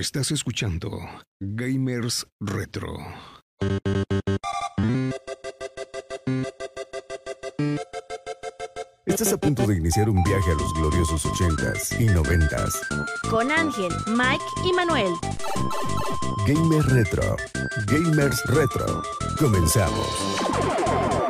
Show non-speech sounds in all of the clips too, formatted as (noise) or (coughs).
Estás escuchando Gamers Retro. Estás a punto de iniciar un viaje a los gloriosos 80s y 90s. Con Ángel, Mike y Manuel. Gamers Retro. Gamers Retro. Comenzamos.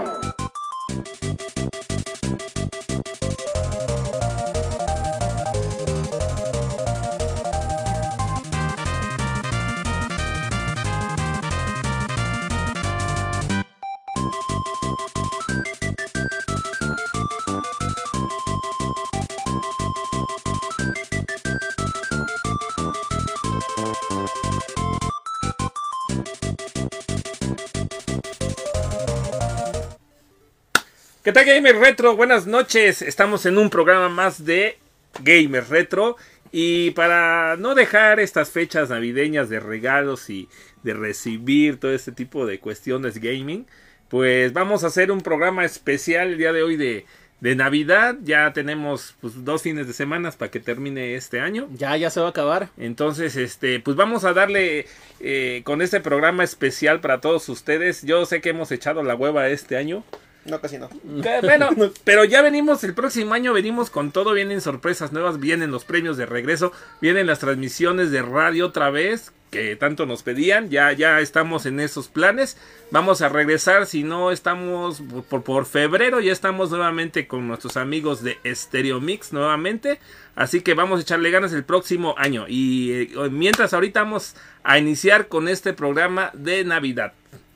¿Qué tal Gamer Retro? Buenas noches. Estamos en un programa más de Gamer Retro. Y para no dejar estas fechas navideñas de regalos y de recibir todo este tipo de cuestiones gaming, pues vamos a hacer un programa especial el día de hoy de, de Navidad. Ya tenemos pues, dos fines de semana para que termine este año. Ya, ya se va a acabar. Entonces, este, pues vamos a darle eh, con este programa especial para todos ustedes. Yo sé que hemos echado la hueva este año. No, casi no. Que, Bueno, (laughs) pero ya venimos, el próximo año venimos con todo, vienen sorpresas nuevas, vienen los premios de regreso, vienen las transmisiones de radio otra vez, que tanto nos pedían, ya, ya estamos en esos planes, vamos a regresar, si no estamos por, por febrero, ya estamos nuevamente con nuestros amigos de Stereo Mix nuevamente, así que vamos a echarle ganas el próximo año, y eh, mientras ahorita vamos a iniciar con este programa de Navidad.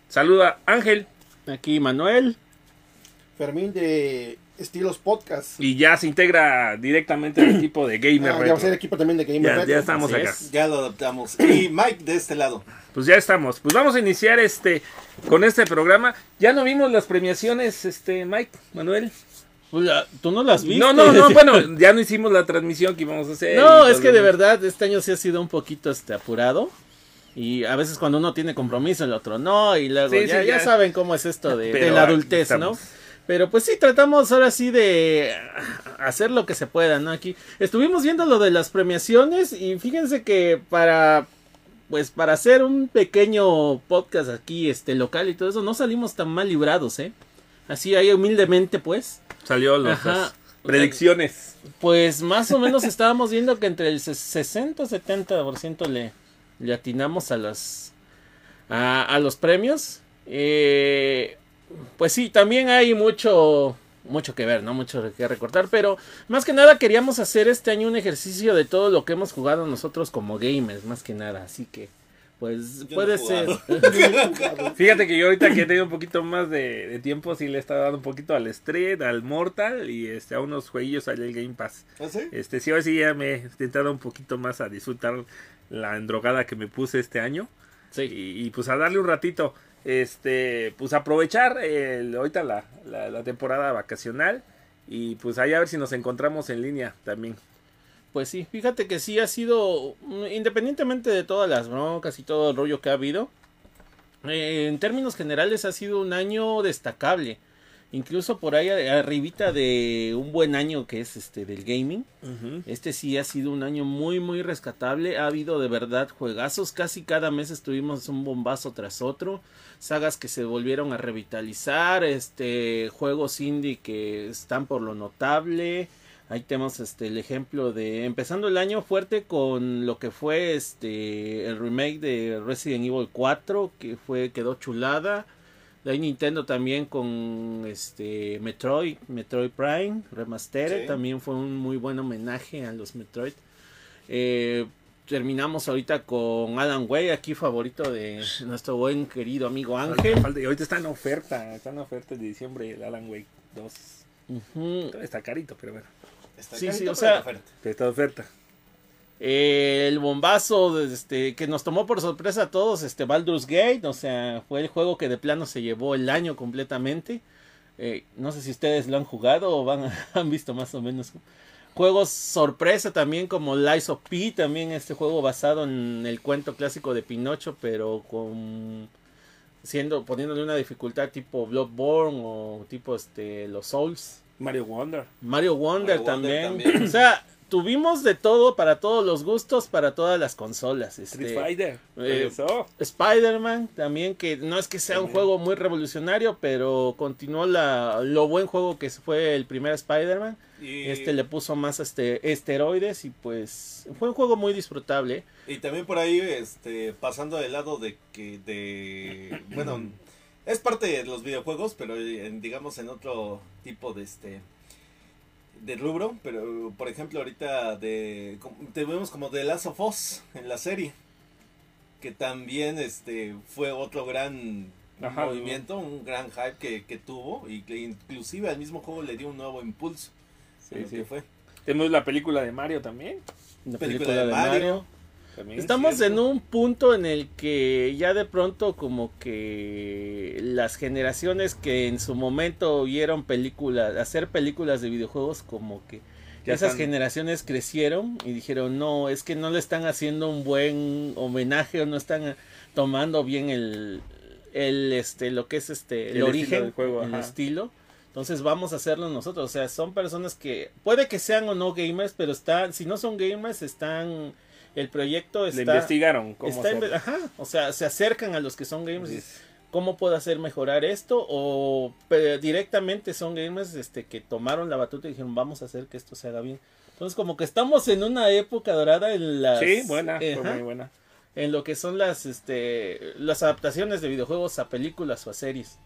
Saluda Ángel. Aquí Manuel. Fermín de Estilos Podcast. Y ya se integra directamente al equipo de Gamer Ah, ya Retro. va a ser equipo también de Gamer Ya, Retro. ya estamos Así acá. es. Ya lo adaptamos. Y (clears throat) Mike de este lado. Pues ya estamos. Pues vamos a iniciar este con este programa. Ya no vimos las premiaciones, este Mike, Manuel. Pues, la- ¿Tú no las viste? No, no, no, (laughs) bueno, ya no hicimos la transmisión que íbamos a hacer. No, es que de verdad este año sí ha sido un poquito este apurado. Y a veces cuando uno tiene compromiso, el otro no. Y luego Sí, ya, sí, ya ya. saben cómo es esto de, de la adultez, ¿no? Pero pues sí, tratamos ahora sí de hacer lo que se pueda, ¿no? Aquí estuvimos viendo lo de las premiaciones y fíjense que para pues para hacer un pequeño podcast aquí este local y todo eso no salimos tan mal librados, ¿eh? Así ahí humildemente pues, Salió los- predicciones. pues más o menos estábamos viendo que entre el 60 70% le le atinamos a las a, a los premios. Eh, pues sí, también hay mucho mucho que ver, ¿no? Mucho que recortar, pero más que nada queríamos hacer este año un ejercicio de todo lo que hemos jugado nosotros como gamers, más que nada, así que pues Yo puede no ser. (laughs) Fíjate que yo ahorita que he tenido un poquito más de, de tiempo, sí le he estado dando un poquito al Street, al Mortal y este, a unos jueguillos al Game Pass. ¿Ah, sí? Este, sí, hoy sí ya me he intentado un poquito más a disfrutar la endrogada que me puse este año. Sí. Y, y, pues a darle un ratito. Este, pues aprovechar el, ahorita la, la, la temporada vacacional. Y pues ahí a ver si nos encontramos en línea también. Pues sí, fíjate que sí ha sido, mm, independientemente de todas las broncas y todo el rollo que ha habido, eh, en términos generales ha sido un año destacable. Incluso por ahí arribita de un buen año que es este del gaming. Este sí ha sido un año muy muy rescatable. Ha habido de verdad juegazos. Casi cada mes estuvimos un bombazo tras otro. Sagas que se volvieron a revitalizar. Este juegos indie que están por lo notable. Ahí tenemos este el ejemplo de empezando el año fuerte con lo que fue este el remake de Resident Evil 4 que fue quedó chulada. De ahí Nintendo también con este Metroid, Metroid Prime Remastered, Sí. también fue un muy buen homenaje a los Metroid. Eh, terminamos ahorita con Alan Way, aquí favorito de nuestro buen querido amigo Ángel. Y ahorita está en oferta, está en oferta de diciembre el Alan Wake 2. Ujú. Todavía Está carito, pero bueno, Está Sí, carito, sí, o pero sea- en oferta. pero está de oferta. Eh, el bombazo de- este, que nos tomó por sorpresa a todos, este Baldur's Gate, o sea, fue el juego que de plano se llevó el año completamente. Eh, no sé si ustedes lo han jugado o van, (laughs) han visto más o menos. Juegos sorpresa también como Lies of P, también este juego basado en el cuento clásico de Pinocho, pero con siendo poniéndole una dificultad tipo Bloodborne o tipo este los Souls. Mario Wonder. Mario Wonder, Mario Wonder también. también. O sea, tuvimos de todo para todos los gustos, para todas las consolas. Street Este, Fighter. eh. Spider-Man también, que no es que sea un juego muy revolucionario, pero continuó la, lo buen juego que fue el primer Spider-Man. Y, Este le puso más este, esteroides y pues fue un juego muy disfrutable. y también por ahí, este, pasando del lado de que, de, bueno, es parte de los videojuegos, pero en, digamos en otro tipo de este, de rubro, pero por ejemplo ahorita de, tenemos como The Last of Us en la serie, que también este, fue otro gran Ajá. movimiento, un gran hype que, que tuvo y que inclusive al mismo juego le dio un nuevo impulso. Sí, sí. que fue. Tenemos la película de Mario también. La Película película, de de Mario. Mario. También, Estamos en un punto en el que ya de pronto como que las generaciones que en su momento vieron películas, hacer películas de videojuegos como que Ya esas están- generaciones crecieron y dijeron, no, es que no le están haciendo un buen homenaje o no están tomando bien el, el este, lo que es este, el, origen, del juego, el ajá. estilo. Entonces vamos a hacerlo nosotros. O sea, son personas que puede que sean o no gamers, pero están, si no son gamers, están, el proyecto Le está, investigaron cómo está ajá, o sea, se acercan a los que son gamers. ¿Cómo puedo hacer mejorar esto? O directamente son gamers este, que tomaron la batuta y dijeron, vamos a hacer que esto se haga bien. Entonces, como que estamos en una época dorada en las. Sí, buena, fue Ajá, muy buena. En lo que son las, este, las adaptaciones de videojuegos a películas o a series.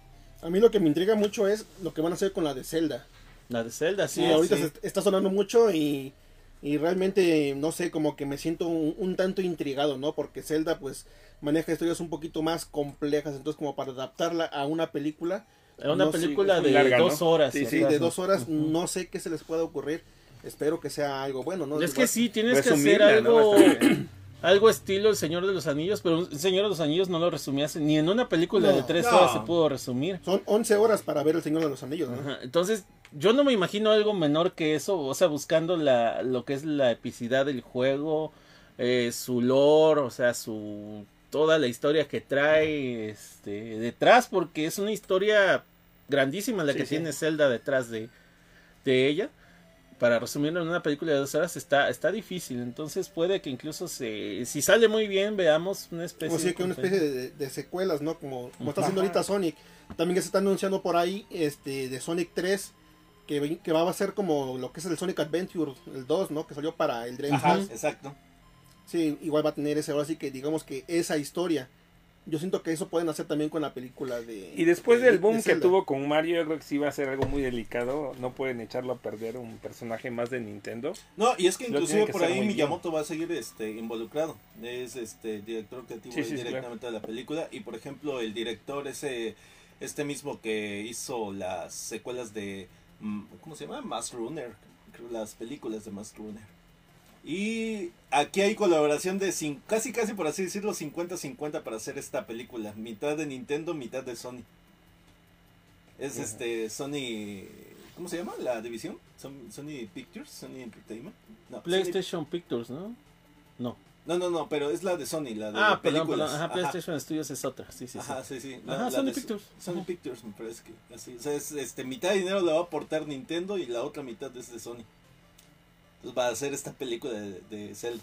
A mí lo que me intriga mucho es lo que van a hacer con la de Zelda. La de Zelda, sí. Sí, Ah, ahorita sí. se está sonando mucho y, y realmente, no sé, como que me siento un, un tanto intrigado, ¿no? Porque Zelda, pues, maneja historias un poquito más complejas, entonces como para adaptarla a una película, Era una no sé, película muy de larga, ¿no? dos horas. Sí, sí, de no- dos horas, no sé qué se les pueda ocurrir. Espero que sea algo bueno, ¿no? Es que sí, tienes que hacer ¿no? algo, a bien. (clears throat) algo estilo El Señor de los Anillos, pero El Señor de los Anillos no lo resumías ni en una película No, de tres no. horas se pudo resumir. Son 11 horas para ver El Señor de los Anillos, ¿no? Ajá, Entonces, yo no me imagino algo menor que eso, o sea, buscando la, lo que es la epicidad del juego, eh, su lore, o sea, su toda la historia que trae este detrás, porque es una historia grandísima la Sí, que sí. tiene Zelda detrás de, de ella. Para resumirlo en una película de dos horas está, está difícil, entonces puede que incluso se, si sale muy bien veamos una especie si de que una compen- especie de, de secuelas, ¿no? Como, como está haciendo ahorita Sonic. También que se está anunciando por ahí este de Sonic 3, que, va a ser como lo que es el Sonic Adventure, el 2, ¿no? Que salió para el Ajá, Dreamcast. exacto. Sí, igual va a tener ese, ahora sí que digamos que esa historia. Yo siento que eso pueden hacer también con la película de... Y después de- del de boom que tuvo con Mario, yo creo que sí va a ser algo muy delicado. No pueden echarlo a perder un personaje más de Nintendo. No, y es que inclusive que por ahí Miyamoto va a seguir este involucrado. Es este director creativo Sí, sí, sí, directamente de la película. Y por ejemplo, el director ese este mismo que hizo las secuelas de ¿cómo se llama? Mass Runner. Las películas de Mass Runner. Y aquí hay colaboración de casi casi por así decirlo 50-50 para hacer esta película. Mitad de Nintendo, mitad de Sony. Es Ajá. este Sony ¿Cómo se llama la división? Son- Sony Pictures, Sony Entertainment. No, Sony- PlayStation Pictures, ¿no? No. No, no, no, pero es la de Sony, la de Ah, perdón, películas. perdón. Ajá. PlayStation Studios es otra. Sí, sí, sí. Ajá, sí, sí. Ajá, la Sony de- Pictures. Sony Ajá. Pictures, me parece que así. O sea, es, este, mitad de dinero la va a aportar Nintendo y la otra mitad es de Sony. Entonces va a hacer esta película de, de Zelda.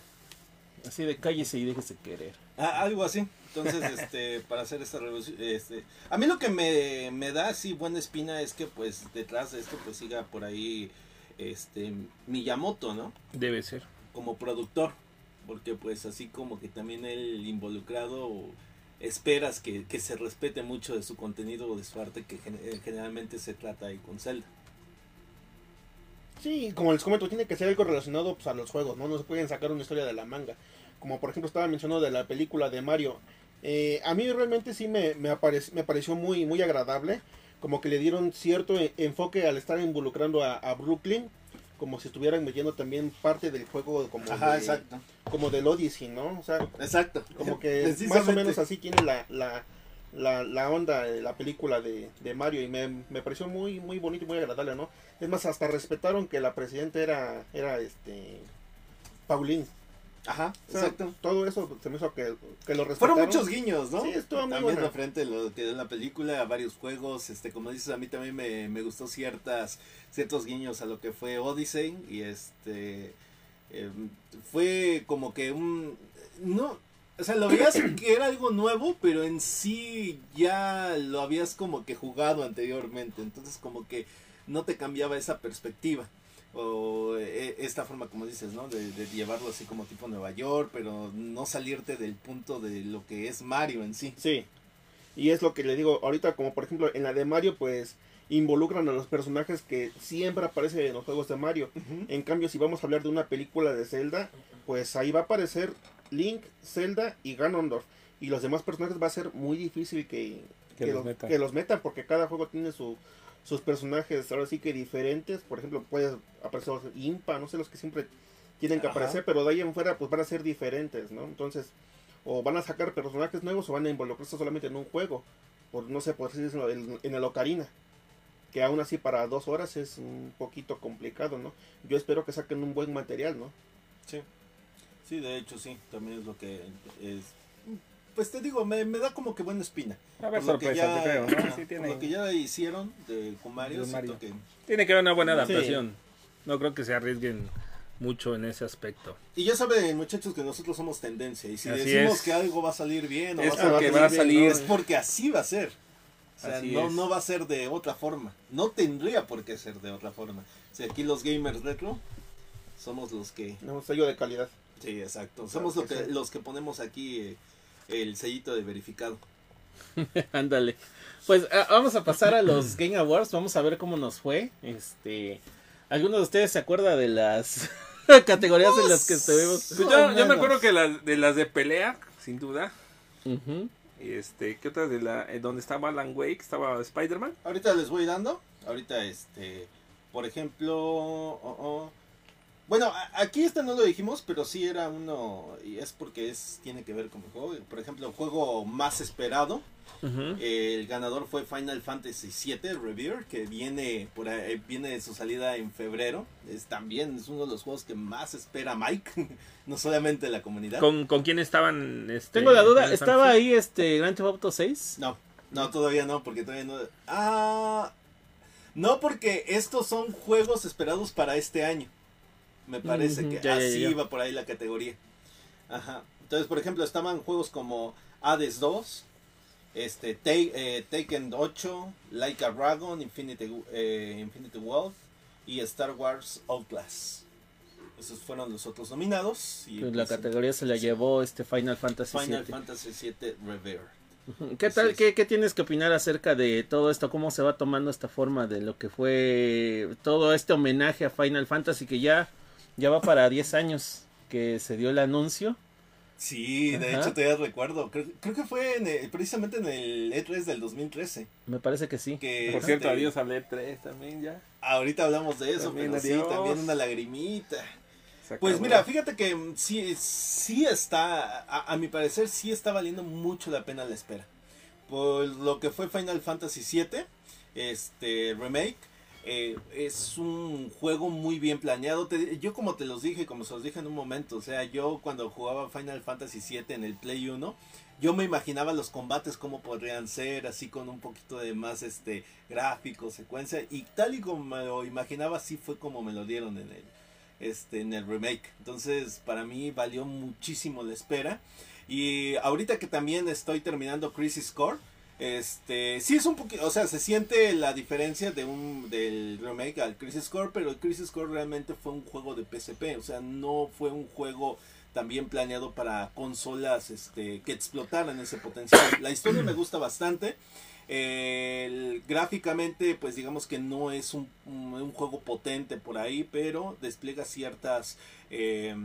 Así de cállese y déjese querer. Ah, algo así. Entonces, (laughs) este, para hacer esta revolución, este, a mí lo que me, me da así buena espina es que pues detrás de esto pues siga por ahí, este, Miyamoto, ¿no? Debe ser. Como productor, porque pues así como que también él involucrado, esperas que, que se respete mucho de su contenido o de su arte que eh, generalmente se trata ahí con Zelda. Sí, como les comento, tiene que ser algo relacionado pues, a los juegos, ¿no? No se pueden sacar una historia de la manga. Como por ejemplo estaba mencionando de la película de Mario. Eh, a mí realmente sí me, me, me pareció muy, muy agradable. Como que le dieron cierto e- enfoque al estar involucrando a Brooklyn. Como si estuvieran metiendo también parte del juego como, de- como del Odyssey, ¿no? O sea, Exacto. como que más o menos así tiene la, la, la, la onda de la película de, de Mario y me, me pareció muy muy bonito y muy agradable, ¿no? Es más, hasta respetaron que la presidenta era, era este Pauline. Ajá, O sea, exacto. todo eso se me hizo que, que lo respetaron. Fueron muchos guiños, ¿no? Sí, estuvo muy También buena. referente a lo que en la película, varios juegos, este, como dices, a mí también me, me gustó ciertas, ciertos guiños a lo que fue Odyssey y este, Eh, fue como que un... No, o sea, lo veías (clears throat) que era algo nuevo, pero en sí ya lo habías como que jugado anteriormente. Entonces como que no te cambiaba esa perspectiva. O eh, esta forma, como dices, ¿no? De, de llevarlo así como tipo Nueva York, pero no salirte del punto de lo que es Mario en sí. Sí. Y es lo que le digo, ahorita como por ejemplo en la de Mario, pues involucran a los personajes que siempre aparecen en los juegos de Mario. En cambio, si vamos a hablar de una película de Zelda, pues ahí va a aparecer Link, Zelda y Ganondorf. Y los demás personajes va a ser muy difícil que, Que que los lo- metan. que los metan, porque cada juego tiene su, sus personajes ahora sí que diferentes. Por ejemplo, puede aparecer los Impa, no sé, los que siempre tienen que Ajá. aparecer, pero de ahí en fuera pues van a ser diferentes, ¿no? Entonces, o van a sacar personajes nuevos o van a involucrarse solamente en un juego. Por, no sé, por decirlo, en el Ocarina. Que aún así para dos horas es un poquito complicado, ¿no? Yo espero que saquen un buen material, ¿no? Sí. Sí, de hecho sí, también es lo que es... Pues te digo, me, me da como que buena espina. A Por lo que sorpresas, yo creo, ¿no? Sí, por tiene, lo que ya hicieron de, con Mario, De siento Mario. que... tiene que haber una buena Sí. adaptación. No creo que se arriesguen mucho en ese aspecto. Y ya saben, muchachos, que nosotros somos tendencia. Y si Así decimos es. que algo va a salir bien o Es va a porque salir va a bien, salir. es porque así va a ser. O sea, Así no, es. no va a ser de otra forma. No tendría por qué ser de otra forma. O sea, aquí los gamers retro somos los que... Un sello de calidad. Sí, exacto. Somos Claro lo que que, sí. los que ponemos aquí eh, el sellito de verificado. (laughs) Ándale. Pues ah, vamos a pasar a los Game Awards. Vamos a ver cómo nos fue. Este. ¿Alguno de ustedes se acuerda de las (laughs) categorías en las que estuvimos? Pues yo, yo me acuerdo que las de las de pelea, sin duda. Ujú. Este, ¿qué otras de la eh, donde estaba Alan Wake, estaba Spider-Man? Ahorita les voy dando. Ahorita, este, por ejemplo, oh, oh. Bueno, aquí este no lo dijimos, pero sí era uno y es porque es tiene que ver con el juego. Por ejemplo, el juego más esperado, el ganador fue Final Fantasy VII Revere, que viene por ahí- viene de su salida en febrero. Es también es uno de los juegos que más espera Mike, (laughs) no solamente la comunidad. ¿Con, con quién estaban? Este, Tengo la duda. Final ¿Estaba Fantasy? ahí este Grand Theft Auto 6? No, no, todavía no, porque todavía no. Ah, no, porque estos son juegos esperados para este año. Me parece que ya, ya, así ya. iba por ahí la categoría. Ajá. Entonces, por ejemplo, estaban juegos como Hades 2, este, eh, Taken 8, Like a Dragon, Infinity, eh, Infinity World y Star Wars Outlast. Esos fueron los otros nominados. Y Pues la pues, categoría se la llevó este Final Fantasy Final VII. Fantasy VII Revere. ¿Qué tal? Así. ¿Qué, qué tienes que opinar acerca de todo esto? ¿Cómo se va tomando esta forma de lo que fue todo este homenaje a Final Fantasy que ya, ya va para 10 años que se dio el anuncio? Sí, de Ajá. hecho todavía recuerdo. Creo, creo que fue en el- precisamente en el E3 del 2013. Me parece que sí. Que, Por cierto, este, adiós al E3 también ya. Ahorita hablamos de eso, También pero sí, también una lagrimita. Pues mira, fíjate que sí, sí está, a, a mi parecer, sí está valiendo mucho la pena la espera. Por lo que fue Final Fantasy VII, este remake, eh, es un juego muy bien planeado. Te- yo como te los dije, como se los dije en un momento, o sea, yo cuando jugaba Final Fantasy VII en el Play 1, yo me imaginaba los combates como podrían ser, así con un poquito de más este gráfico, secuencia, y tal y como me lo imaginaba, así fue como me lo dieron en el, este, en el remake. Entonces, para mí valió muchísimo la espera. Y ahorita que también estoy terminando Crisis Core, este, sí es un poquito, o sea, se siente la diferencia de un del remake al Crisis Core, pero el Crisis Core realmente fue un juego de PSP, o sea, no fue un juego también planeado para consolas este que explotaran ese potencial. La historia me gusta bastante. Gráficamente, pues digamos que no es un, un- juego potente por ahí, pero despliega ciertas, eh,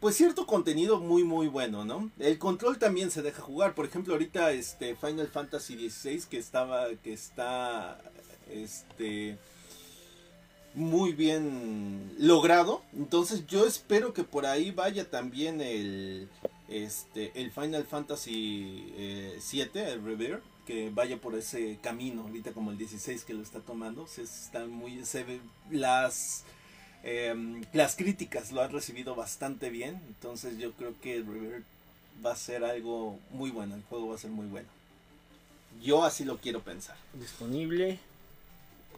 pues cierto contenido muy muy bueno, ¿no? El control también se deja jugar. Por ejemplo, ahorita este Final Fantasy XVI que estaba, que está, este, muy bien logrado. Entonces yo espero que por ahí vaya también el, este, el Final Fantasy eh, 7, el Revere, que vaya por ese camino, ahorita como el 16 que lo está tomando, se está muy, se ve, las, em, las críticas lo han recibido bastante bien, entonces yo creo que va a ser algo muy bueno, el juego va a ser muy bueno. Yo así lo quiero pensar. Disponible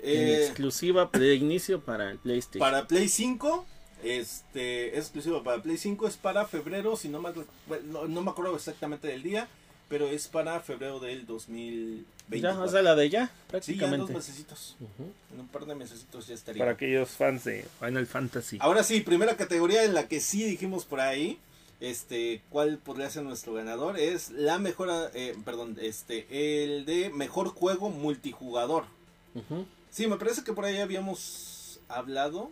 en Eh, exclusiva de inicio para el PlayStation. para Play 5 Este, es exclusivo para Play 5, es para febrero, si no, me, no, no me acuerdo exactamente del día, pero es para febrero del 2020. Ya, o sea, la de ya, Sí, ya en prácticamente. dos mesecitos. En un par de mesecitos ya estaría. Para aquellos fans de Final Fantasy. Ahora sí, primera categoría en la que sí dijimos por ahí, este, cuál podría ser nuestro ganador es la mejor, eh, perdón, este, el de mejor juego multijugador. Sí, me parece que por ahí habíamos hablado.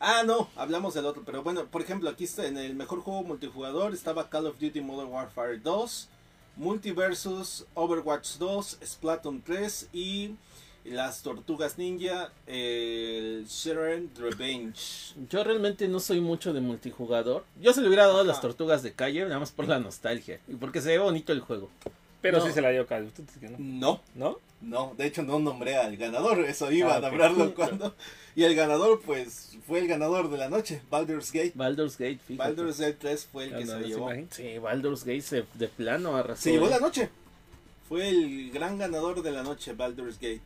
Ah, no, hablamos del otro, pero bueno, por ejemplo, aquí está en el mejor juego multijugador estaba Call of Duty Modern Warfare 2, Multiversus, Overwatch 2, Splatoon 3 y las Tortugas Ninja, el Sharon Revenge. Yo realmente no soy mucho de multijugador. Yo se le hubiera dado a las tortugas de calle, nada más por la nostalgia. Y porque se ve bonito el juego. Pero no. sí se la dio Call of Duty, no. No, ¿No? no, de hecho no nombré al ganador, eso iba Ah, a ok. nombrarlo (laughs) cuando. Y el ganador, pues, fue el ganador de la noche, Baldur's Gate. Baldur's Gate, fíjate. Baldur's Gate 3 fue el que se llevó. Sí, Baldur's Gate se, de plano arrasó. Se llevó ¿eh? la noche. Fue el gran ganador de la noche, Baldur's Gate.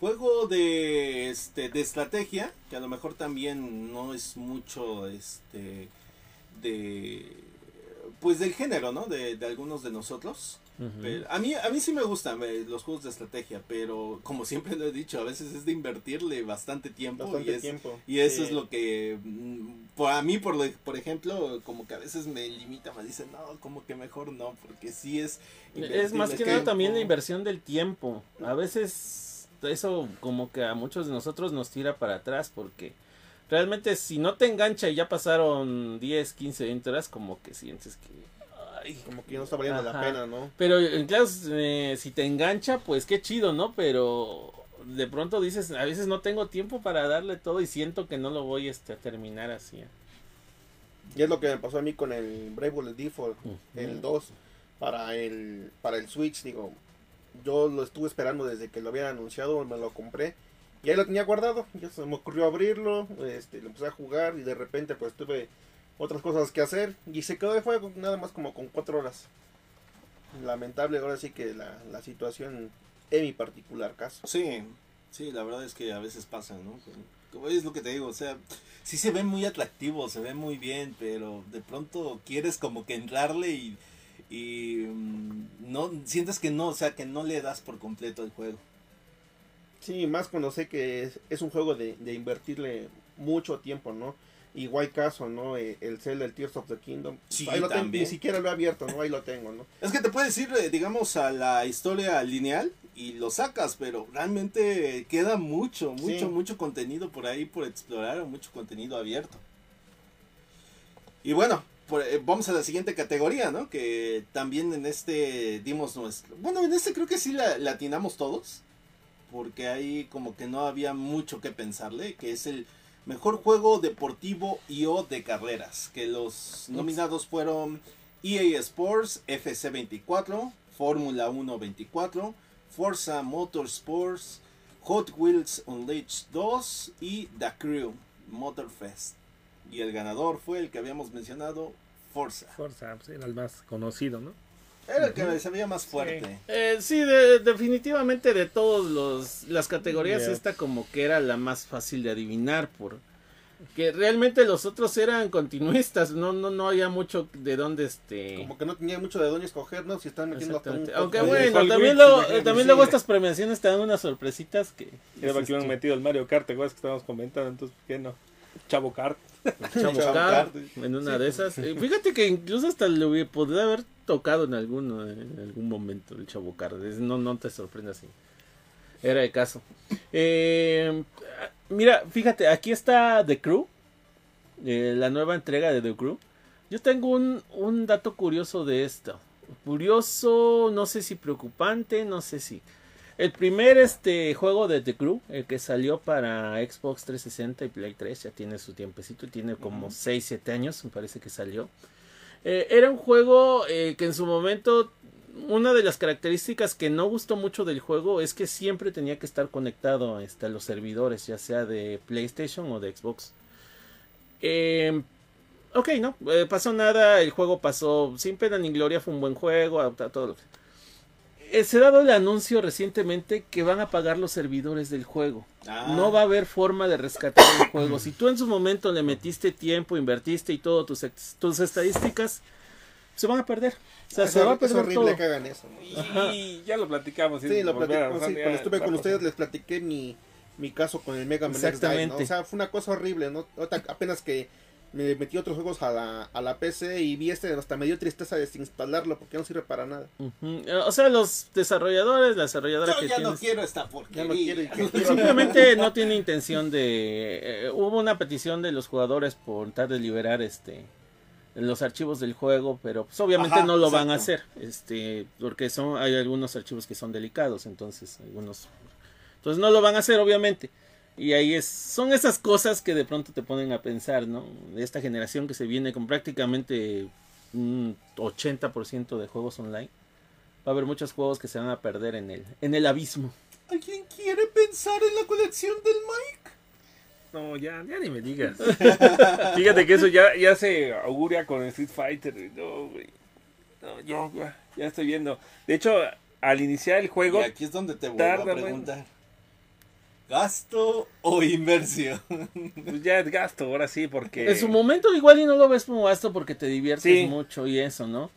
Juego de este de estrategia, que a lo mejor también no es mucho este de pues del género, ¿no? De, de algunos de nosotros. Pero a mí a mí sí me gustan eh, los juegos de estrategia, pero como (laughs) siempre lo he dicho, a veces es de invertirle bastante tiempo Bastante y es, tiempo. y eso Sí. es lo que, mm, por, a mí, por, lo- por ejemplo, como que a veces me limita, me dicen, no, como que mejor no, porque sí es... Es más que nada también la tiempo". inversión del tiempo. A veces eso como que a muchos de nosotros nos tira para atrás porque realmente si no te engancha y ya pasaron 10, 15, 20 horas como que sientes que... ay, Como que no está valiendo la pena, ¿no? Pero en claro, eh, si te engancha, pues qué chido, ¿no? Pero de pronto dices, a veces no tengo tiempo para darle todo y siento que no lo voy este, a terminar así. Y es lo que me pasó a mí con el Bravely Default, Ujú. el 2, para el, para el Switch, digo, yo lo estuve esperando desde que lo habían anunciado, me lo compré, y ahí lo tenía guardado, ya se me ocurrió abrirlo, este, lo empecé a jugar, y de repente pues tuve otras cosas que hacer, y se quedó de juego nada más como con 4 horas. Lamentable ahora sí que la, la situación en mi particular caso. Sí, sí, la verdad es que a veces pasa, ¿no? Como es lo que te digo, o sea, sí se ve muy atractivo, se ve muy bien, pero de pronto quieres como que entrarle y, y mm, no, sientes que no, o sea, que no le das por completo el juego. Sí, más cuando sé que es, es un juego de, de invertirle mucho tiempo, ¿no? Igual caso, ¿no? Eh, El Zelda, el Tears of the Kingdom. Sí, ahí lo tengo, ni siquiera lo he abierto, ¿no? Ahí lo tengo, ¿no? Es que te puedes ir, eh, digamos, a la historia lineal y lo sacas, pero realmente queda mucho, mucho, Sí. mucho contenido por ahí por explorar, o mucho contenido abierto. Y bueno, por- eh, vamos a la siguiente categoría, ¿no? Que también en este dimos nuestro... Bueno, en este creo que sí la, la atinamos todos, porque ahí como que no había mucho que pensarle, que es el mejor juego deportivo y o de carreras, que los nominados fueron EA Sports, FC24, Fórmula 1 24, Forza Motorsports, Hot Wheels Unleashed 2 y The Crew Motorfest. Y el ganador fue el que habíamos mencionado, Forza. Forza, pues, era el más conocido, ¿no? Era el que se veía más fuerte. Eh, sí, de- definitivamente de todos los las categorías esta como que era la más fácil de adivinar por que realmente los otros eran continuistas, no no no había mucho de dónde este Como que no tenía mucho de dónde escoger, ¿no? Si están metiendo hasta un... Aunque bueno, también luego, eh, también sí. luego estas premiaciones te dan unas sorpresitas que Era que hubieran metido el Mario Kart, ¿te acuerdas que estábamos comentando? Entonces, ¿por qué no? Chavo Kart. Kart. en una de esas. Eh, Fíjate que incluso hasta le hubiera- podría haber tocado en alguno en algún momento el. Es- No, no te sorprendas así. Era de caso. Eh, mira, fíjate, aquí está The Crew. eh, la nueva entrega de The Crew. Yo tengo un, un dato curioso de esto. Curioso, no sé si preocupante, no sé si. El primer este juego de The Crew, el que salió para Xbox 360 y Play 3, ya tiene su tiempecito, tiene como 6, 7 años, me parece que salió. Eh, era un juego eh, que en su momento, una de las características que no gustó mucho del juego es que siempre tenía que estar conectado este, a los servidores, ya sea de PlayStation o de Xbox. Eh, ok, no, eh, pasó nada, el juego pasó sin pena ni gloria, fue un buen juego, todo lo que- eh, se ha dado el anuncio recientemente que van a pagar los servidores del juego. Ah. No va a haber forma de rescatar el juego. Si tú en su momento le metiste tiempo, invertiste y todo tus, estadísticas, se van a perder. O sea, es, se va a es perder horrible todo. que hagan eso. Y ya lo platicamos. Sí, lo platicamos, sí, cuando estuve con a ustedes les platiqué mi, mi caso con el Mega Man X ¿no? Exactamente. O sea, fue una cosa horrible, ¿no? Apenas que me metí otros juegos a la, a la PC y vi este, hasta me dio tristeza desinstalarlo porque no sirve para nada. Ujú. O sea, los desarrolladores, la desarrolladora Yo que ya no quiero esta porquería. Ya no (laughs) quiero Simplemente no tiene intención de... eh, hubo una petición de los jugadores por tratar de liberar este los archivos del juego, pero pues obviamente Ajá, no lo van a hacer, este, porque son hay algunos archivos que son delicados, entonces algunos entonces no lo van a hacer obviamente. Y ahí es son esas cosas que de pronto te ponen a pensar, ¿no? De esta generación que se viene con prácticamente un 80% de juegos online. Va a haber muchos juegos que se van a perder en el en el abismo. ¿Alguien quiere pensar en la colección del Mike? No, ya, ya ni me digas. (laughs) Fíjate que eso ya, ya se auguria con Street Fighter. No, güey. No, yo ya, ya estoy viendo. De hecho, al iniciar el juego, Y aquí es donde te vuelvo tarda, a preguntar. ¿Gasto o inversión? (laughs) pues ya es gasto, ahora sí, porque... En su momento igual y no lo ves como gasto porque te diviertes Sí. mucho y eso, ¿no?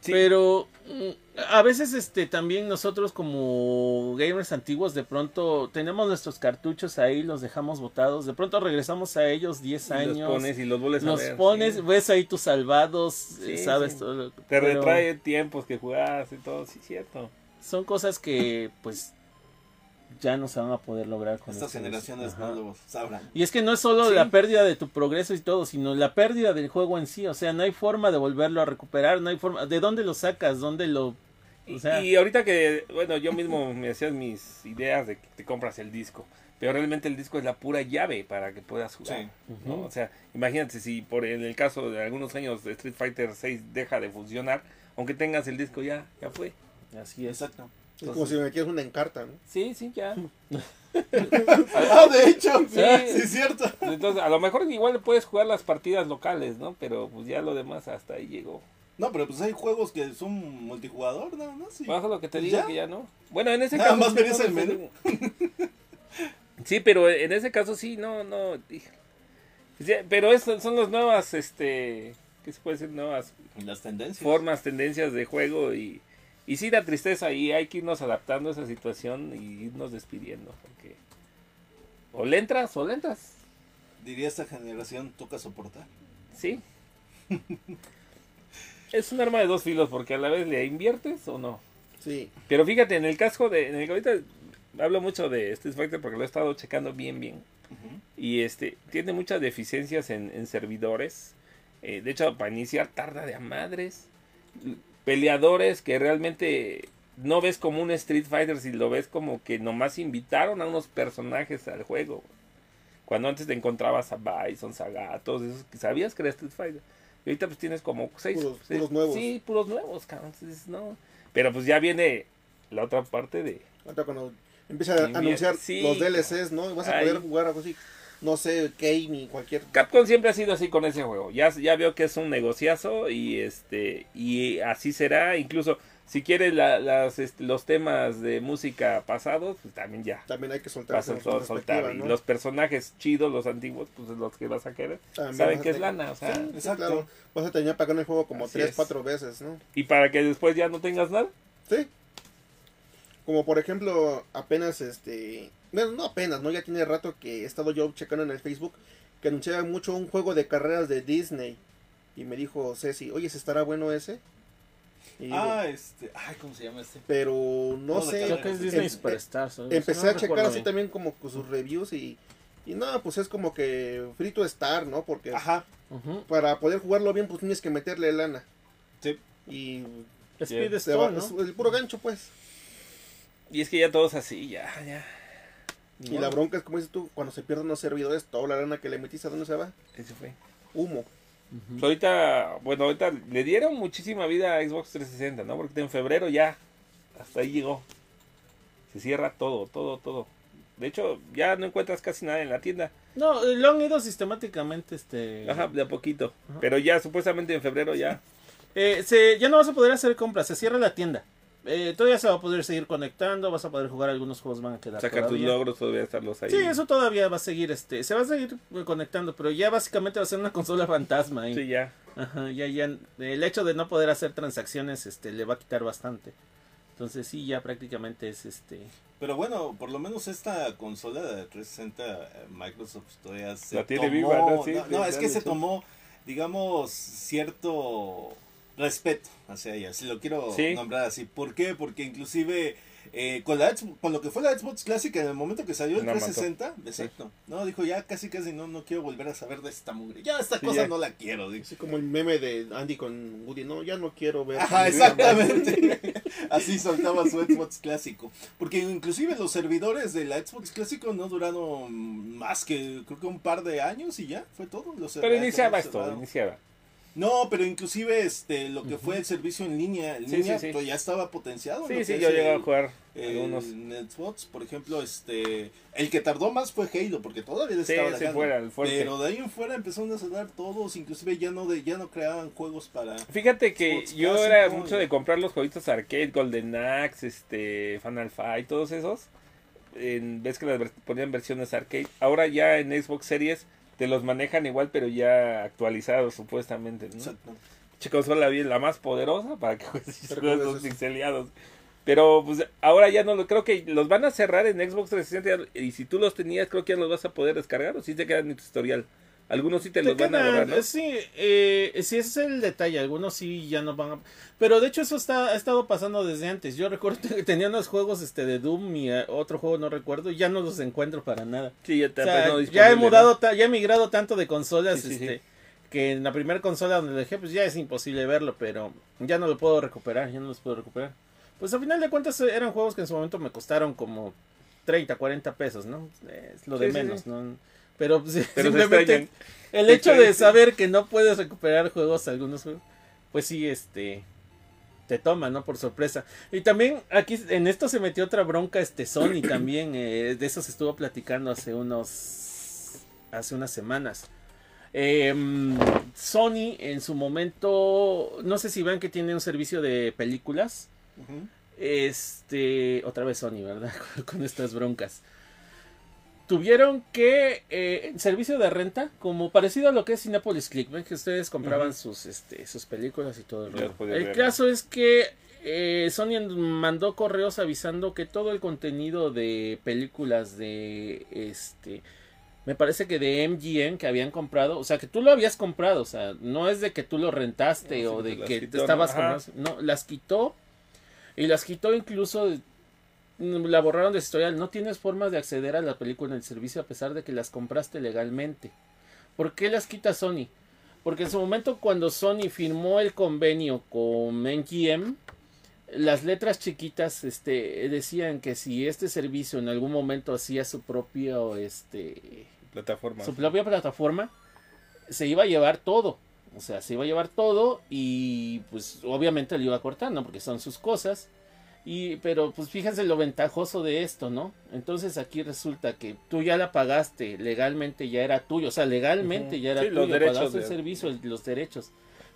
Sí. Pero mm, a veces este también nosotros como gamers antiguos de pronto tenemos nuestros cartuchos ahí, los dejamos botados, de pronto regresamos a ellos 10 Y años. Los pones y los vuelves a los ver. pones, sí. ves ahí tus salvados, Sí, eh, sabes sí. todo lo- Te pero retrae tiempos que jugaste y todo, sí, cierto. Son cosas que pues ya no se van a poder lograr con Estas generaciones no lo sabrán. Y es que no es solo Sí. la pérdida de tu progreso y todo, sino la pérdida del juego en sí. O sea, no hay forma de volverlo a recuperar, no hay forma. ¿De dónde lo sacas? ¿Dónde lo.? O sea, y ahorita que, bueno, yo mismo (laughs) me hacías mis ideas de que te compras el disco. Pero realmente el disco es la pura llave para que puedas jugar. Sí. ¿no? O sea, imagínate si por en el caso de algunos años de Street Fighter 6 deja de funcionar, aunque tengas el disco ya, ya fue. así es. Exacto. Es como si me metieras una encarta, ¿no? Sí, sí, ya. (laughs) Ah, de hecho. (laughs) Sí. Sí, es cierto. Entonces, a lo mejor igual puedes jugar las partidas locales, ¿no? Pero pues ya lo demás hasta ahí llegó. No, pero pues hay juegos que son multijugador, nada más. y- Bajo lo que te pues digo ya. que ya no. Bueno, en ese Nada caso. más sí, verías no, el menú. (laughs) Sí, pero en ese caso sí, no, no. Sí, Pero esas son las nuevas, este. ¿Qué se puede decir? Nuevas Las tendencias. formas, tendencias de juego y. Y sí da tristeza y hay que irnos adaptando a esa situación y irnos despidiendo. Porque. O le entras o le entras. Diría esta generación, toca soportar. Sí. es un arma de dos filos porque a la vez le inviertes o no. Sí. Pero fíjate, en el casco de. En el, ahorita hablo mucho de Street Fighter porque lo he estado checando bien, bien. Y este tiene muchas deficiencias en, en servidores. Eh, de hecho, para iniciar tarda de a madres. Peleadores que realmente no ves como un Street Fighter, si lo ves como que nomás invitaron a unos personajes al juego. Cuando antes te encontrabas a Bison, Saga, todos esos que sabías que era Street Fighter. Y ahorita pues tienes como seis. Puros- seis- puros nuevos. Sí, puros nuevos, cabrón. Entonces, no. Pero pues ya viene la otra parte de... Ahorita cuando empieza a anunciar sí. los DLCs, ¿no? Y vas a Ay. poder jugar algo así. No sé, Kane ni cualquier. Capcom siempre ha sido así con ese juego. Ya, ya veo que es un negociazo y este y así será. Incluso si quieres la- las, este, los temas de música pasados, pues también ya También hay que soltar. vas a con sol- soltar. perspectiva, Y los personajes chidos, los antiguos, pues es los que vas a querer. También Saben que es lana, o sea, Sí, sí, exacto. claro. Vas a terminar pagando el juego como Así tres, es. cuatro veces, ¿no? y para que después ya no tengas nada. Sí. Como por ejemplo, apenas este. Bueno, no apenas, ¿no? Ya tiene rato que he estado yo checando en el Facebook que anunciaba mucho un juego de carreras de Disney. Y me dijo Ceci, oye, ¿se estará bueno ese? Y digo, Ah, este. Ay, ¿cómo se llama este? pero no sé. Creo que es Disney em- Superstars. ¿no? Empecé No a checar así bien. también como con sus reviews y. Y no, pues es como que frito estar, ¿no? Porque Ajá. Para poder jugarlo bien, pues tienes que meterle lana. Sí. Y es el puro gancho, pues. Y es que ya todos así, ya, ya. Y la bronca es como dices tú, cuando se pierden los servidores, toda la lana que le metiste, ¿a dónde se va? Eso fue. Humo. Pues ahorita, bueno, ahorita le dieron muchísima vida a Xbox 360, ¿no? Porque en febrero ya, hasta ahí llegó. Se cierra todo, todo, todo. De hecho, ya no encuentras casi nada en la tienda. No, eh, lo han ido sistemáticamente. este Ajá, de a poquito. Ajá. Pero ya, supuestamente en febrero ya. Eh, se, ya no vas a poder hacer compras, se cierra la tienda. Eh, todavía se va a poder seguir conectando, vas a poder jugar algunos juegos, van a quedar Sacar tus logros, todavía estarlos ahí. Sí, eso todavía va a seguir, este, se va a seguir eh, conectando, pero ya básicamente va a ser una (laughs) consola fantasma. ahí. Sí, ya. Ajá, ya, ya, el hecho de no poder hacer transacciones, este, le va a quitar bastante. Entonces sí, ya prácticamente es, este, Pero bueno, por lo menos esta consola de 360 eh, Microsoft todavía se La tiene tomó, viva, ¿no? Sí, no, sí, no, es que se tomó, digamos, cierto respeto hacia ella, si lo quiero Sí. nombrar así. ¿Por qué? Porque inclusive eh, con, la con lo que fue la Xbox Clásica en el momento que salió el mató. 360, exacto, no, dijo ya casi casi no, no quiero volver a saber de esta mugre, ya esta Sí, cosa ya. no la quiero, dijo. Así como el meme de Andy con Woody, no, ya no quiero ver. Ajá, exactamente. (laughs) Así soltaba su Xbox clásico. Porque inclusive los servidores de la Xbox clásico no duraron más que creo que un par de años y ya, fue todo. Los Pero iniciaba esto, iniciaba. No, pero inclusive este lo que fue el servicio en línea, en Sí, línea sí, sí. pues, ya estaba potenciado. Sí, sí, yo llegué a el- jugar el- algunos. Xbox, por ejemplo, este el que tardó más fue Halo, porque todavía estaba dejando. fuera, el fuerte. Pero de ahí en fuera empezaron a cerrar todos, inclusive ya no de, ya no creaban juegos para Fíjate que yo clásico, era mucho de comprar los jueguitos arcade, Golden Axe, este, Final Fight, todos esos. En vez que las ponían versiones arcade. Ahora ya en Xbox Series te los manejan igual, pero ya actualizados supuestamente. ¿no? Exacto. Che, consola bien, la más poderosa (laughs) para que juegues Pero juegos ¿cómo los pixeleados. Pero pues ahora ya no lo creo que los van a cerrar en Xbox 360 y si tú los tenías creo que ya los vas a poder descargar o si te quedan en tu historial. Algunos sí te, los van a borrar, ¿no? Sí, eh, sí, ese es el detalle. Algunos sí ya no van a. Pero de hecho, eso está, ha estado pasando desde antes. Yo recuerdo que (laughs) tenía unos juegos este, de Doom y eh, otro juego no recuerdo. y Ya no los encuentro para nada. Sí, ya, te O sea, no ya he mudado, ya he migrado tanto de consolas Sí, este, sí. que en la primera consola donde lo dejé, pues ya es imposible verlo, pero ya no lo puedo recuperar, ya no los puedo recuperar. Pues a final de cuentas eh, eran juegos que en su momento me costaron como 30, 40 pesos, ¿no? Es lo de menos. ¿no? Pero pues, simplemente el hecho de saber que no puedes recuperar juegos, algunos juegos, pues sí, este, te toma, ¿no? Por sorpresa. Y también aquí en esto se metió otra bronca, este Sony (clears throat) también, eh, de eso se estuvo platicando hace unos, hace unas semanas. Em, Sony en su momento, no sé si vean que tiene un servicio de películas. Este, otra vez Sony, ¿verdad? (laughs) Con estas broncas. Tuvieron que, eh, servicio de renta, como parecido a lo que es Cinepolis Click, ven que ustedes compraban sus, este, sus películas y todo el rollo. El ver. caso es que eh, Sony mandó correos avisando que todo el contenido de películas de, este, me parece que de MGM que habían comprado, o sea, que tú lo habías comprado, o sea, no es de que tú lo rentaste No, o de que quitó, te estabas comprando, no, las quitó y las quitó incluso, la borraron de historial, no tienes forma de acceder a la película en el servicio a pesar de que las compraste legalmente. ¿Por qué las quita Sony? Porque en su momento cuando Sony firmó el convenio con MGM, las letras chiquitas este, decían que si este servicio en algún momento hacía su propio este, Plataforma. su propia plataforma se iba a llevar todo. O sea, se iba a llevar todo y pues obviamente lo iba a cortar, ¿no? Porque son sus cosas. Y, pero pues fíjense lo ventajoso de esto, ¿no? Entonces aquí resulta que tú ya la pagaste, legalmente ya era tuyo, o sea, legalmente ya era Sí, tuyo, los derechos pagaste el servicio, el- los derechos.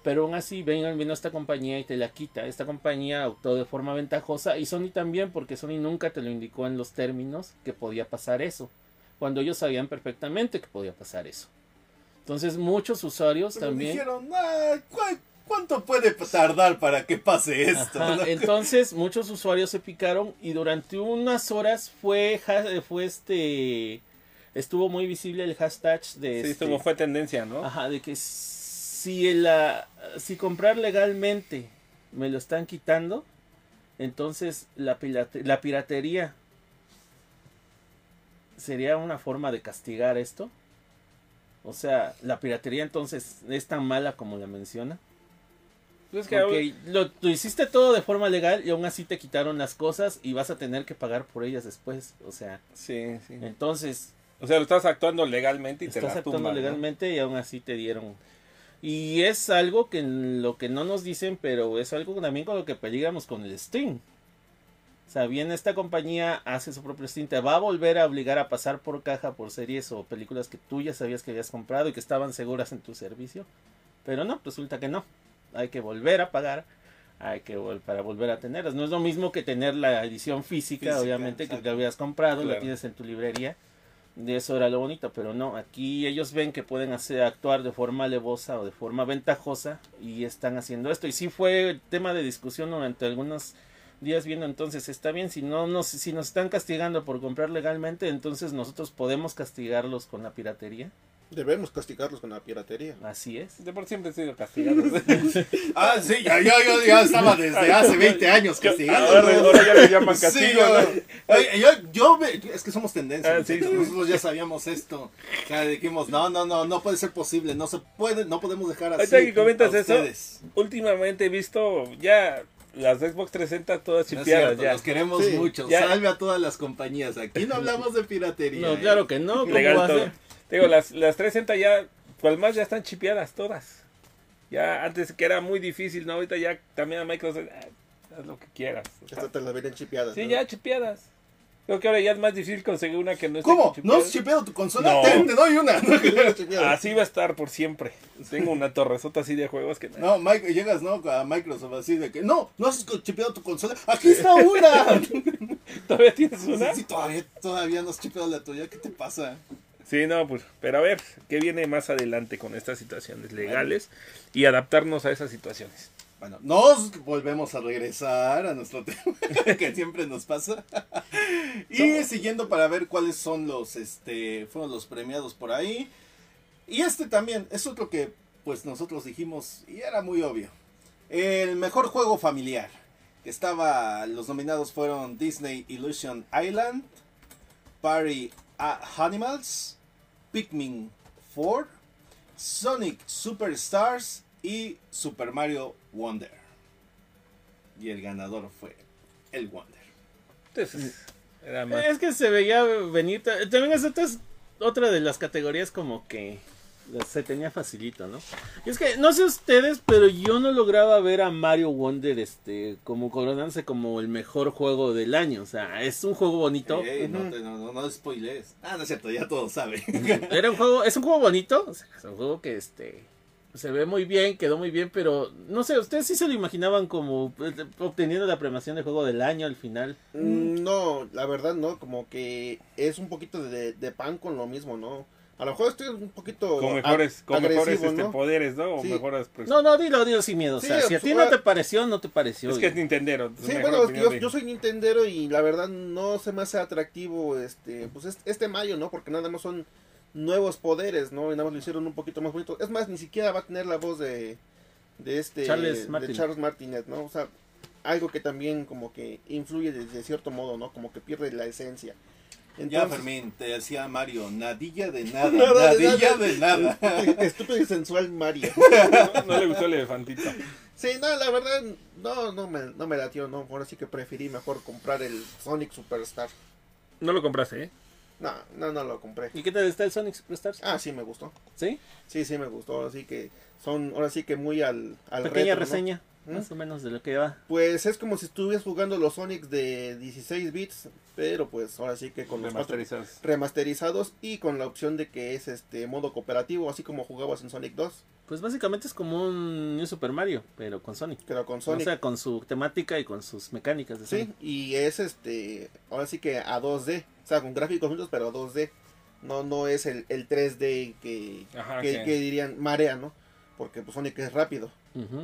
Pero aún así ven, vino esta compañía y te la quita. Esta compañía actuó de forma ventajosa y Sony también, porque Sony nunca te lo indicó en los términos que podía pasar eso cuando ellos sabían perfectamente que podía pasar eso. Entonces muchos usuarios Pero también... dijeron, "Ah, ¿cu- ¿cuánto puede tardar para que pase esto? Ajá, ¿no? entonces muchos usuarios se picaron y durante unas horas fue, fue este... Estuvo muy visible el hashtag de... Sí, este, como fue tendencia, ¿no? Ajá, de que si, la, si comprar legalmente me lo están quitando, entonces la, la piratería sería una forma de castigar esto. O sea, la piratería entonces es tan mala como la menciona. Pues es que Porque lo, lo hiciste todo de forma legal y aún así te quitaron las cosas y vas a tener que pagar por ellas después. O sea, Sí, sí. entonces O sea, lo estás actuando legalmente y te estás actuando tumban, ¿no? legalmente y aún así te dieron. Y es algo que lo que no nos dicen, pero es algo también con lo que peligramos con el Steam. O sea, bien, esta compañía hace su propio Steam, te va a volver a obligar a pasar por caja por series o películas que tú ya sabías que habías comprado y que estaban seguras en tu servicio. Pero no, resulta que no. Hay que volver a pagar. hay que vol- para volver a tenerlas. No es lo mismo que tener la edición física, Física, obviamente, que la habías comprado, la Claro. tienes en tu librería. De eso era lo bonito, pero no, aquí ellos ven que pueden hacer actuar de forma alevosa o de forma ventajosa y están haciendo esto. Y sí fue tema de discusión durante algunos días viendo entonces está bien si no nos si nos están castigando por comprar legalmente entonces nosotros podemos castigarlos con la piratería Debemos castigarlos con la piratería. así es De por siempre he sido castigado. (laughs) Ah, sí, ya, yo, yo ya estaba desde hace 20 años castigando. ahora, ahora ya le llaman castigo. Sí, yo, ¿no? oye, yo, yo ve- es que somos tendencia. Ah, sí. Nosotros ya sabíamos esto. O sea, dijimos, no, no, no, no puede ser posible. No se puede, no podemos dejar así. Ahorita que comentas eso, ustedes. Últimamente he visto ya las Xbox 360 todas No chipeadas. cierto, ya. los queremos Sí. mucho. Ya. Salve a todas las compañías. Aquí no (laughs) hablamos de piratería. no ¿eh? claro que no ¿cómo Legal va a todo. Digo, las, las 360 ya, cual más ya están chipeadas todas. Ya antes que era muy difícil, ¿no? Ahorita ya también a Microsoft, ah, haz lo que quieras. Estas te las vienen chipeadas. sí, ¿no? ya chipeadas. Creo que ahora ya es más difícil conseguir una que no esté ¿Cómo? ¿No has chipeado tu consola? No. Te, te doy una. (laughs) Chipeadas. Así va a estar por siempre. Tengo una torresota así de juegos que... No, Mike, llegas ¿no? a Microsoft así de que no, no has chipeado tu consola. Aquí está una. (laughs) ¿Todavía tienes una? Sí, todavía, todavía no has chipeado la tuya. ¿Qué te pasa? Sí, no, pues, pero a ver, ¿qué viene más adelante con estas situaciones legales y adaptarnos a esas situaciones? Bueno, nos volvemos a regresar a nuestro (laughs) tema que siempre nos pasa. (laughs) Y siguiendo para ver cuáles son los, este, fueron los premiados por ahí. Y este también es otro que, pues nosotros dijimos y era muy obvio. El mejor juego familiar. Que estaba, los nominados fueron Disney Illusion Island, Party Animals, Pikmin 4, Sonic Superstars y Super Mario Wonder. Y el ganador fue el Wonder. Entonces, era más... es que se veía venir ta- también es otra, otra de las categorías como que se tenía facilito, ¿no? Y es que no sé ustedes, pero yo no lograba ver a Mario Wonder este como coronándose como el mejor juego del año, o sea, es un juego bonito. Ey, no, te- no, no, no spoilees. Ah, no es cierto, ya todos saben. (laughs) Era un juego, es un juego bonito, o sea, es un juego que este se ve muy bien, quedó muy bien, pero no sé, ustedes sí se lo imaginaban como eh, obteniendo la premiación de juego del año al final. Mm, No, la verdad no, como que es un poquito de, de pan con lo mismo, ¿no? A lo mejor estoy un poquito con mejores, con mejores este, ¿no? poderes, ¿no? O Sí. mejores... pues, No, no, dilo, dilo sin miedo, o sea, si a ti no te pareció, no te pareció. Es que es Nintendero. Sí, bueno, es que opinión yo, de- yo soy Nintendero y la verdad no se me hace atractivo este pues es- este Mario, ¿no? Porque nada más son nuevos poderes, ¿no? Y nada más lo hicieron un poquito más bonito. Es más, ni siquiera va a tener la voz de, de este Charles de Martinet. Charles Martinet, ¿no? O sea, algo que también como que influye de, de cierto modo, ¿no? Como que pierde la esencia. Ya, Fermín, te decía Mario, nadilla de (laughs) nada, Nada de nadilla nada. de nada. Estúpido y sensual Mario. (laughs) No, no le gustó el elefantito. Sí, no, la verdad, no, no me, no me latió, no. Ahora sí que preferí mejor comprar el Sonic Superstar. No lo compraste, ¿eh? No, no, no lo compré. ¿Y qué tal está el Sonic Superstars? Ah, sí me gustó. ¿Sí? Sí, sí me gustó. Ahora sí que son, ahora sí que muy al, al Pequeña retro, ¿no? ¿Mm? más o menos de lo que va. Pues es como si estuvieras jugando los Sonics de 16 bits, pero pues ahora sí que con los Remasterizados. remasterizados y con la opción de que es este modo cooperativo, así como jugabas en Sonic 2, Pues básicamente es como un New Super Mario, pero con Sonic. pero con O Sonic. sea, con su temática y con sus mecánicas de Sí, Sonic. y es este, ahora sí que a 2D, o sea, con gráficos juntos, pero a 2D. No, no es el, el 3D que, Ajá, que, que- que dirían marea, ¿no? Porque pues Sonic es rápido.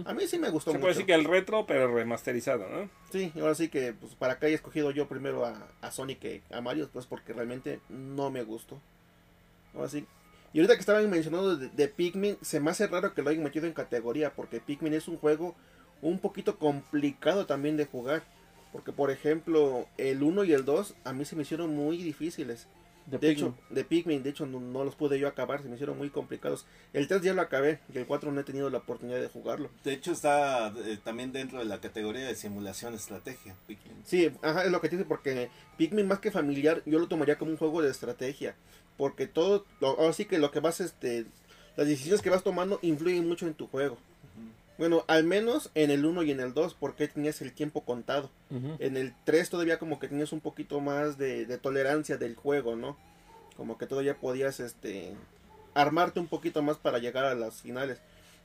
A mí sí me gustó Se mucho. puede decir que el retro, pero remasterizado, ¿no? Sí, ahora sí que pues, para que haya escogido yo primero a, a Sonic que a Mario, pues porque realmente no me gustó. Ahora sí. Y ahorita que estaban mencionando de, de Pikmin, se me hace raro que lo hayan metido en categoría, porque Pikmin es un juego un poquito complicado también de jugar. Porque, por ejemplo, el 1 y el 2 a mí se me hicieron muy difíciles. De hecho, de Pikmin, de hecho no, no los pude yo acabar, se me hicieron muy complicados. El 3 ya lo acabé y el 4 no he tenido la oportunidad de jugarlo. De hecho, está eh, también dentro de la categoría de simulación estrategia. Pikmin. Sí, ajá, es lo que te dice, porque Pikmin más que familiar, yo lo tomaría como un juego de estrategia. Porque todo, lo- ahora sí que lo que vas, este, las decisiones que vas tomando influyen mucho en tu juego. Bueno, al menos en el 1 y en el 2, porque tenías el tiempo contado. En el 3 todavía como que tenías un poquito más de, de tolerancia del juego, ¿no? Como que todavía podías, este, armarte un poquito más para llegar a las finales.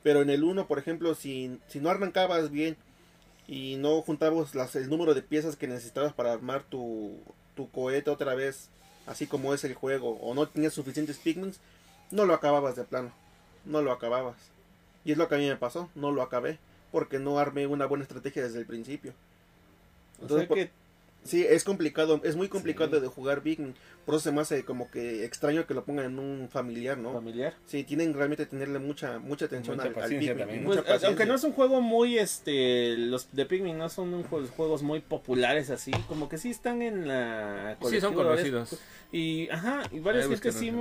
Pero en el 1, por ejemplo, si, si no arrancabas bien y no juntabas las, el número de piezas que necesitabas para armar tu, tu cohete otra vez, así como es el juego, o no tenías suficientes pigments, no lo acababas de plano, no lo acababas. Y es lo que a mí me pasó, no lo acabé, porque no armé una buena estrategia desde el principio. O Entonces, sea por- que Sí, es complicado, es muy complicado Sí. de jugar Big. Por eso se me hace como que extraño que lo pongan en un familiar, ¿no? familiar. Sí, tienen realmente que tenerle mucha mucha atención Mucha al, al paciencia Pikmin, también. mucha Pues, aunque no es un juego muy, este, los de Pikmin no son un juegos muy populares así, como que sí están en la Sí, son conocidos. Y, ajá, y varias gente sí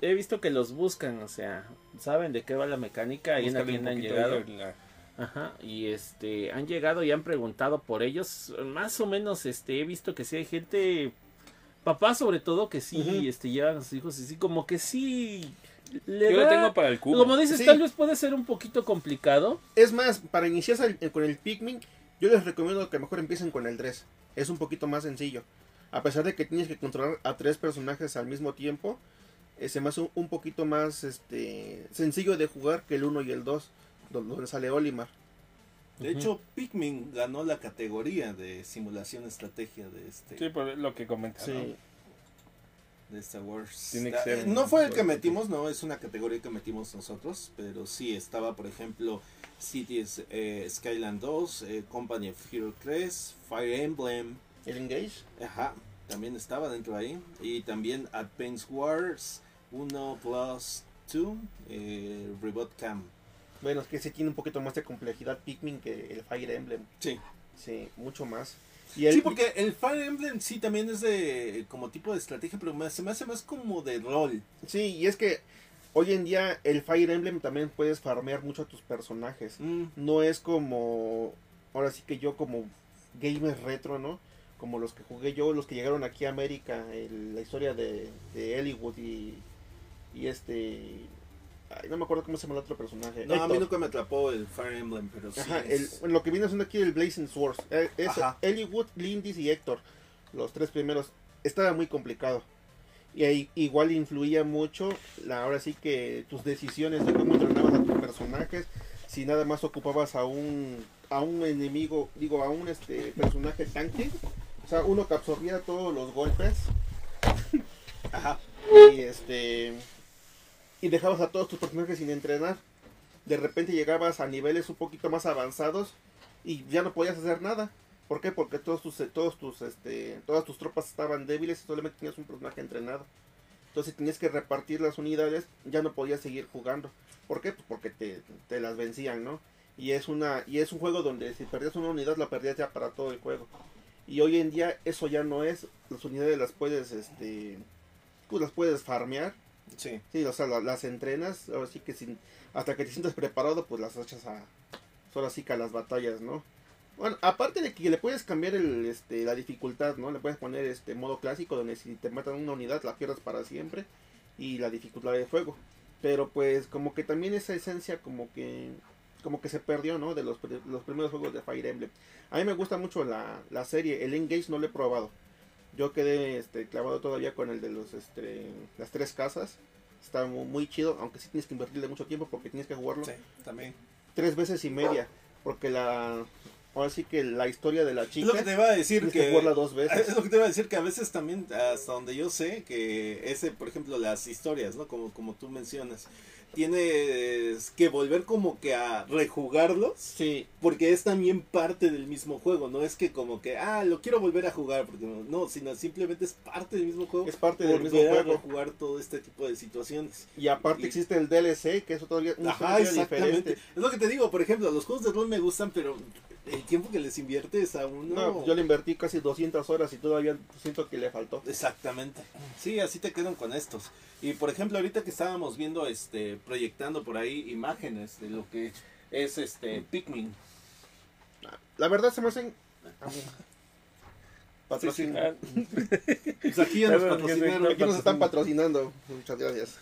he visto que los buscan, o sea, saben de qué va la mecánica, ahí en la tienda han llegado. la- Ajá, y este, han llegado y han preguntado por ellos, más o menos, este, he visto que sí hay gente, papás sobre todo, que sí, este, llevan a sus hijos y sí, como que sí, le Yo lo da- tengo para el cubo. como dices, Sí. tal vez puede ser un poquito complicado, Es más, para iniciarse al- con el Pikmin, yo les recomiendo que mejor empiecen con el Dress. Es un poquito más sencillo. A pesar de que tienes que controlar a tres personajes al mismo tiempo, eh, se me hace un, un poquito más este sencillo de jugar que el 1 y el 2, donde, donde sale Olimar. De hecho, Pikmin ganó la categoría de simulación estrategia de este Sí, por lo que comentas. Sí. de Star Wars. Tiene que Ah, ser eh, no fue el que metimos, no, es una categoría que metimos nosotros, pero sí estaba, por ejemplo, Cities eh, Skyland 2, eh, Company of Hero 3, Fire Emblem, El Engage. ajá, también estaba dentro ahí, y también Advance Wars 1 plus 2, eh, Reboot Cam. Bueno, es que sí tiene un poquito más de complejidad Pikmin que el Fire Emblem. Sí. Sí, mucho más. Y el, Sí, porque el Fire Emblem sí también es de como tipo de estrategia, pero más- se me hace más como de rol. Sí, y es que hoy en día el Fire Emblem también puedes farmear mucho a tus personajes. Mm, No es como, ahora sí que yo como gamer retro, ¿no? Como los que jugué yo, los que llegaron aquí a América, el- la historia de, de Ellwood y, y este... Ay, no me acuerdo cómo se llama el otro personaje. No, a mí nunca me atrapó el Fire Emblem, pero sí. Ajá, es- el- lo que viene siendo aquí el Blazing Swords. Eh, Es Ajá. Ellwood, Lindis y Héctor. Los tres primeros. Estaba muy complicado. Y ahí igual influía mucho, la, ahora sí que tus decisiones de cómo entrenabas a tus personajes. Si nada más ocupabas a un, a un enemigo, digo, a un este personaje tanque. O sea, uno que absorbía todos los golpes. Ajá. Y este. Y dejabas a todos tus personajes sin entrenar. De repente llegabas a niveles un poquito más avanzados y ya no podías hacer nada. ¿Por qué? Porque todos tus, todos tus, este, todas tus tropas estaban débiles y solamente tenías un personaje entrenado. Entonces tenías que repartir las unidades, ya no podías seguir jugando. ¿Por qué? Pues porque te, te las vencían, ¿no? Y es una, y es un juego donde si perdías una unidad la perdías ya para todo el juego. Y hoy en día eso ya no es, las unidades las puedes, este, pues las puedes farmear Sí. Sí, o sea, la- las entrenas, ahora sí que sin, hasta que te sientas preparado, pues las echas a, ahora sí que a las batallas, ¿no? Bueno, aparte de que le puedes cambiar el, este, la dificultad, ¿no? Le puedes poner este modo clásico, donde si te matan una unidad la pierdas para siempre, y la dificultad de fuego. Pero pues como que también esa esencia como que como que se perdió, ¿no? De los, los primeros juegos de Fire Emblem. A mí me gusta mucho la, la serie, el Engage no lo he probado. Yo quedé este, clavado todavía con el de los este, las tres casas. Está mu- muy, chido, aunque sí tienes que invertirle mucho tiempo porque tienes que jugarlo Sí, también. tres veces y media. Porque la ahora sí que la historia de la Es chica lo que te iba a decir tienes que que... jugarla dos veces. Es lo que te iba a decir que a veces también, hasta donde yo sé, que ese, por ejemplo, las historias, ¿no? Como, como tú mencionas, tienes que volver como que a rejugarlos, Sí, porque es también parte del mismo juego, no es que como que, ah, lo quiero volver a jugar, porque no, no, sino simplemente es parte del mismo juego. es parte del mismo volver a juego. rejugar todo este tipo de situaciones. Y aparte Y- existe el DLC, que es todavía una Ajá, exactamente. diferente. Es lo que te digo, por ejemplo, los juegos de rol me gustan, pero el tiempo que les inviertes a uno... No, yo le invertí casi 200 horas y todavía siento que le faltó. Exactamente. Sí, así te quedan con estos. Y por ejemplo, ahorita que estábamos viendo, este, proyectando por ahí imágenes de lo que es este Pikmin. La verdad se me hacen... a (laughs) mí. Patrocin- Ah, (laughs) Pues aquí ya nos patrocinaron. Aquí nos están patrocinando. Muchas gracias.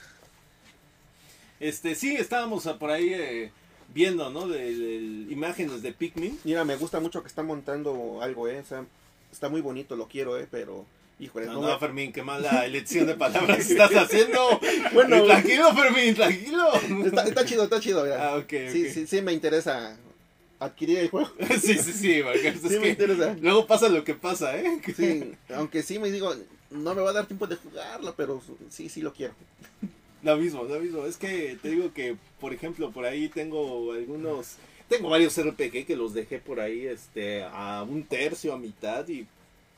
Este, sí, estábamos por ahí eh, viendo, ¿no? De, de imágenes de Pikmin. Mira, me gusta mucho que está montando algo, ¿eh? O sea, está muy bonito, lo quiero, ¿eh? Pero, híjole, No, no, no, Fermín, qué mala (laughs) elección de palabras estás haciendo. (laughs) Bueno, tranquilo, Fermín, tranquilo. Está, está chido, está chido, mira. Ah, ok, ok. Sí, sí, sí me interesa adquirir el juego. (laughs) sí, sí, sí, porque es Sí, me que interesa. luego pasa lo que pasa, ¿eh? Sí, aunque sí me digo, no me va a dar tiempo de jugarlo, pero sí, sí lo quiero. Lo mismo, lo mismo. Es que te digo que, por ejemplo, por ahí tengo algunos, tengo varios RPG que los dejé por ahí, este, a un tercio, a mitad y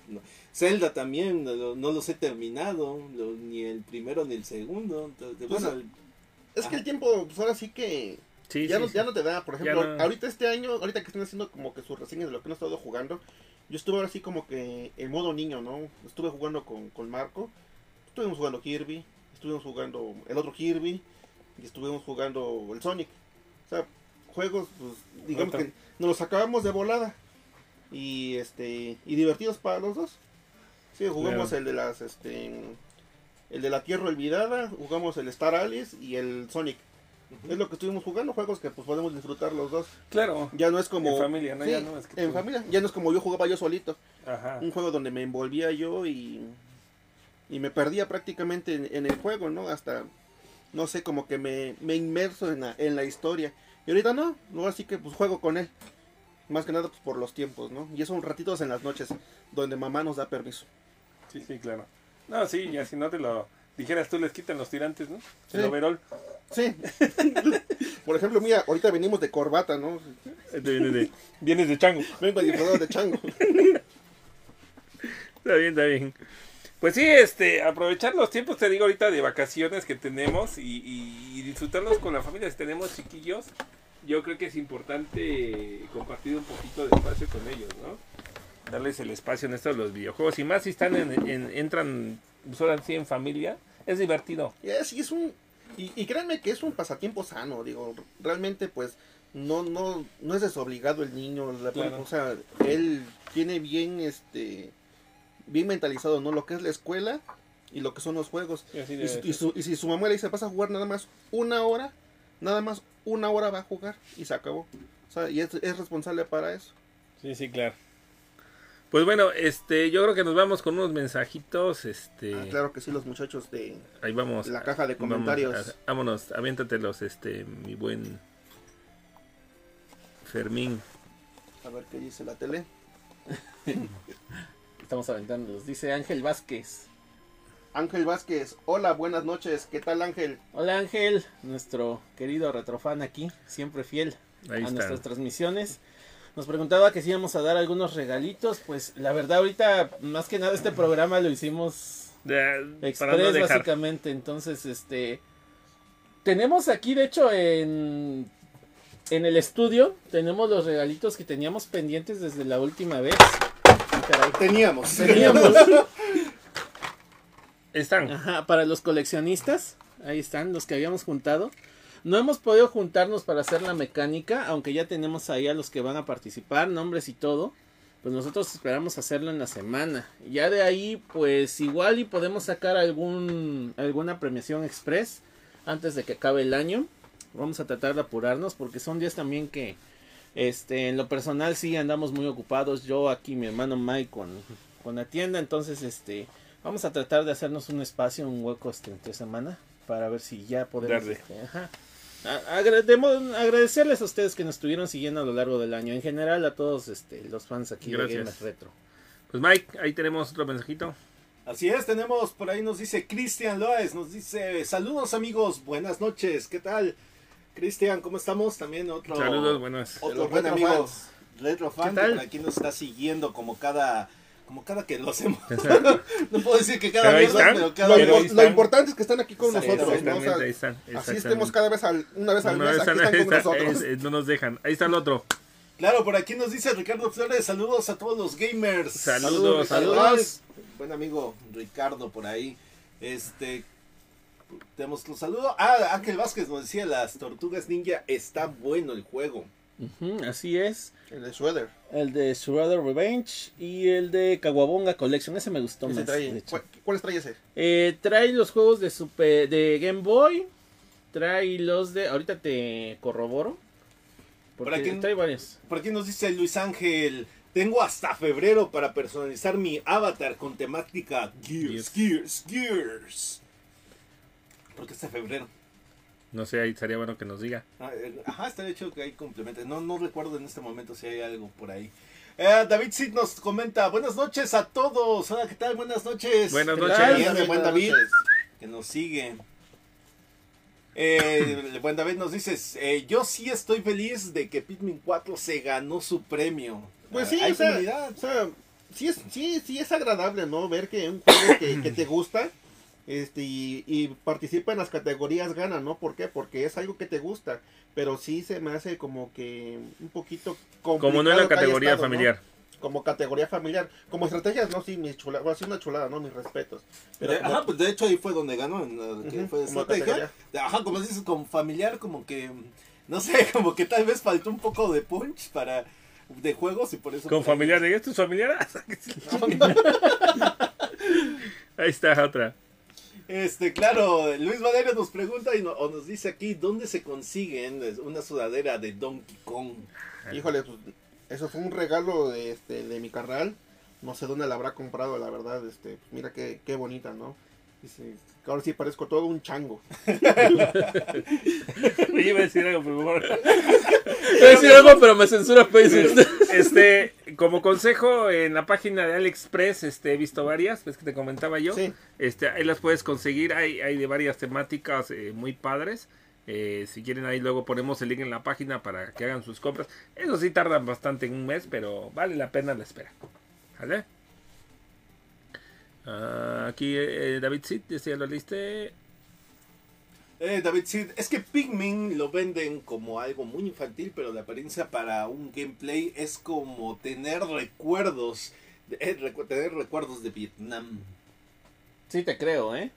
no. Zelda también, no, lo- no los he terminado, lo- ni el primero ni el segundo. Entonces, Pues, bueno, Es que el tiempo, pues ahora sí que Sí, ya, sí, no, sí. ya no te da. Por ejemplo, no. ahorita este año, ahorita que están haciendo como que sus reseñas de lo que no he estado jugando, yo estuve ahora sí como que en modo niño, ¿no? Estuve jugando con, con Marco, estuvimos jugando Kirby, estuvimos jugando el otro Kirby y estuvimos jugando el Sonic. O sea, juegos, pues, digamos que nos los acabamos de volada y este y divertidos para los dos. Sí, jugamos Claro. el de las este el de la Tierra Olvidada, jugamos el Star Alice y el Sonic. Es lo que estuvimos jugando, juegos que pues podemos disfrutar los dos. Claro. Ya no es como En familia, ¿no? Sí, Ya no es que en tú- familia, ya no es como yo jugaba yo solito, Ajá. un juego donde me envolvía yo y y me perdía prácticamente en, en el juego, ¿no? Hasta no sé, como que me, me inmerso en la, en la historia. Y ahorita no, luego así que pues juego con él. Más que nada pues por los tiempos, ¿no? Y eso ratitos en las noches donde mamá nos da permiso. Sí, sí, claro. No, sí, ya si no te lo dijeras tú, les quitan los tirantes, ¿no? El Sí. overall. Sí. (laughs) por ejemplo, mira, ahorita venimos de corbata, ¿no? Vienes de chango. Vengo disfrazado de chango. (laughs) Está bien, está bien. Pues sí, este, aprovechar los tiempos, te digo ahorita, de vacaciones que tenemos y, y- y disfrutarlos con la familia. Si tenemos chiquillos, yo creo que es importante compartir un poquito de espacio con ellos, ¿no? Darles el espacio en estos los videojuegos. Y más si están en, en- entran, pues ahora sí en familia, es divertido. Y es, y es un y, y créanme que es un pasatiempo sano, digo, realmente pues no no no es desobligado el niño, la- Claro. o sea, él tiene bien este bien mentalizado, ¿no? Lo que es la escuela y lo que son los juegos. Y así Y, debe su- ser. y su- y si su mamá le dice, vas a jugar nada más una hora, nada más una hora va a jugar y se acabó. O sea, y es, es responsable para eso. Sí, sí, claro. Pues bueno, este, yo creo que nos vamos con unos mensajitos, este, Ah, claro que sí, los muchachos de ahí vamos. la caja de Vamos, comentarios. a- vámonos, aviéntatelos, este, mi buen Fermín. A ver qué dice la tele. (laughs) Estamos aventándolos. Dice Ángel Vázquez. Ángel Vázquez, hola, buenas noches. ¿Qué tal Ángel? Hola Ángel, nuestro querido retrofan aquí, siempre fiel Ahí a está. nuestras transmisiones. Nos preguntaba que si íbamos a dar algunos regalitos, pues la verdad ahorita más que nada este programa lo hicimos para express no básicamente, entonces este tenemos aquí de hecho en en el estudio tenemos los regalitos que teníamos pendientes desde la última vez. Caray. teníamos. Teníamos. Están. Ajá, para los coleccionistas, ahí están los que habíamos juntado. No hemos podido juntarnos para hacer la mecánica, aunque ya tenemos ahí a los que van a participar, nombres y todo. Pues nosotros esperamos hacerlo en la semana. Ya de ahí, pues igual y podemos sacar algún alguna premiación express antes de que acabe el año. Vamos a tratar de apurarnos porque son días también que este en lo personal sí andamos muy ocupados. Yo aquí mi hermano Mike con, con la tienda, entonces este Vamos a tratar de hacernos un espacio, un hueco este, entre semana para ver si ya podemos este, ajá. A- agrademo- agradecerles a ustedes que nos estuvieron siguiendo a lo largo del año. En general a todos este, los fans aquí Gracias. de Gamers Retro. Pues Mike, ahí tenemos otro mensajito. Así es, tenemos por ahí nos dice Cristian Loes, nos dice saludos amigos, buenas noches, ¿qué tal? Cristian, ¿cómo estamos? También otro, Saludos, otro buen retro amigo fans. retro fan ¿Qué tal? que por aquí nos está siguiendo como cada como cada que lo hacemos. (laughs) no puedo decir que cada están. pero cada Pero vez. lo importante es que están aquí con nosotros, ¿no? O Exactamente, sea, ahí están. así estemos cada vez al, una vez al Una mes, vez aquí están con está- nosotros. es- es- no nos dejan. Ahí está el otro. Claro, por aquí nos dice Ricardo Flores, saludos a todos los gamers. Saludos, saludos. Buen amigo Ricardo por ahí. Este tenemos un saludo. Ah, Ángel Vázquez nos decía las tortugas ninja, está bueno el juego. Así es. El de Shredder. El de Shredder Revenge y el de Kawabonga Collection. Ese me gustó Ese más. trae- de hecho. ¿cuál- ¿Cuáles trae ese? Eh, trae los juegos de Super, de Game Boy. Trae los de. Ahorita te corroboro. Porque Por aquí- trae varios. Por aquí nos dice Luis Ángel, tengo hasta febrero para personalizar mi avatar con temática Gears, Gears, Gears. ¿Por qué hasta febrero? No sé, ahí estaría bueno que nos diga. Ah, eh, Ajá, está hecho que hay complementos. No, no recuerdo en este momento si hay algo por ahí. Eh, David Sid nos comenta, buenas noches a todos. Hola, ¿qué tal? Buenas noches. Buenas ¿Qué noches. Bien, Bien, buen buenas David, noches. que nos sigue. Eh, el buen David nos dice, eh, yo sí estoy feliz de que Pikmin 4 se ganó su premio. Pues Ah, sí, hay o sea, o sea, sí es, sí, sí es agradable, ¿no? Ver que un juego que, que te gusta este, y, y participa en las categorías gana, ¿no? ¿Por qué? Porque es algo que te gusta, pero sí se me hace como que un poquito complicado Como no en la categoría estado, ¿no? familiar. Como categoría familiar. Como estrategias, no, sí, mis chula, bueno, sí una chulada, ¿no? Mis respetos. Pero De, como- ajá, pues de hecho ahí fue donde ganó, en la que Ujú, fue estrategia. Ajá, como dices, como familiar, como que, no sé, (laughs) como que tal vez faltó un poco de punch para de juegos y por eso... Con familiar, ¿de esto es familiar? (laughs) (laughs) ahí está otra. Este, claro, Luis Valerio nos pregunta y no- o nos dice aquí, ¿dónde se consiguen una sudadera de Donkey Kong? Híjole, pues, eso fue un regalo de, este, de mi carnal. No sé dónde la habrá comprado, la verdad. Este, mira qué, qué bonita, ¿no? Dice, ahora sí parezco todo un chango. (laughs) Oye, iba a decir algo, por favor. Voy a decir algo, pero me censura Facebook. Este, como consejo, en la página de AliExpress, este, he visto varias, ves que te comentaba yo. Sí. Este, ahí las puedes conseguir, hay, hay de varias temáticas eh, muy padres. Eh, si quieren ahí luego ponemos el link en la página para que hagan sus compras. Eso sí tardan bastante en un mes, pero vale la pena la espera. ¿Vale? Ah, aquí eh, David Sid, ya lo leíste. Eh, David Sid, es que Pikmin lo venden como algo muy infantil, pero la apariencia para un gameplay es como tener recuerdos, eh, recu- tener recuerdos de Vietnam. Sí te creo, ¿eh?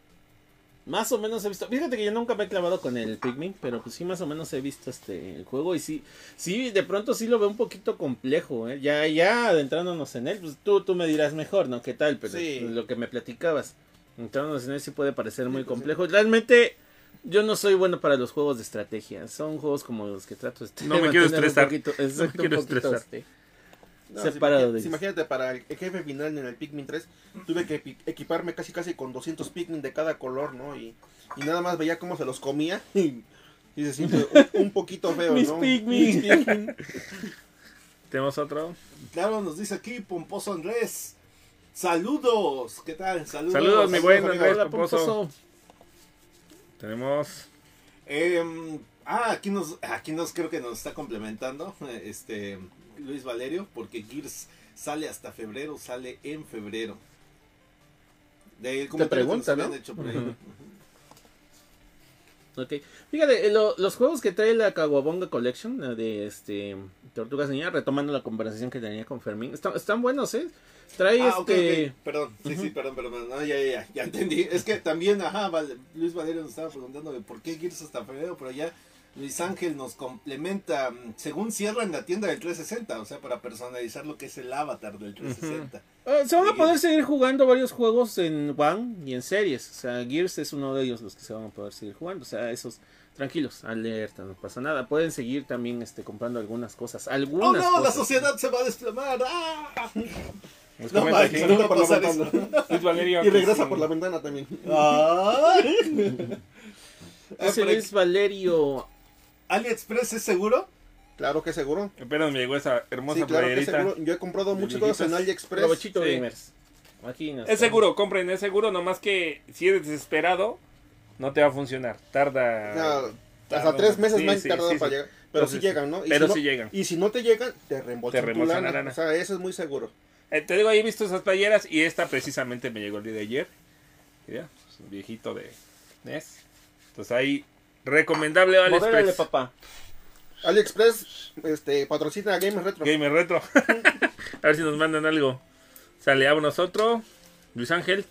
Más o menos he visto. Fíjate que yo nunca me he clavado con el Pikmin, pero pues sí más o menos he visto este el juego y sí, sí de pronto sí lo veo un poquito complejo, ¿eh? Ya ya adentrándonos en él, pues tú tú me dirás mejor, ¿no? ¿Qué tal? Pero Sí. lo que me platicabas, entrándonos en él sí puede parecer muy Sí, pues, complejo. Realmente yo no soy bueno para los juegos de estrategia, son juegos como los que trato este, No me (laughs) quiero mantener un estresar. poquito- No me exacto, un quiero poquito, estresar. este, No, separado si de imagínate, para el jefe final en el Pikmin 3, tuve que equiparme casi casi con 200 Pikmin de cada color, ¿no? Y, y nada más veía cómo se los comía. (laughs) Y, y se siente un, un poquito feo, Mis ¿no? Pikmin. Mis Pikmin. (laughs) Tenemos otro. Claro, nos dice aquí Pomposo Andrés. Saludos, ¿qué tal? Saludos. Saludos, mi buen. Andrés Hola, Pomposo. Pomposo. Tenemos. Em, ah, aquí nos, aquí nos creo que nos está complementando (laughs) este Luis Valerio, porque Gears sale hasta febrero, sale en febrero. De comentario que pregunta, nos habían ¿no? hecho por ahí. Ok. Fíjate, eh, lo- los juegos que trae la Kawabonga Collection, la de este Tortugas Ninja, retomando la conversación que tenía con Fermín, están, están buenos, ¿eh? Trae Ah, este... perdón, sí, sí, perdón, perdón, no, ya, ya, ya, ya entendí. Es que también, ajá, Luis Valerio nos estaba preguntando de por qué Gears hasta febrero, pero ya Luis Ángel nos complementa, mm, según cierran la tienda del 360, o sea, para personalizar lo que es el avatar del 360. Ah, se van a poder seguir jugando varios juegos en One y en series. O sea, Gears es uno de ellos los que se van a poder seguir jugando. O sea, esos tranquilos, alerta, no pasa nada. Pueden seguir también este comprando algunas cosas. Algunas ¡Oh no, la sociedad se va a desplomar! ¡Ah! Nos No, va a pasar eso. Valerio. Y regresa por la ventana también. (laughs) Ah, aquí, Luis Valerio. ¿AliExpress es seguro? Claro que seguro. Apenas me llegó esa hermosa Sí, claro que playerita. seguro. Yo he comprado muchas cosas en. AliExpress. Provechito Sí. Gamers. No Es seguro, compren, es seguro, nomás que si eres desesperado, no te va a funcionar. Tarda. Ya, tarda hasta tres meses sí, han sí, tardado sí, para sí. llegar. Pero Entonces, sí llegan, ¿no? Y pero si no- sí llegan. Y si no te llegan, te reembolsan Te reembolsan lana. la lana. O sea, eso es muy seguro. Eh, te digo, ahí he visto esas playeras y esta precisamente me llegó el día de ayer. Mira, es un viejito de NES. Entonces ahí, recomendable AliExpress. papá. AliExpress este, patrocina a Gamer Retro. Gamer Retro. (laughs) a ver si nos mandan algo. Sale, a nosotros. Luis Ángel.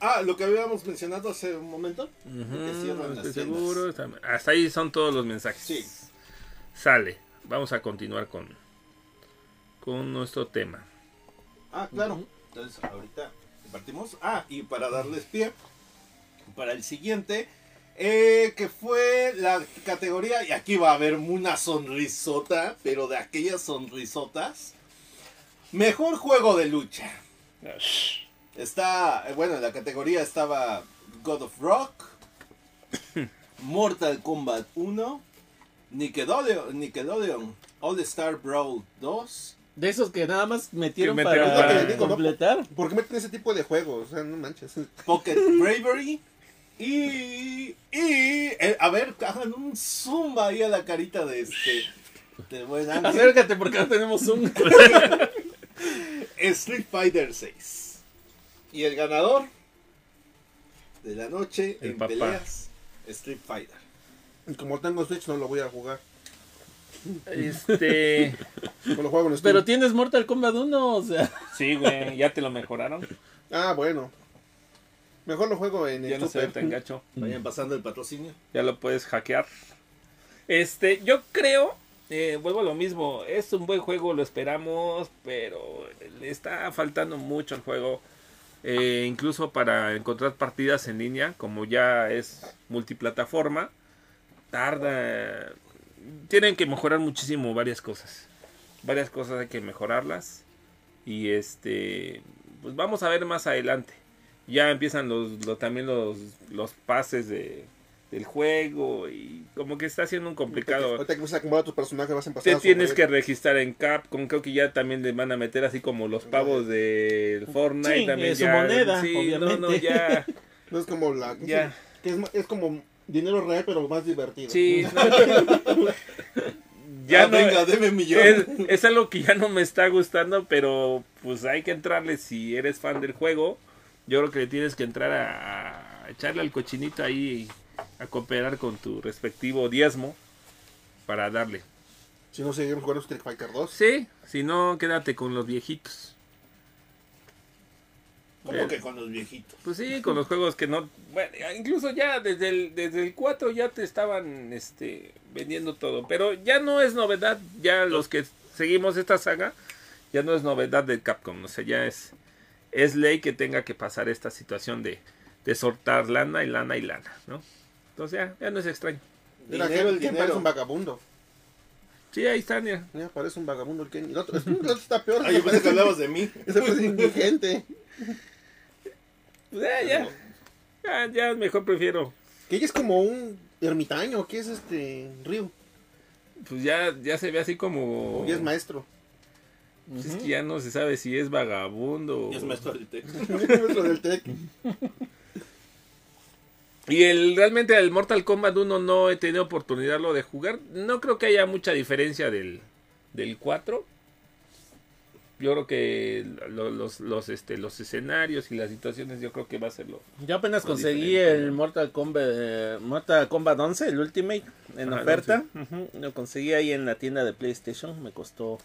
Ah, lo que habíamos mencionado hace un momento. Ujú, que cierran las estoy tiendas. seguro. Hasta ahí son todos los mensajes. Sí. Sale. Vamos a continuar con, con nuestro tema. Ah, claro. Entonces, ahorita partimos. Ah, y para darles pie para el siguiente, eh, que fue la categoría, y aquí va a haber una sonrisota, pero de aquellas sonrisotas. Mejor juego de lucha. Está, bueno, en la categoría estaba God of Rock, Mortal Kombat 1, Nickelodeon, Nickelodeon All Star Brawl 2, De esos que nada más metieron, para, para- digo, ¿no? completar. ¿Por qué meten ese tipo de juegos? O sea, no manches. (laughs) Pocket Bravery y, y eh, a ver, hagan un zoom ahí a la carita de este de buen (laughs) ángel. Acércate porque no tenemos un. (laughs) Street Fighter 6. Y el ganador de la noche El en papá. peleas Street Fighter. Y como tengo Switch, no lo voy a jugar. Este. (laughs) No lo juego en. Pero tienes Mortal Kombat 1, o sea. Sí, güey, ya te lo mejoraron. Ah, bueno. Mejor lo juego en Ya el no se ve tan gacho. (laughs) Vayan pasando el patrocinio. Ya lo puedes hackear. Este, yo creo, eh, vuelvo a lo mismo, es un buen juego, lo esperamos, pero le está faltando mucho el juego. Eh, incluso para encontrar partidas en línea, como ya es multiplataforma, tarda. Tienen que mejorar muchísimo varias cosas. Varias cosas hay que mejorarlas. Y este, pues vamos a ver más adelante. Ya empiezan los, lo- también los, los pases de, del juego y como que está siendo un complicado. Ahorita que empiezas a acumular tus personajes vas a empezar Te a tienes que registrar en Capcom, creo que ya también le van a meter así como los pavos del Fortnite Sí, también su ya. moneda, sí, obviamente. no, no, ya. (laughs) No es como la... Ya. Que es, como dinero real, pero más divertido. Sí, (laughs) no. ya Ah, no, venga, deme millón. es, es algo que ya no me está gustando, pero pues hay que entrarle si eres fan del juego. Yo creo que le tienes que entrar a, a echarle al cochinito ahí a cooperar con tu respectivo diezmo para darle. Si no, seguimos jugando Street Fighter 2. Sí, si no, quédate con los viejitos. ¿Cómo que con los viejitos? Pues sí, con los juegos que no... Bueno, incluso ya desde el, desde el 4 ya te estaban este, vendiendo todo. Pero ya no es novedad, ya los que seguimos esta saga, ya no es novedad de Capcom. O sea, ya es, es ley que tenga que pasar esta situación de, de soltar lana y lana y lana, ¿no? Entonces ya, ya no es extraño. Mira, Dinero, Ken, el Ken dinero. parece un vagabundo. Sí, ahí está, mira. Mira, parece un vagabundo el Ken. Y el otro, el otro está peor. Ay, yo pensé que hablabas de mí. (laughs) Ese parece indigente. Pues ya, ya. Ya, ya mejor prefiero. Que ella es como un ermitaño. ¿Qué es este Ryu? Pues ya, ya se ve así como... Y es maestro. Pues es que ya no se sabe si es vagabundo. Y es o- maestro del (laughs) (laughs) maestro del Tec. Y el realmente el Mortal Kombat 1 no he tenido oportunidad lo de jugar. No creo que haya mucha diferencia del, del 4. Yo creo que lo- los, los, este, los escenarios y las situaciones yo creo que va a ser lo... Yo apenas conseguí diferente, el. Mortal Kombat, eh, Mortal Kombat 11, el Ultimate, en Ah, oferta. Lo conseguí ahí en la tienda de PlayStation. Me costó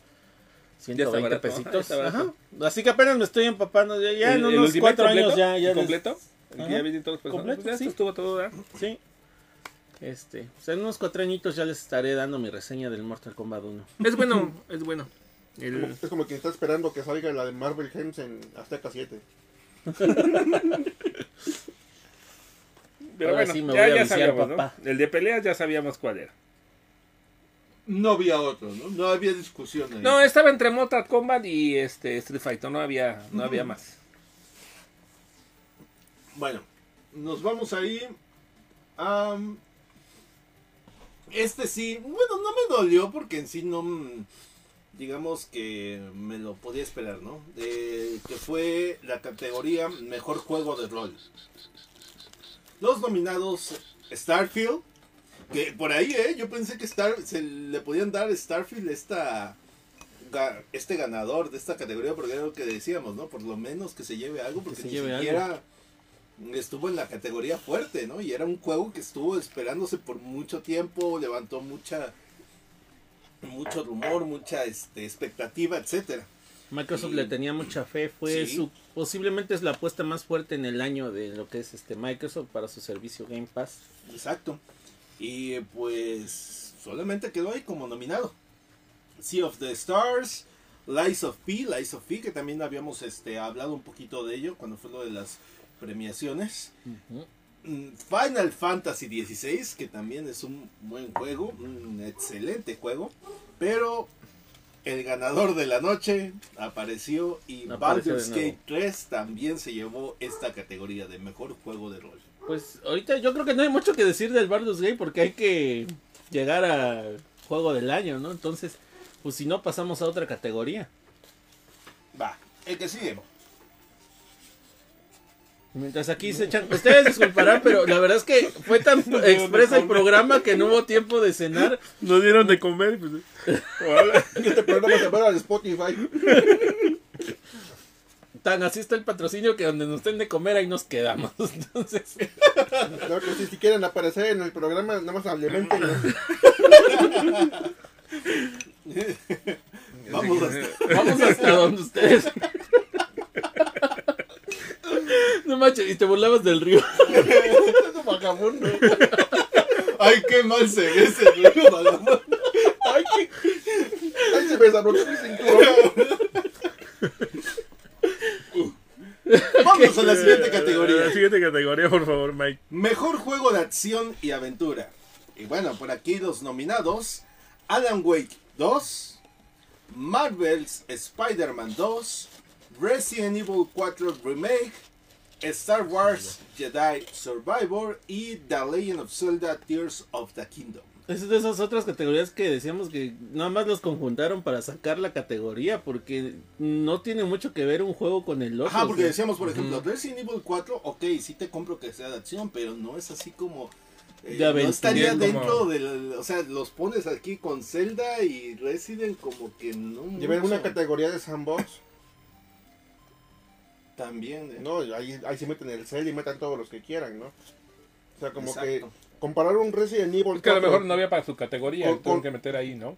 120 barato, pesitos. Ajá. Así que apenas me estoy empapando. Ya, ya ¿El- en unos cuatro años completo? ya. ya ¿El des- completo? El que Ajá. ya vienen todos los. Completo, Pues ya sí. esto estuvo todo, ¿verdad? Sí. Este, o sea, en unos cuatro añitos ya les estaré dando mi reseña del Mortal Kombat 1. Es bueno, (laughs) es bueno. El- Como- Es como quien está esperando que salga la de Marvel Gems en Azteca 7. pero ahora bueno, sí me ya, voy a ya viciar, sabíamos, ¿no? papá. El de peleas ya sabíamos cuál era. No había otro, ¿no? No había discusión ahí. No, estaba entre Mortal Kombat y este Street Fighter, no había, no había más. Bueno, nos vamos ahí. am, este sí, bueno, no me dolió porque en sí no, digamos que me lo podía esperar, ¿no? De, que fue la categoría Mejor Juego de Rol. Los nominados Starfield, que por ahí, ¿eh? Yo pensé que Star, se le podían dar Starfield esta, este ganador de esta categoría, porque era lo que decíamos, ¿no? Por lo menos que se lleve algo, porque ni algo. siquiera estuvo en la categoría fuerte, ¿no? Y era un juego que estuvo esperándose por mucho tiempo, levantó mucha mucho rumor, mucha este, expectativa, etcétera. Microsoft Y- le tenía mucha fe, fue Sí. su posiblemente es la apuesta más fuerte en el año de lo que es este Microsoft para su servicio Game Pass. Exacto. Y pues solamente quedó ahí como nominado. Sea of the Stars, Lies of P, Lies of P, que también habíamos este, hablado un poquito de ello cuando fue lo de las premiaciones. Mm, Final Fantasy XVI, que también es un buen juego, un excelente juego, pero el ganador de la noche apareció y Apareció Baldur's. Gate 3 también se llevó esta categoría de mejor juego de rol. Pues ahorita yo creo que no hay mucho que decir del Baldur's Gate porque hay que llegar a juego del año, ¿no? Entonces, pues si no pasamos a otra categoría. Va, el que sigue. Mientras aquí se echan, ustedes disculparán, pero la verdad es que fue tan (laughs) expresa el programa que no hubo tiempo de cenar. Nos dieron de comer. Pues. Este programa se va al Spotify. (laughs) Tan así está el patrocinio que donde nos den de comer ahí nos quedamos. (laughs) Entonces, No, que si, si quieren aparecer en el programa, nada más alimenten. (laughs) Vamos hasta... (laughs) vamos hasta donde ustedes. No manches, y te burlabas del río. Es un vagabundo. Ay, qué mal se ve ese río, vagabundo. Ay, qué... Ay, se me desabrochó mi cinturón. (laughs) Vamos a la siguiente La categoría. siguiente categoría, por favor, Mike. Mejor juego de acción y aventura. Y bueno, por aquí los nominados. Alan Wake 2. Marvel's Spider-Man 2. Resident Evil 4 Remake. Star Wars Jedi Survivor. Y The Legend of Zelda Tears of the Kingdom. Es de esas otras categorías que decíamos que nada más los conjuntaron para sacar la categoría, porque no tiene mucho que ver un juego con el otro. Ajá, porque o sea. decíamos, por ejemplo, Resident Evil 4, ok, sí te compro que sea de acción, pero no es así como... eh, De no estaría Como- dentro del... O sea, los pones aquí con Zelda y Resident como que no... Lleven una categoría de sandbox. También, ¿eh? No, ahí, ahí se meten el cel y metan todos los que quieran, ¿no? O sea, como que. Comparar un Resident Evil Es que a lo 4 mejor no había para su categoría, Con- con- que meter ahí, ¿no?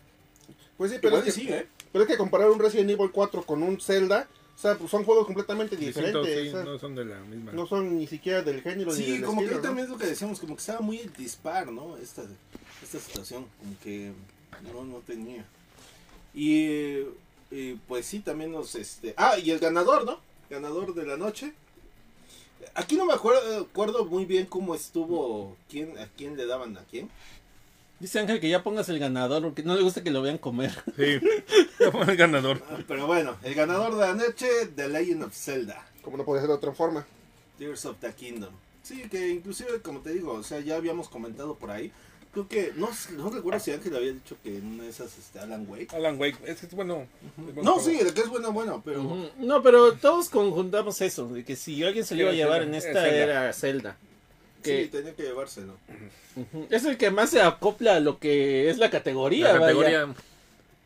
Pues sí, pero es, y que, sí, ¿eh? pero es que comparar un Resident Evil 4 con un Zelda, o sea, pues son juegos completamente diferentes. sí, o sea, no son de la misma. no son ni siquiera del género ni Sí, del como que estilo, ahí ¿no? también es lo que decíamos, como que estaba muy dispar, ¿no? Esta, esta situación, como que no, no tenía. Y, eh, eh, pues sí, también nos, este... Ah, y el ganador, ¿no? Ganador de la noche. Aquí no me acuerdo, acuerdo muy bien cómo estuvo, quién, a quién le daban a quién. Dice Ángel que ya pongas el ganador, porque no le gusta que lo vean comer. (laughs) Sí, ya fue el ganador. Ah, Pero bueno, el ganador de la noche, The Legend of Zelda. Como no puede ser de otra forma. Tears of the Kingdom. Sí, que inclusive, como te digo, o sea, ya habíamos comentado por ahí. Creo que, no, no recuerdo si Ángel había dicho que en una de esas, este, Alan Wake. Alan Wake, es que es bueno. es No, sí, de que es bueno, bueno, pero... No, pero todos conjuntamos eso, de que si alguien se lo iba a llevar Zelda, en esta Zelda. era Zelda. Que Sí, tenía que llevárselo. es el que más se acopla a lo que es la categoría. La vaya. categoría.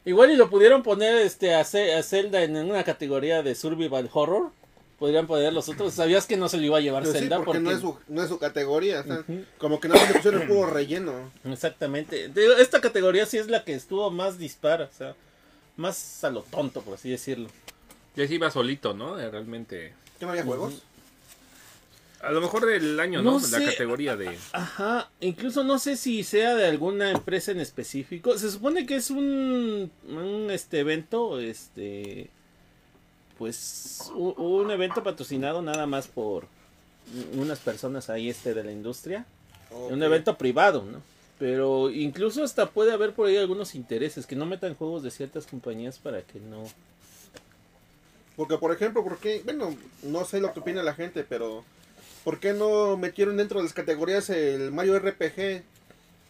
Igual y lo pudieron poner este a, a Zelda en una categoría de survival horror. Podrían poner los otros. ¿Sabías que no se lo iba a llevar Pero sí, Zelda? porque, no, es su, no es su categoría. o sea. Como que no le pusieron el juego (clears throat) relleno. Exactamente. Esta categoría sí es la que estuvo más dispara, o sea, más a lo tonto, por así decirlo. Ya sí iba solito, ¿no? Realmente. ¿Que no había juegos? A lo mejor del año, ¿no? No La sé. categoría de. Ajá, incluso no sé si sea de alguna empresa en específico. Se supone que es un, un este evento, este, pues u- un, evento patrocinado nada más por unas personas ahí este de la industria, un evento privado, ¿no? Pero incluso hasta puede haber por ahí algunos intereses que no metan juegos de ciertas compañías para que no. Porque, por ejemplo, porque, bueno, no sé lo que opina la gente, pero ¿por qué no metieron dentro de las categorías el Mario RPG,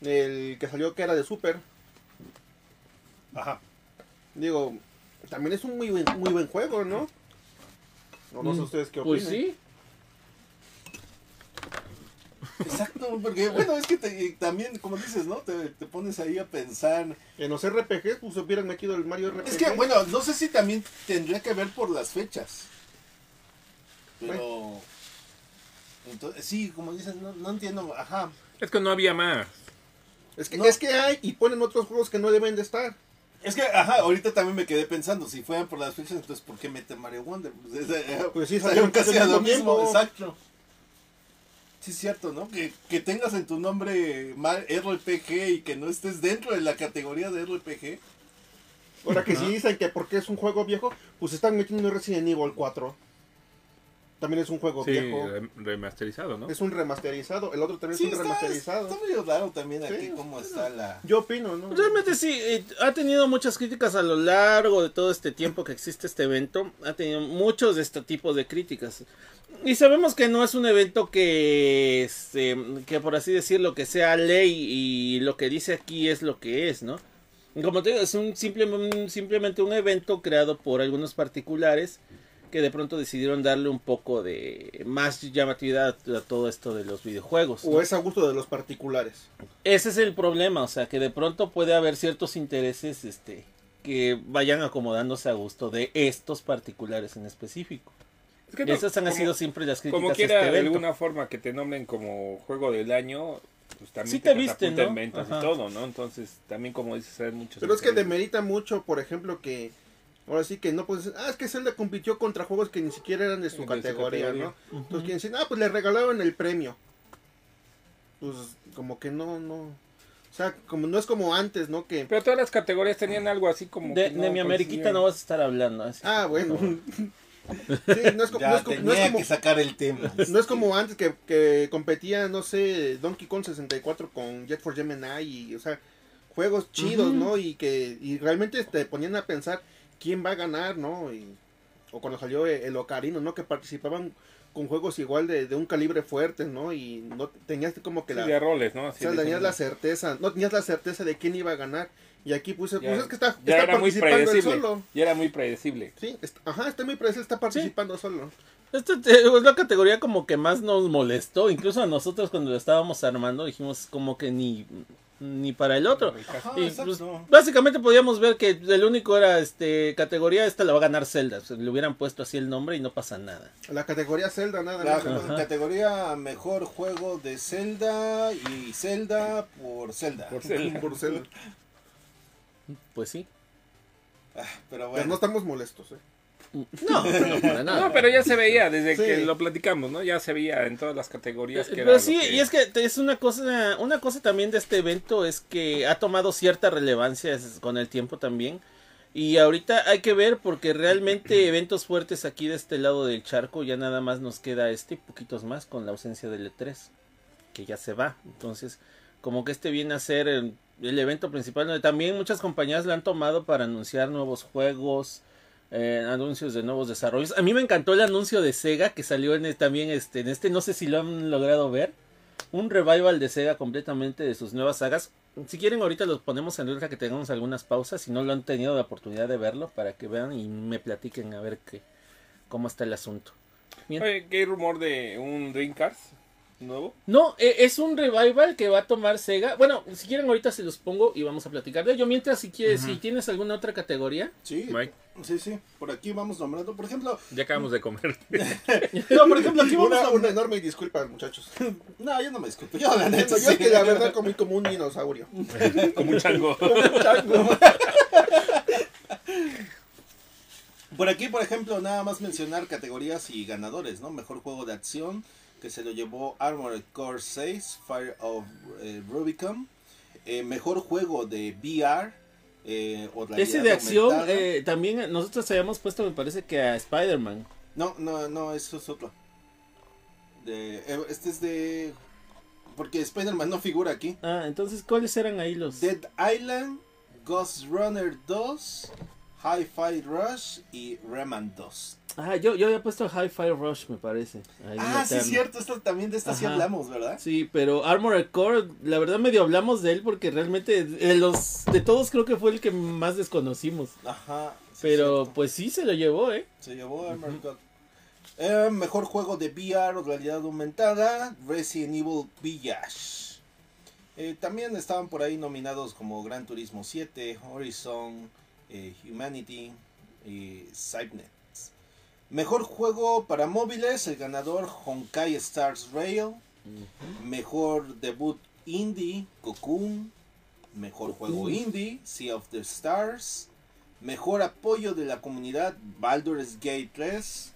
el que salió que era de Super? Ajá. Digo, también es un muy buen, muy buen juego, ¿no? O no sé Mm, ustedes qué opinan. Pues sí. Exacto, porque bueno, es que te- también, como dices, ¿no? Te, te pones ahí a pensar. En los RPGs, pues hubieran metido el Mario RPG. Es que, bueno, no sé si también tendría que ver por las fechas. Pero... Entonces, sí, como dices, no, no entiendo, ajá. Es que no había más. es que, no. es que hay y ponen otros juegos que no deben de estar. Es que, ajá, ahorita también me quedé pensando, si fueran por las fechas, entonces ¿por qué mete Mario Wonder? Pues, es, eh, (laughs) Pues sí, salieron casi a lo mismo exacto. Sí, es cierto, ¿no? Que, que tengas en tu nombre RPG y que no estés dentro de la categoría de RPG. Ahora que si dicen que porque es un juego viejo, pues están metiendo Resident Evil 4. También es un juego Sí, viejo. rem- remasterizado, ¿no? Es un remasterizado. El otro también Sí, es un está, remasterizado. está medio raro también Sí, aquí cómo está la... Yo opino, ¿no? Realmente sí, eh, ha tenido muchas críticas a lo largo de todo este tiempo que existe este evento. Ha tenido muchos de este tipo de críticas. Y sabemos que no es un evento que, este, que por así decirlo, que sea ley y lo que dice aquí es lo que es, ¿no? Como te digo, es un simple, un- simplemente un evento creado por algunos particulares que de pronto decidieron darle un poco de más llamatividad a todo esto de los videojuegos. ¿no? O es a gusto de los particulares. Ese es el problema, o sea, que de pronto puede haber ciertos intereses este que vayan acomodándose a gusto de estos particulares en específico. Es que no- Esas han como- sido siempre las críticas Como quiera, este de alguna forma que te nombren como juego del año, pues también Sí te, te Ajá. y todo, ¿no? Entonces, también como dices, hay muchos... Pero es que demerita mucho, por ejemplo, que ahora sí que no puedes decir, ah, es que Zelda compitió contra juegos que ni siquiera eran de su De su categoría. ¿no? Entonces quieren decir, ah, pues le regalaron el premio. Pues como que no, no. O sea, como no es como antes, ¿no? Que, Pero todas las categorías tenían algo así como... De, que de mi Ameriquita no vas a estar hablando. así. ah, bueno. (laughs) Sí, no es, Ya no es co- no es tenía como, que sacar el tema. (laughs) no es como antes que, que competía, no sé, Donkey Kong 64 con Jet for Gemini y, o sea, juegos chidos, ¿no? Y que y realmente te ponían a pensar quién va a ganar, ¿no? Y, o cuando salió el Ocarino, ¿no? Que participaban con juegos igual de, de un calibre fuerte, ¿no? Y no tenías como que Sí, la... de roles, ¿no? o sea, tenías la certeza, no tenías la certeza de quién iba a ganar. Y aquí puse, Ya- pues es que está, ya está era muy participando él predecible. solo. Ya era muy predecible. Sí, está- ajá, está muy predecible, está participando solo. Esta te- es la categoría como que más nos molestó. Incluso a nosotros cuando lo estábamos armando dijimos como que ni, ni para el otro. Ajá, Y, exacto. pues, básicamente podíamos ver que el único era este categoría, esta la va a ganar Zelda. O sea, le hubieran puesto así el nombre y no pasa nada. La categoría Zelda, nada La categoría mejor juego de Zelda y Zelda por Zelda. Por ser- (laughs) Por Zelda. Pues sí. Ah, pero Pero bueno. no estamos molestos, ¿eh? No, no para nada. No, pero ya se veía desde Sí. que lo platicamos, ¿no? Ya se veía en todas las categorías que Pero era sí, que- y es que es una cosa, una cosa también de este evento es que ha tomado cierta relevancia con el tiempo también. Y ahorita hay que ver porque realmente (clears throat) eventos fuertes aquí de este lado del charco ya nada más nos queda este y poquitos más con la ausencia del E3 que ya se va. Entonces, como que este viene a ser el, el evento principal donde también muchas compañías lo han tomado para anunciar nuevos juegos, eh, anuncios de nuevos desarrollos. A mí me encantó el anuncio de Sega que salió en el- también este, en este, no sé si lo han logrado ver. Un revival de Sega completamente de sus nuevas sagas. Si quieren ahorita los ponemos en lista que tengamos algunas pausas. Si no lo han tenido la oportunidad de verlo para que vean y me platiquen a ver qué, cómo está el asunto. ¿qué rumor de un Dreamcast nuevo? No, eh, es un revival que va a tomar Sega. Bueno, si quieren ahorita se los pongo y vamos a platicar de ello. Mientras, si quieres, si tienes alguna otra categoría. Sí, Mike, sí, sí. Por aquí vamos nombrando. Por ejemplo, ya acabamos de comer. (laughs) no, por ejemplo, aquí vamos Una, a una enorme disculpa, muchachos. No, yo no me disculpo. Yo la neta. Yo sí. que la verdad comí como un dinosaurio. (laughs) Como un chango. (laughs) Como un chango. Por aquí, por ejemplo, nada más mencionar categorías y ganadores, ¿no? Mejor juego de acción, que se lo llevó Armored Core 6, Fire of eh, Rubicon. Eh, mejor juego de VR. eh, o Ese de acción, eh, también nosotros habíamos puesto, me parece que a Spider-Man. No, no, no, eso es otro. De, este es de... Porque Spider-Man no figura aquí. Ah, entonces, ¿cuáles eran ahí los? Dead Island, Ghost Runner 2, Hi-Fi Rush y Rayman 2. Ah, yo, yo había puesto Hi-Fi Rush, me parece. ahí Ah, sí, es cierto, esta, también de esta sí hablamos, ¿verdad? Sí, pero Armored Core, la verdad medio hablamos de él porque realmente de los de todos creo que fue el que más desconocimos. Ajá. sí, Pero pues sí se lo llevó, ¿eh? Se llevó Armored Core. Eh, mejor juego de VR o realidad aumentada, Resident Evil Village. Eh, también estaban por ahí nominados como Gran Turismo 7, Horizon, eh, Humanity y Cybernet. Mejor juego para móviles, el ganador Honkai Stars Rail. Mejor debut indie, Cocoon. Mejor juego indie, Sea of the Stars. Mejor apoyo de la comunidad, Baldur's Gate 3.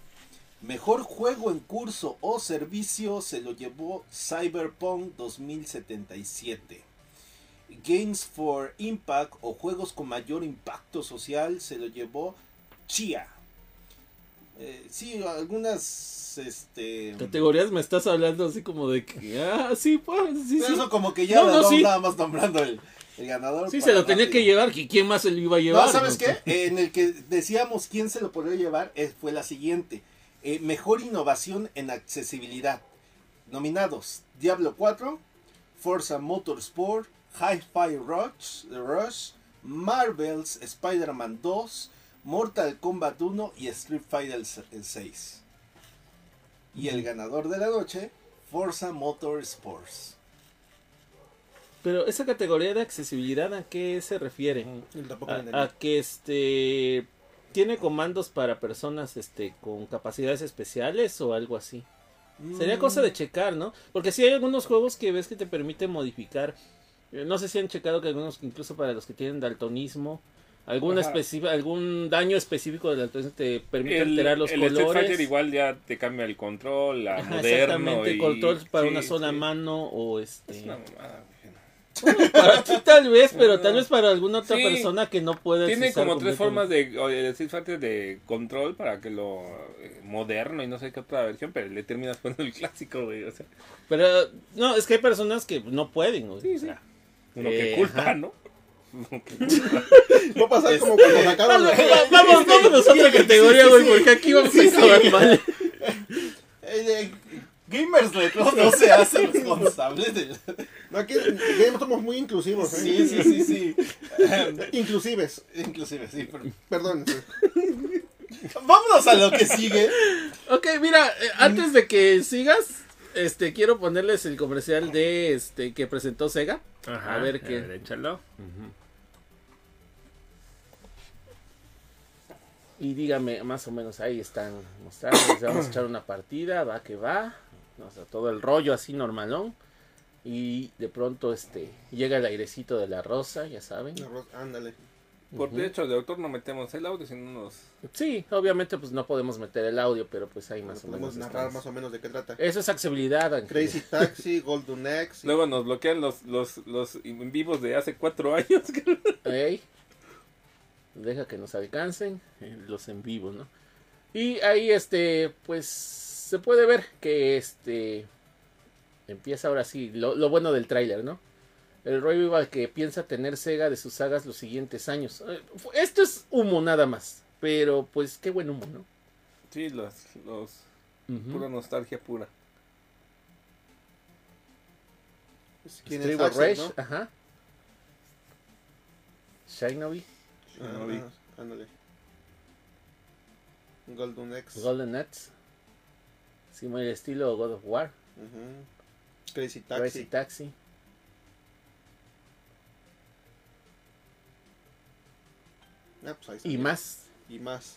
Mejor juego en curso o servicio se lo llevó Cyberpunk 2077. Games for Impact o juegos con mayor impacto social se lo llevó Chia. Eh, sí, algunas este Categorías me estás hablando así como de que, ah, sí, pues, sí, Pero sí. Eso como que ya No, no, sí. nada más nombrando el, el ganador. Sí, se lo tenía que llevar, ¿y quién más se lo iba a llevar? No, ¿sabes qué? Eh, en el que decíamos quién se lo podría llevar eh, fue la siguiente. Eh, mejor innovación en accesibilidad. Nominados Diablo 4, Forza Motorsport, Hi-Fi Rush, Rush, Marvel's Spider-Man 2, Mortal Kombat 1 y Street Fighter 6. Y el ganador de la noche, Forza Motorsports. Pero esa categoría de accesibilidad, ¿a qué se refiere? Lo A, que este tiene comandos para personas este con capacidades especiales o algo así. Sería cosa de checar, ¿no? Porque si hay algunos juegos que ves que te permiten modificar. eh, No sé si han checado que algunos, incluso para los que tienen daltonismo, algún, algún daño específico del daltonismo te permite El, alterar los el Street colores. Fighter igual ya te cambia el control, la Ajá, moderno. exactamente, y... control para sí, una sola sí. mano o este. Es una mamada. Para ti tal vez, pero tal vez para alguna otra Sí. persona que no puede. Tiene como tres formas de o el Street Fighter de control para que lo eh, moderno y no sé qué otra versión, pero le terminas poniendo el clásico, güey. O sea, Pero no, es que hay personas que no pueden. güey, Sí, o sí. sea. uno Eh, que culpa, ajá. ¿no? (laughs) Va a pasar como cuando sacaron la... Va- Vamos, vámonos a otra categoría, güey, porque aquí vamos a acabar mal. (laughs) Eh, eh, Gamers Retro no se hace responsable de... No, aquí ya somos muy inclusivos, ¿eh? Sí, sí, sí, sí. (laughs) Inclusives. Inclusive, sí. pero- Perdón. Vámonos a lo que sigue. Ok, mira, eh, antes de que sigas, este, quiero ponerles el comercial de este que presentó Sega. a ver qué. échalo. Y dígame, más o menos ahí están mostrando. les Vamos a echar una partida, va que va. O sea, todo el rollo así normalón. Y de pronto este llega el airecito de la rosa, ya saben. Arroz, Ándale. Por Ujú. derecho de autor no metemos el audio, sino nos... Sí, obviamente pues no podemos meter el audio, pero pues ahí más o Podemos menos. narrar estamos. más o menos de qué trata. Eso es accesibilidad, Ángel. Crazy Taxi, Golden X. Luego nos bloquean los, los, los en vivos de hace cuatro años. (laughs) Ey. Deja que nos alcancen eh, los en vivo, ¿no? Y ahí este, pues se puede ver que este empieza ahora sí lo, lo bueno del tráiler, ¿no? El revival que piensa tener Sega de sus sagas los siguientes años. Eh, Esto es humo nada más, pero pues qué buen humo, ¿no? Sí, los, los pura nostalgia pura. ¿Quién es Axel, Rage, no? ajá. Shinobi, Ah, vi. ándale. Golden X. Golden Nuts. Sí, muy el estilo God of War. Crazy Taxi. Crazy Taxi. Ah, pues ahí Y más. Y más.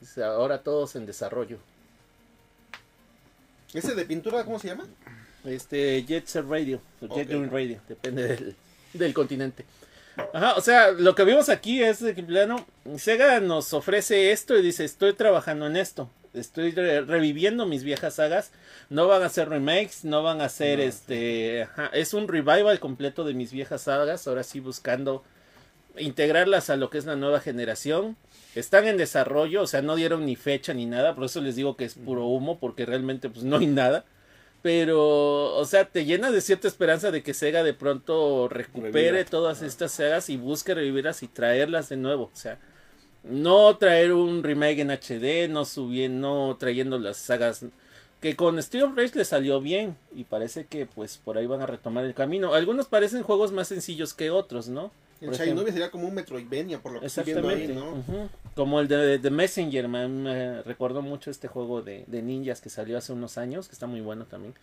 Dice, Ahora todos en desarrollo. ¿Ese de pintura cómo se llama? Este Jet Set Radio, o Jet Radio, depende del, del continente. Ajá, o sea, lo que vimos aquí es de que plano Sega nos ofrece esto y dice, estoy trabajando en esto. Estoy re- reviviendo mis viejas sagas. No van a hacer remakes, no van a hacer este, ajá, es un revival completo de mis viejas sagas, ahora sí buscando integrarlas a lo que es la nueva generación. Están en desarrollo, o sea, no dieron ni fecha ni nada, por eso les digo que es puro humo, porque realmente pues no hay nada. Pero, o sea, te llena de cierta esperanza de que Sega de pronto recupere todas estas sagas y busque revivirlas y traerlas de nuevo. O sea, no traer un remake en HD, no subir, no trayendo las sagas que con Street of Rage le salió bien y parece que pues por ahí van a retomar el camino. Algunos parecen juegos más sencillos que otros, ¿no? El Shinobi sería como un Metroidvania, por lo que estoy viendo ahí. ¿no? Como el de The Messenger, me, me recordó mucho este juego de, de ninjas que salió hace unos años, que está muy bueno también.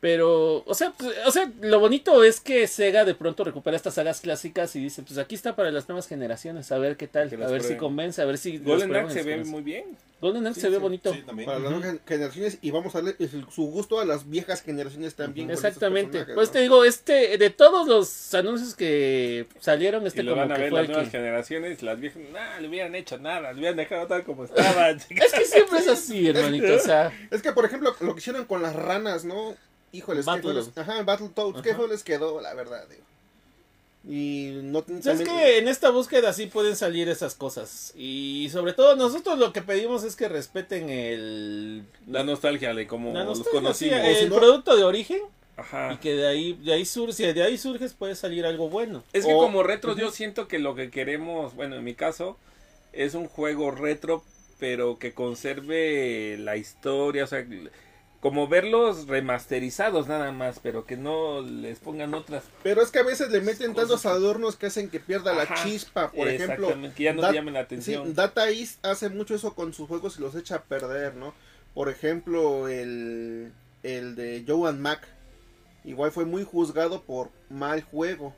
Pero, o sea, pues, o sea, lo bonito es que Sega de pronto recupera estas sagas clásicas y dice, pues aquí está para las nuevas generaciones, a ver qué tal, Que a ver si prueben. convence, a ver si... Golden Axe se ve muy bien. Golden Axe Sí, se ve sí, bonito. Sí, también. Para las nuevas gen- generaciones y vamos a darle su, su gusto a las viejas generaciones también. con estos Exactamente. Pues ¿no? te digo, este, de todos los anuncios que salieron, este y lo como van a que ver fue las nuevas que... generaciones, las viejas, nada, le hubieran hecho nada, le hubieran dejado tal como estaba. (laughs) Es que siempre es así, hermanito, o sea... Es que, por ejemplo, lo que hicieron con las ranas, ¿no? Híjoles, ¿qué fue les... Battletoads. Ajá, Battletoads, ¿qué les quedó, la verdad? digo? Y no O sea, es también- que en esta búsqueda sí pueden salir esas cosas. Y sobre todo nosotros lo que pedimos es que respeten el... La nostalgia de cómo la los sí, conocimos. el si no- producto de origen Ajá. y que de ahí, de ahí surge, si de ahí surges puede salir algo bueno. Es que O- como retros yo siento que lo que queremos, bueno, en mi caso, es un juego retro, pero que conserve la historia, o sea, como verlos remasterizados nada más, pero que no les pongan otras. Pero es que a veces le meten Cosas tantos adornos que hacen que pierda la chispa. Por ejemplo, que ya no Dat- llamen la sí, atención. Data East hace mucho eso con sus juegos y los echa a perder, ¿no? Por ejemplo, el, el de Joan Mac. Igual fue muy juzgado por mal juego.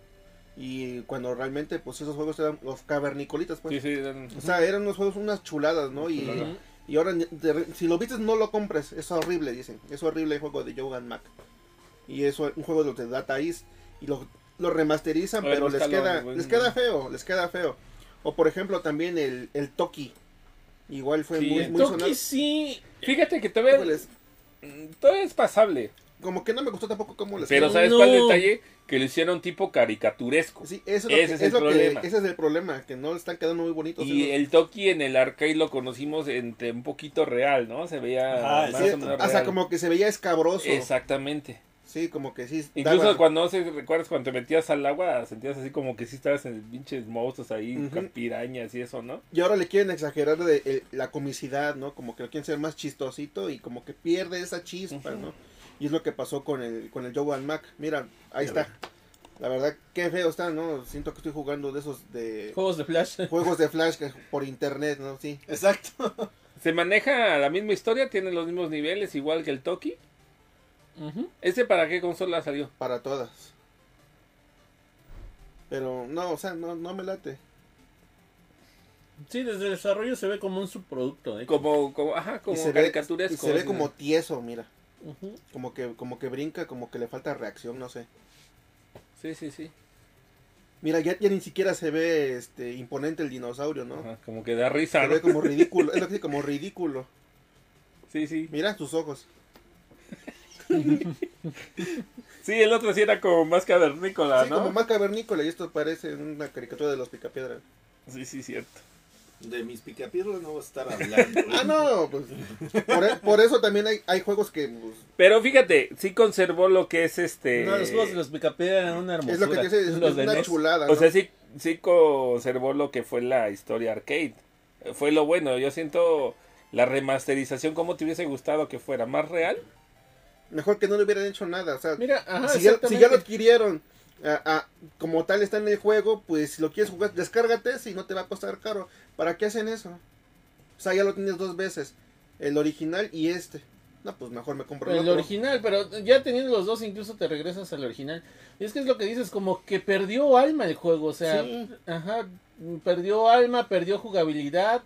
Y cuando realmente, pues esos juegos eran los cavernicolitas, pues. Sí, sí, eran- O sea, eran unos juegos, unas chuladas, ¿no? Chulada. y ahora, de- si lo viste, no lo compres. Es horrible, dicen. Es horrible el juego de Jogan Mac. Y eso un juego de los de Data East. Y lo, lo remasterizan, ver, pero les queda, les queda feo, les queda feo. O por ejemplo, también el, el Toki. Igual fue Sí, muy, el muy Toki sonado. sí... Fíjate que todavía, todavía es pasable, Como que no me gustó tampoco cómo les pero quedó. ¿sabes No. cuál detalle? Que lo hicieron tipo caricaturesco. Sí, eso es lo Ese que- es el que- problema. ese es el problema, que no le están quedando muy bonitos. Y el Toki en el arcade lo conocimos entre un poquito real, ¿no? Se veía Ajá, más Sí, o menos hasta real. como que se veía escabroso. Exactamente. Sí, como que sí. Incluso daba- cuando no sé, recuerdas cuando te metías al agua, sentías así como que sí estabas en pinches monstruos ahí, pirañas y eso, ¿no? Y ahora le quieren exagerar de, eh, la comicidad, ¿no? Como que lo quieren ser más chistosito y como que pierde esa chispa. ¿no? Y es lo que pasó con el con el Joan Mac. Mira, ahí está. La verdad, qué feo está, ¿no? Siento que estoy jugando de esos de Juegos de Flash. (laughs) juegos de Flash que- por internet, ¿no? Sí. Exacto. Se maneja la misma historia, tiene los mismos niveles, igual que el Toki. ¿Este para qué consola salió? Para todas. Pero no, o sea, no, no me late. Sí, desde el desarrollo se ve como un subproducto. ¿eh? Como, como ajá, como y se ve, caricaturesco. y se ve ¿no? como tieso, mira. Como que, como que brinca, como que le falta reacción, no sé. Sí, sí, sí. Mira, ya, ya ni siquiera se ve este imponente el dinosaurio, ¿no? Ajá, como que da risa, Se ¿no? ve como (laughs) ridículo, es lo que dice, como ridículo. Sí, sí. Mira sus ojos. Sí, el otro sí era como más cavernícola, Sí, ¿no? como más cavernícola y esto parece una caricatura de los picapiedras. Sí, sí, cierto. De mis picapiedras no voy a estar hablando. (laughs) Ah, no, pues por, e- por eso también hay, hay juegos que pues, Pero fíjate, sí conservó lo que es este... No, los juegos de los Picapiedra eran una hermosura. es lo que dice, es, los es de una NES. chulada. O sea, sí, sí conservó lo que fue la historia arcade. Fue lo bueno. Yo siento la remasterización como te hubiese gustado que fuera más real. Mejor que no le hubieran hecho nada. O sea, Mira, ajá, si, ya, si ya lo adquirieron ah, ah, como tal está en el juego, pues si lo quieres jugar, descárgate si no te va a costar caro. ¿Para qué hacen eso? O sea, ya lo tienes dos veces. El original y este. No, pues mejor me compro el, El otro. original, pero ya teniendo los dos, incluso te regresas al original. Y es que es lo que dices, como que perdió alma el juego, o sea, Sí. ajá, perdió alma, perdió jugabilidad.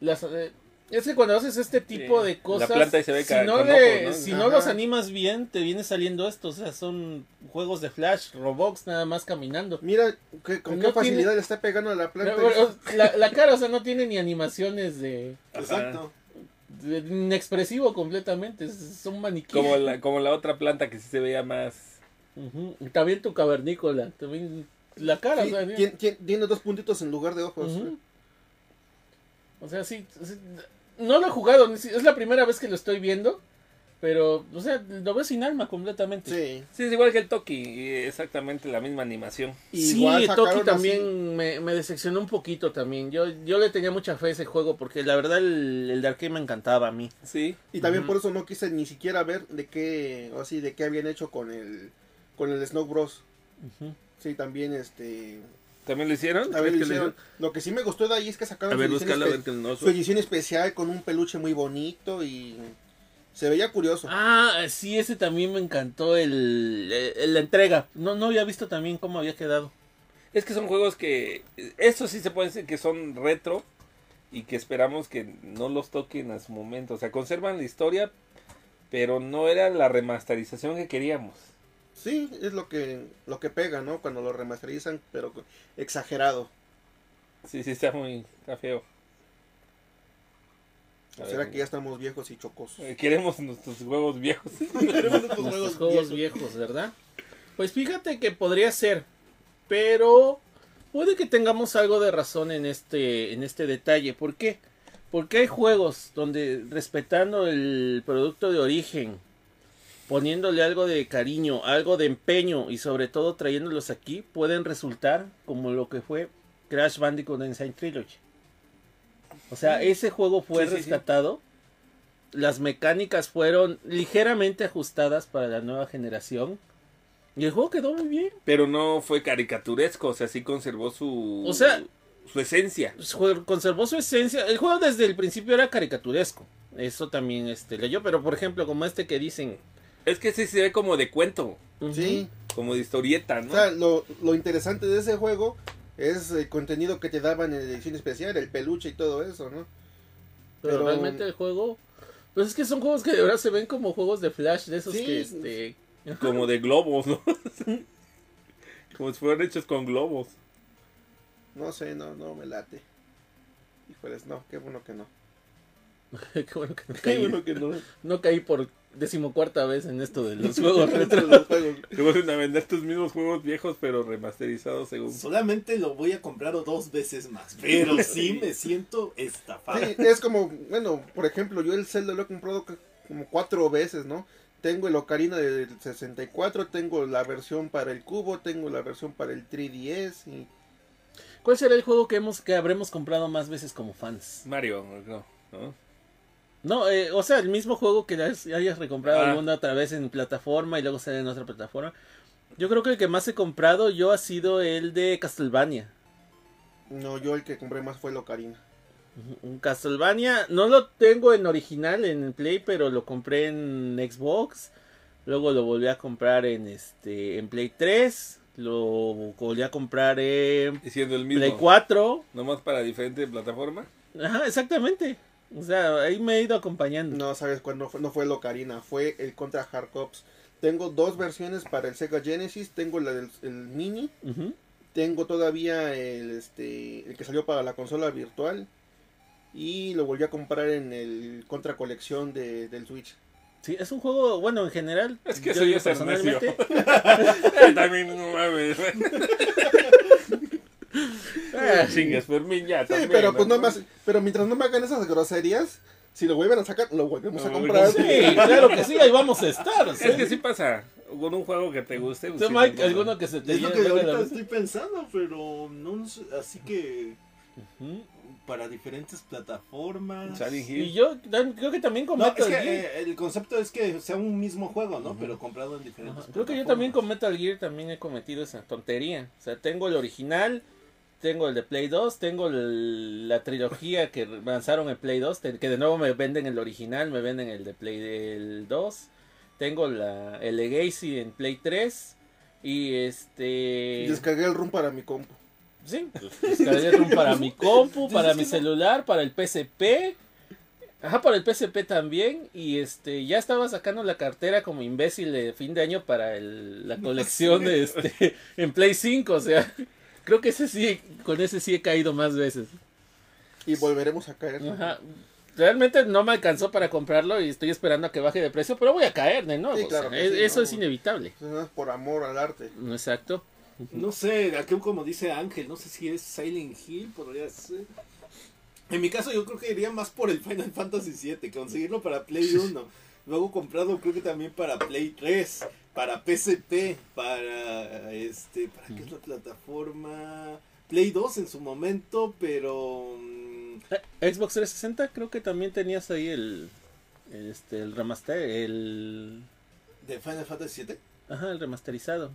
Las, eh, es que cuando haces este tipo Sí, de la cosas, planta ahí se ve si, no, con le- ojos, ¿no? si no los animas bien, te viene saliendo esto, o sea, son juegos de Flash, Roblox nada más caminando. Mira que- con No qué facilidad tiene- le está pegando a la planta. La, la cara, o sea, no tiene ni animaciones de, Exacto. de- inexpresivo completamente, es, es un maniquí. Como la, como la otra planta que sí se veía más... Ujú, y También tu cavernícola, también la cara, Sí, o sea, tien- tien- tiene dos puntitos en lugar de ojos. Ujú. O sea, sí, sí, no lo he jugado, ni si- es la primera vez que lo estoy viendo, pero, o sea, lo veo sin alma completamente. Sí. Sí, es igual que el Toki. y Exactamente la misma animación. Sí, Igual Toki también así- me, me decepcionó un poquito también. Yo, yo le tenía mucha fe a ese juego porque la verdad el, el de arcade me encantaba a mí. Sí. Y también por eso no quise ni siquiera ver de qué, o así, de qué habían hecho con el, con el Snow Bros. Sí, también este, ¿También lo hicieron? a ver, ¿Crees que lo lo hicieron. Lo que sí me gustó de ahí es que sacaron A ver, su, edición búscalo a espe- ver que no... su edición especial con un peluche muy bonito y se veía curioso. Ah, sí, ese también me encantó el, el- la entrega. No, no había visto también cómo había quedado. Es que son juegos que... Estos sí se puede decir que son retro y que esperamos que no los toquen a su momento. O sea, conservan la historia, pero no era la remasterización que queríamos. Sí, es lo que, lo que pega, ¿no? Cuando lo remasterizan, pero exagerado. Sí, sí, está muy... Está feo. A ¿Será ver, que ya estamos viejos y chocosos? eh, Queremos nuestros juegos viejos. (laughs) Queremos Nuestros juegos juegos viejos. viejos, ¿verdad? Pues fíjate que podría ser. Pero puede que tengamos algo de razón en este, en este detalle. ¿Por qué? Porque hay juegos donde respetando el producto de origen, poniéndole algo de cariño, algo de empeño y sobre todo trayéndolos aquí, pueden resultar como lo que fue Crash Bandicoot Insane Trilogy. O sea, ese juego fue Sí, sí, sí. rescatado. Las mecánicas fueron ligeramente ajustadas para la nueva generación. Y el juego quedó muy bien. Pero no fue caricaturesco, o sea, sí conservó su. O sea- su esencia. Conservó su esencia. El juego desde el principio era caricaturesco. Eso también este, leyó. Pero por ejemplo, como este que dicen. Es que sí se ve como de cuento, Sí. como de historieta, O ¿no? sea, lo, lo interesante de ese juego es el contenido que te daban en edición especial, el peluche y todo eso, ¿no? Pero, Pero- realmente el juego. Pues es que son juegos que de verdad se ven como juegos de flash. De esos Sí. que este. Como de globos, ¿no? (laughs) como si fueran hechos con globos. No sé, no, no me late. Híjoles, no, qué bueno que no. (laughs) Qué bueno que no caí. bueno que no. No caí por decimocuarta vez en esto de los (laughs) juegos retro. de los juegos. Te van a vender tus mismos juegos viejos, pero remasterizados según. Solamente lo voy a comprar dos veces más, pero (laughs) sí me siento estafado. Sí, es como, bueno, por ejemplo, yo el Zelda lo he comprado como cuatro veces, ¿no? Tengo el Ocarina del 64, tengo la versión para el cubo, tengo la versión para el 3DS y ¿Cuál será el juego que hemos que habremos comprado más veces como fans? Mario, no. ¿no? No, eh, o sea, el mismo juego que hayas, hayas recomprado Ah. alguna otra vez en plataforma y luego sale en otra plataforma. Yo creo que el que más he comprado yo ha sido el de Castlevania. no, yo el que compré más fue el Ocarina. Un Castlevania, no lo tengo en original en Play, pero lo compré en Xbox. Luego lo volví a comprar en este en Play 3, lo volví a comprar en Y siendo el mismo. Play 4. Nomás para diferente plataforma. Ajá, exactamente. O sea, ahí me he ido acompañando. No, ¿sabes cuándo fue? No fue el Ocarina, fue el Contra Hard Cops. Tengo dos versiones para el Sega Genesis, tengo la del el Mini, tengo todavía el este el que salió para la consola virtual y lo volví a comprar en el Contra Colección de, del Switch. Sí, es un juego, bueno, en general. Es que yo eso digo ya es hernesio. personalmente. (laughs) también no mames. (laughs) ah, chingas, Fermín, ya. Sí, también, pero pues no más, pero mientras no me hagan esas groserías, si lo vuelven a sacar, lo volvemos a comprar. Sí, claro que sí, ahí vamos a estar. Es que sí pasa. Con un juego que te guste. pues ¿Tú, sí, Mike, no, no. alguno que se te Es lo que la estoy pensando, pero no sé, así que para diferentes plataformas. Y yo creo que también con No, Metal es que Gear. eh, el concepto es que sea un mismo juego, ¿no? Pero comprado en diferentes Creo que yo también con. Metal Gear también he cometido esa tontería. O sea, tengo el original, tengo el de Play 2, tengo el- la trilogía que lanzaron en Play 2, te- que de nuevo me venden el original, me venden el de Play del 2. Tengo la, el Legacy en Play 3. Y este... Descargué el ROM para mi compu. Sí, pues, descargué ROM para mi compu, (laughs) para mi celular, para el PSP. Ajá, para el PSP también. Y este, ya estaba sacando la cartera como imbécil de fin de año para el- la (laughs) colección de este en Play 5. O sea, creo que ese sí, con ese sí he caído más veces. Y volveremos a caer. Ajá. Realmente no me alcanzó para comprarlo y estoy esperando a que baje de precio, pero voy a caer de nuevo. Sí, o claro sea, que sí, e- eso no. es inevitable. Eso no es por amor al arte. Exacto. No sé, aquí como dice Ángel, no sé si es Silent Hill, podría ser. En mi caso yo creo que iría más por el Final Fantasy VII, conseguirlo para Play (laughs) 1. Luego comprado creo que también para Play 3, para PSP, para este, ¿para qué es la plataforma? Play 2 en su momento, pero mm, Eh, Xbox 360 creo que también tenías ahí el este el remaster el de Final Fantasy VII. ajá, el remasterizado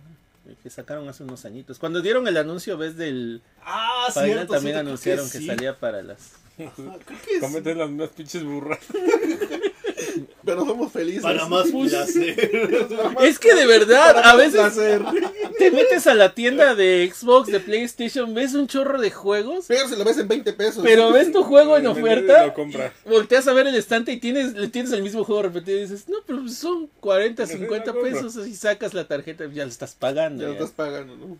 el que sacaron hace unos añitos. Cuando dieron el anuncio ves del Ah, Final cierto, también cierto, anunciaron que, sí. salía para las Ajá, creo que las mismas pinches burras. (laughs) Pero somos felices. Para más (laughs) placer. Para más- Es que de verdad, a veces placer. te metes a la tienda de Xbox, de PlayStation, ves un chorro de juegos, Pero se lo ves en 20 pesos. pero ves tu juego en Lo oferta, compra. volteas a ver el estante y tienes, le tienes el mismo juego repetido y dices, no, pero son 40, Sí, 50 lo compro. pesos y sacas la tarjeta y ya lo estás pagando. Ya lo estás pagando, ¿no?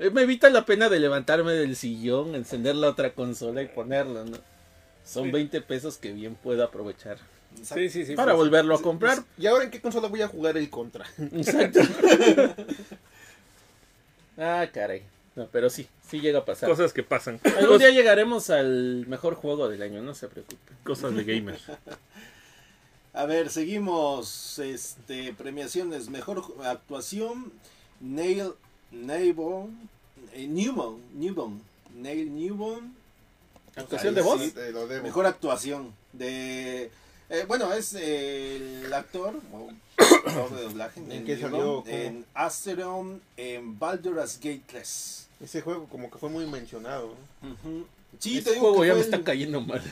Eh, Me evita la pena de levantarme del sillón, encender la otra consola y ponerla, ¿no? Son Sí. 20 pesos que bien puedo aprovechar Sí, sí, sí. para pues. volverlo a comprar. ¿Y ahora en qué consola voy a jugar el contra? Exacto. (laughs) Ah, caray. No, pero sí, sí llega a pasar. Cosas que pasan. Algún día llegaremos al mejor juego del año, no se preocupe. Cosas de gamer. (laughs) A ver, seguimos. Este, premiaciones. Mejor actuación. Neil Newborn. eh, Newborn. Newborn. Neil Newborn. ¿Actuación Ahí de voz? sí. Mejor actuación. De. Eh, bueno, es eh, el actor. o (coughs) actor de doblaje. ¿En qué salió? ¿Cómo? En Asteron. En Baldur's Gate 3. Ese juego como que fue muy mencionado. ¿no? Ujú. Sí, Este te digo juego que ya me está el cayendo mal.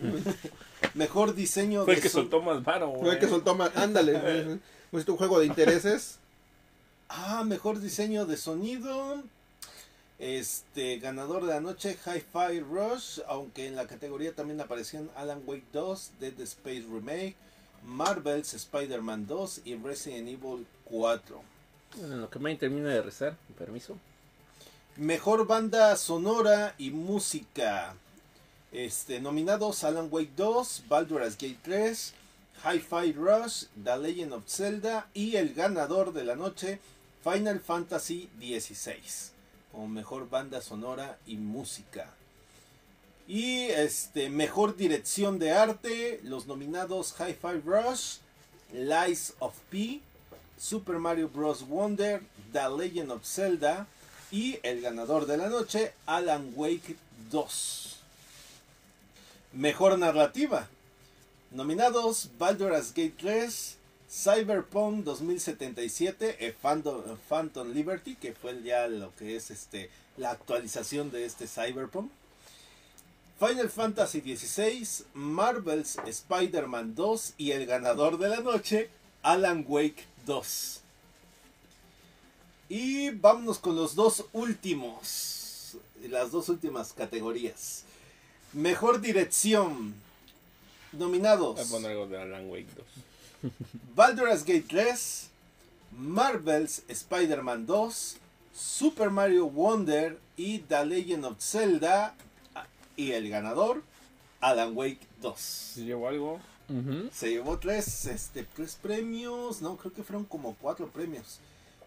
(laughs) mejor diseño Fue de el que son- soltó más varo, Fue el que soltó más. Ándale. (laughs) Pues tu juego de intereses. Ah, mejor diseño de sonido. Este, ganador de la noche, Hi-Fi Rush, aunque en la categoría también aparecían Alan Wake 2, Dead Space Remake, Marvel's Spider-Man 2 y Resident Evil 4. En lo que me termina de rezar, permiso. Mejor banda sonora y música. Este, nominados Alan Wake 2, Baldur's Gate 3, Hi-Fi Rush, The Legend of Zelda y el ganador de la noche, Final Fantasy 16 o mejor banda sonora y música. Y este, mejor dirección de arte, los nominados Hi-Fi Rush, Lies of P, Super Mario Bros. Wonder, The Legend of Zelda y el ganador de la noche, Alan Wake 2. Mejor narrativa. Nominados Baldur's Gate 3, Cyberpunk 2077, eh, Phantom, Liberty, que fue ya lo que es este la actualización de este Cyberpunk. Final Fantasy XVI, Marvel's Spider-Man 2 y el ganador de la noche, Alan Wake 2. Y vámonos con los dos últimos, las dos últimas categorías. Mejor dirección. Nominados. A poner algo de Alan Wake 2. Baldur's Gate 3, Marvel's Spider-Man 2, Super Mario Wonder y The Legend of Zelda. ah, Y el ganador, Alan Wake 2. Si llevo algo. Se llevó tres, este, tres premios, no, creo que fueron como cuatro premios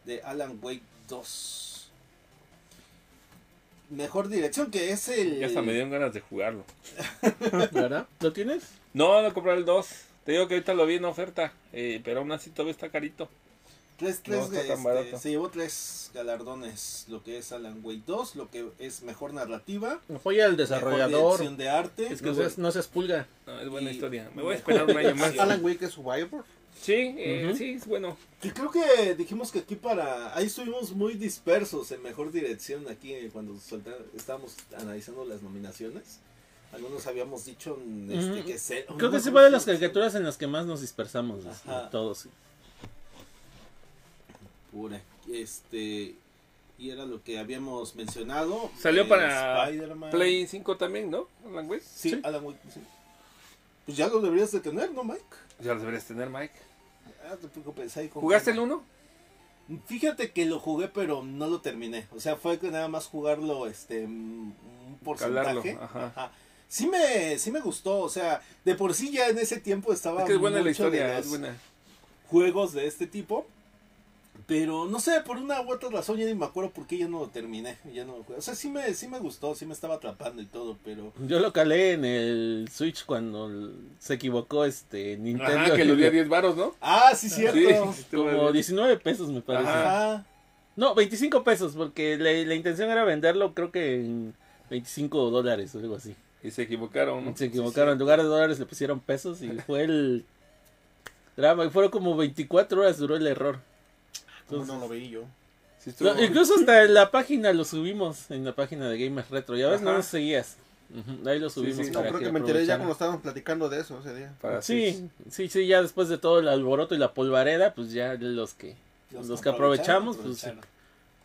de Alan Wake 2. Mejor dirección, que es el... Ya hasta me dieron ganas de jugarlo. ¿Verdad? ¿Lo tienes? No, no compré el 2. Te digo que ahorita lo vi en oferta. eh, pero aún así todavía está carito. Tres, tres, No este, se llevó tres galardones, lo que es Alan Wake 2, lo que es mejor narrativa, Apoya al mejor desarrollador. dirección de arte. Es que no seas, no seas pulga. No, es buena Y- historia. Me voy a esperar un año más. Alan Wake es Survivor. Sí, eh, sí, es bueno. Que creo que dijimos que aquí para... Ahí estuvimos muy dispersos en mejor dirección aquí eh, cuando solta- estábamos analizando las nominaciones. Algunos habíamos dicho mm, este, que se- Creo que sí fue de las caricaturas en las que más nos dispersamos. este. Todos. Pura, este... Y era lo que habíamos mencionado. Salió eh, para. Play 5 también, ¿no? Alan Wake. Sí, Sí. Alan Wake, sí. Pues ya lo deberías de tener, ¿no, Mike? Ya lo deberías tener, Mike. Ah, te preocupes, ahí con ¿Jugaste el calma. 1? Fíjate que lo jugué, pero no lo terminé. O sea, fue que nada más jugarlo, este, mm, un porcentaje. Calarlo, ajá. Ajá. Sí me, sí me gustó, o sea, de por sí ya en ese tiempo estaba Es que es buena la de historia, los es buena. juegos de este tipo. Pero no sé, por una u otra razón ya ni me acuerdo por qué ya no lo terminé. Ya no lo jugué. O sea, sí me, sí me gustó, sí me estaba atrapando y todo, pero. Yo lo calé en el Switch cuando se equivocó este Nintendo. Ajá, que lo di a 10 varos, ¿no? Ah, sí, cierto. Sí, Como 19 pesos me parece. Ajá. No, 25 pesos, porque la, la intención era venderlo creo que en 25 dólares o algo así. Y se equivocaron, ¿no? Se equivocaron, en lugar de dólares le pusieron pesos y fue el drama. Y fueron como 24 horas duró el error. No lo veí yo. Sí estuvo- No, incluso hasta en la página lo subimos, en la página de Gamers Retro. Ya ves, no nos seguías. Ahí lo subimos. sí. No, para creo que me enteré ya cuando estaban platicando de eso ese día. para Sí, sí, sí, ya después de todo el alboroto y la polvareda, pues ya los que los, que aprovechamos, pues sí.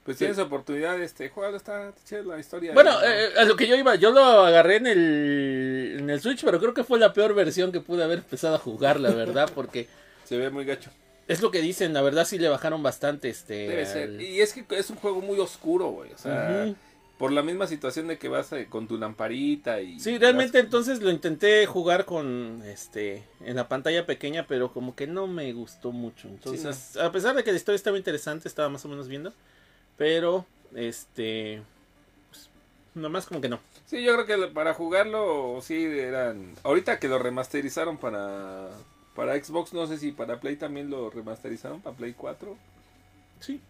Pues tienes oportunidad, este, juego está chida la historia. Bueno, Y- eh, a lo que yo iba, yo lo agarré en el, en el Switch, pero creo que fue la peor versión que pude haber empezado a jugar, la verdad, (laughs) porque se ve muy gacho. es lo que dicen, la verdad sí le bajaron bastante este... Debe al- ser. Y es que es un juego muy oscuro, güey. O sea, por la misma situación de que vas eh, con tu lamparita y... Sí, realmente vas- entonces lo intenté jugar con este en la pantalla pequeña, pero como que no me gustó mucho. Entonces, a pesar de que la historia estaba interesante, estaba más o menos viendo, pero este, pues, nomás como que no. Sí, yo creo que para jugarlo, sí, eran... Ahorita que lo remasterizaron para, para Xbox, no sé si para Play también lo remasterizaron, para Play 4. Sí.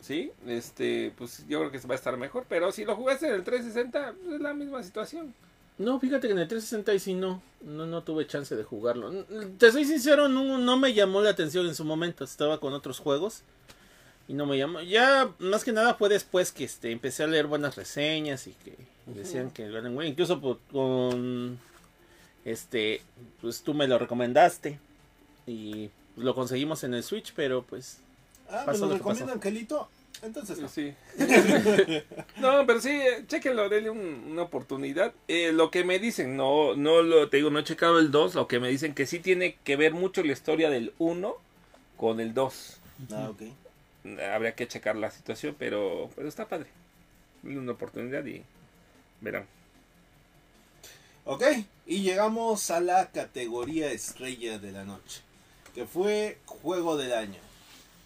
Sí, este, pues yo creo que va a estar mejor, pero si lo jugaste en el 360, pues, es la misma situación. No, fíjate que en el 360 y sí no, no, no tuve chance de jugarlo. Te soy sincero, no, no me llamó la atención en su momento. Estaba con otros juegos y no me llamó. Ya más que nada fue después que este, empecé a leer buenas reseñas y que decían que eran buenas. Incluso por- con este, pues tú me lo recomendaste y lo conseguimos en el Switch, pero pues Ah, ¿me lo lo que recomienda pasó. Angelito? Entonces no. Sí. (laughs) (laughs) no, pero sí, eh, chéquenlo, denle un- una oportunidad. Eh, lo que me dicen, no, no lo te digo, no he checado el 2, lo que me dicen que sí tiene que ver mucho la historia del 1 con el 2. Ah, ok. Habría que checar la situación, pero, pero está padre. Una oportunidad y verán. Ok, y llegamos a la categoría estrella de la noche, que fue Juego del Año.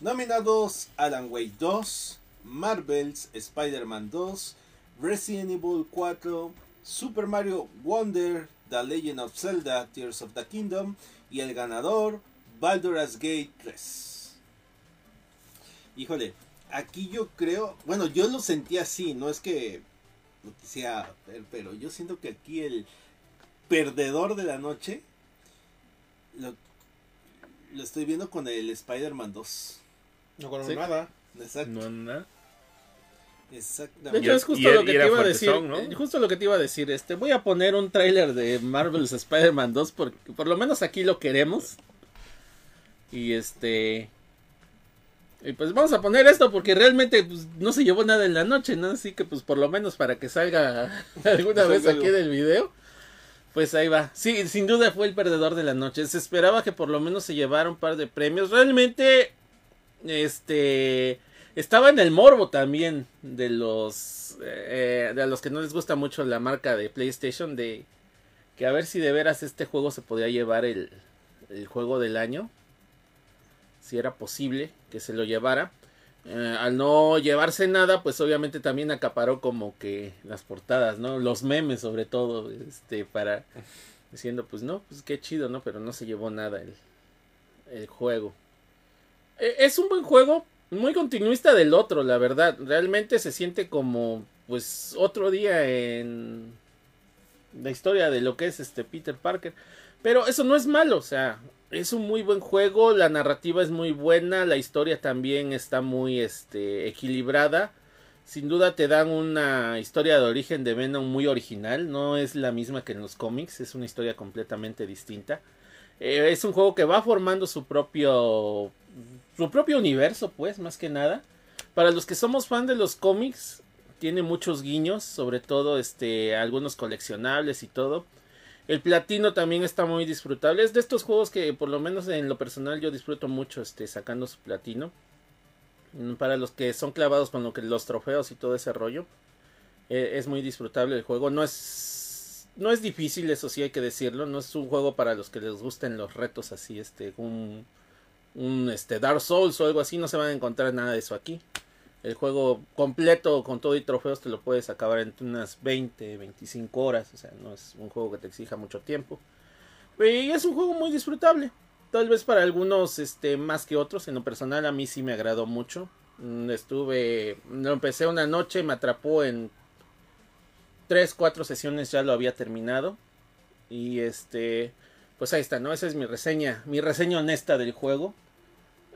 Nominados Alan Wake 2, Marvel's Spider-Man 2, Resident Evil 4, Super Mario Wonder, The Legend of Zelda, Tears of the Kingdom, y el ganador, Baldur's Gate 3. Híjole, aquí yo creo, bueno, yo lo sentí así, no es que lo quisiera ver, pero yo siento que aquí el perdedor de la noche lo, lo estoy viendo con el Spider-Man 2. No con Sí. nada. Exacto, No. De exactamente. hecho, Y- es justo y- lo que te iba a decir. eh, Justo lo que te iba a decir. Este, voy a poner un tráiler de Marvel's Spider-Man 2 porque por lo menos aquí lo queremos. Y este. Y pues vamos a poner esto porque realmente pues, no se llevó nada en la noche, ¿no? Así que pues por lo menos para que salga (laughs) alguna vez aquí del video. Pues ahí va. Sí, sin duda fue el perdedor de la noche. Se esperaba que por lo menos se llevara un par de premios. Realmente, este, estaba en el morbo también de los, eh, de los que no les gusta mucho la marca de PlayStation de que a ver si de veras este juego se podía llevar el, el juego del año. Si era posible que se lo llevara. Eh, al no llevarse nada, pues obviamente también acaparó como que las portadas, ¿no? Los memes sobre todo, este, para diciendo, pues no, pues qué chido, ¿no? Pero no se llevó nada el, el juego. Eh, es un buen juego, muy continuista del otro, la verdad. Realmente se siente como, pues, otro día en la historia de lo que es este Peter Parker. Pero eso no es malo, o sea, es un muy buen juego, la narrativa es muy buena, la historia también está muy este equilibrada. Sin duda te dan una historia de origen de Venom muy original, no es la misma que en los cómics, es una historia completamente distinta. Eh, es un juego que va formando su propio su propio universo, pues, más que nada. Para los que somos fan de los cómics, tiene muchos guiños, sobre todo este algunos coleccionables y todo. El platino también está muy disfrutable. Es de estos juegos que por lo menos en lo personal yo disfruto mucho este sacando su platino. Mm, Para los que son clavados con lo que los trofeos y todo ese rollo. eh, es muy disfrutable el juego. No es no es difícil, eso sí hay que decirlo. No es un juego para los que les gusten los retos así, este, un, un este, Dark Souls o algo así. No se van a encontrar nada de eso aquí. El juego completo con todo y trofeos te lo puedes acabar en unas 20, 25 horas. O sea, no es un juego que te exija mucho tiempo. Y es un juego muy disfrutable. Tal vez para algunos este, más que otros. En lo personal a mí sí me agradó mucho. Mm, Estuve, lo empecé una noche, me atrapó en 3, 4 sesiones ya lo había terminado. Y este, pues ahí está, ¿no? Esa es mi reseña, mi reseña honesta del juego.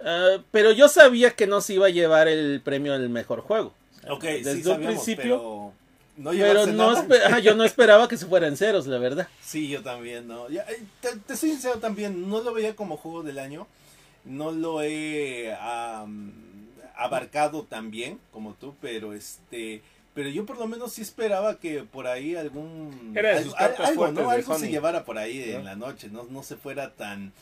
Ah, pero yo sabía que no se iba a llevar el premio al mejor juego. Ok, Desde sí un sabíamos, principio, pero no pero no yo no esperaba que se fueran ceros, la verdad. Sí, yo también, ¿no? Ya, eh, te, te soy sincero también, no lo veía como juego del año, no lo he am, abarcado tan bien como tú, pero este, pero yo por lo menos sí esperaba que por ahí algún Era de algo, sus cartas algo, fuertes ¿no? de Algo se llevara por ahí ¿No? en la noche, no, no se fuera tan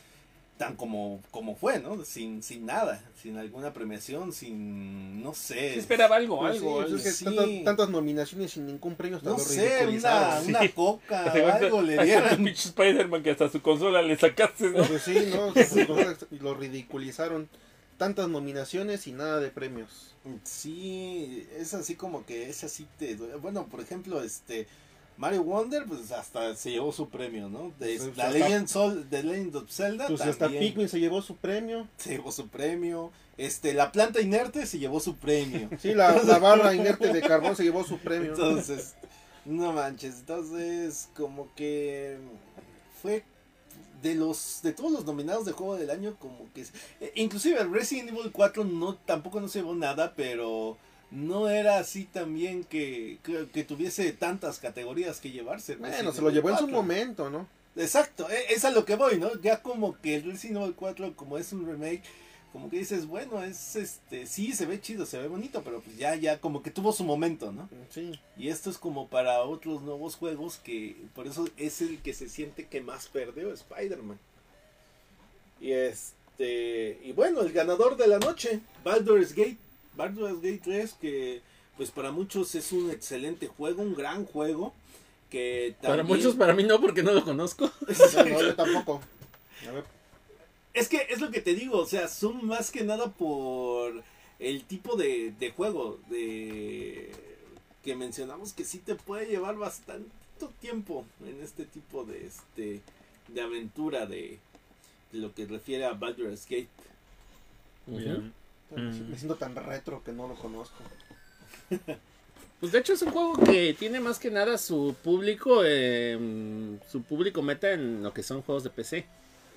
tan como como fue, ¿no? Sin sin nada, sin alguna premiación, sin no sé. Sí esperaba algo, Pues algo. sí, pues es que sí. tantas, tantas nominaciones sin ningún premio no lo sé, una, una coca, algo le dieron. pinche Spider-Man que hasta su consola le sacaste, ¿no? Pues sí, ¿no? (laughs) Lo ridiculizaron. tantas nominaciones y nada de premios. Sí, es así como que es así te duele. Bueno, por ejemplo, este Mario Wonder, pues hasta se llevó su premio, ¿no? De, Pues, la hasta- Legend, Sol, de Legend of Zelda Pues hasta también Pikmin se llevó su premio. se llevó su premio. Este, la planta inerte se llevó su premio. (laughs) Sí, la, la barra inerte de carbón se llevó su premio. Entonces, no manches, entonces como que fue de los de todos los nominados de juego del año como que eh, inclusive el Resident Evil 4 no tampoco no se llevó nada, pero no era así también que, que, que tuviese tantas categorías que llevarse. el Bueno, se lo llevó en su Evil 4. momento, ¿no? Exacto, e- es a lo que voy, ¿no? Ya como que el Resident Evil 4 como es un remake, como que dices, bueno, es este, sí, se ve chido, se ve bonito, pero pues ya, ya como que tuvo su momento, ¿no? Sí. Y esto es como para otros nuevos juegos que por eso es el que se siente que más perdió Spider-Man. Y este y bueno, el ganador de la noche, Baldur's Gate, Baldur's Gate 3 que pues para muchos es un excelente juego, un gran juego que Para muchos, para mí no, porque no lo conozco. No, (laughs) no, yo tampoco. (laughs) A ver, Es que es lo que te digo, o sea, son más que nada por el tipo de, de juego de que mencionamos que sí te puede llevar bastante tiempo en este tipo de este de aventura de, de lo que refiere a Baldur's Gate. Ujú. Mm. me siento tan retro que no lo conozco. (laughs) Pues de hecho es un juego que tiene más que nada su público, eh, su público meta en lo que son juegos de PC.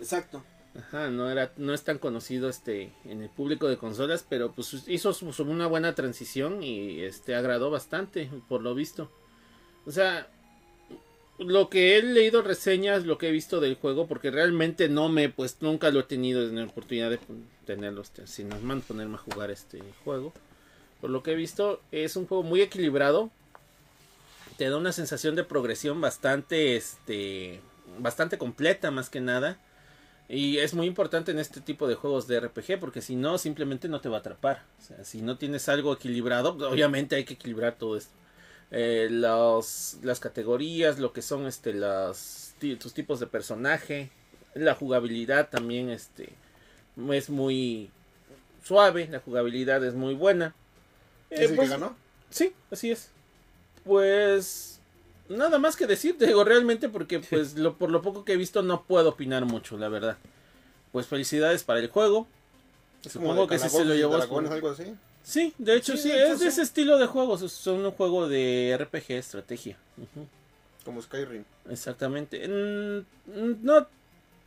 Exacto. Ajá, no era, no es tan conocido este en el público de consolas, pero pues hizo su- su- una buena transición y este agradó bastante, por lo visto. O sea, lo que he leído reseñas, lo que he visto del juego, porque realmente no me, pues nunca lo he tenido en la oportunidad de tenerlo, este, sin más ponerme a jugar este juego. Por lo que he visto, es un juego muy equilibrado. Te da una sensación de progresión bastante, este, bastante completa más que nada. Y es muy importante en este tipo de juegos de RPG porque si no, simplemente no te va a atrapar. O sea, si no tienes algo equilibrado, obviamente hay que equilibrar todo esto. Eh, los, las categorías, lo que son este, las, tus tipos de personaje, la jugabilidad también este, es muy suave, la jugabilidad es muy buena. Eh, ¿Es el pues, que ganó? Sí, así es. Pues nada más que decir, (laughs) digo realmente porque pues lo, por lo poco que he visto no puedo opinar mucho, la verdad. Pues felicidades para el juego. Es Supongo que sí se lo llevó. dragones, algo así. Sí, de hecho Sí, sí, de hecho, es de ese estilo de juegos, es- son un juego de RPG, estrategia. Como Skyrim. Exactamente. No,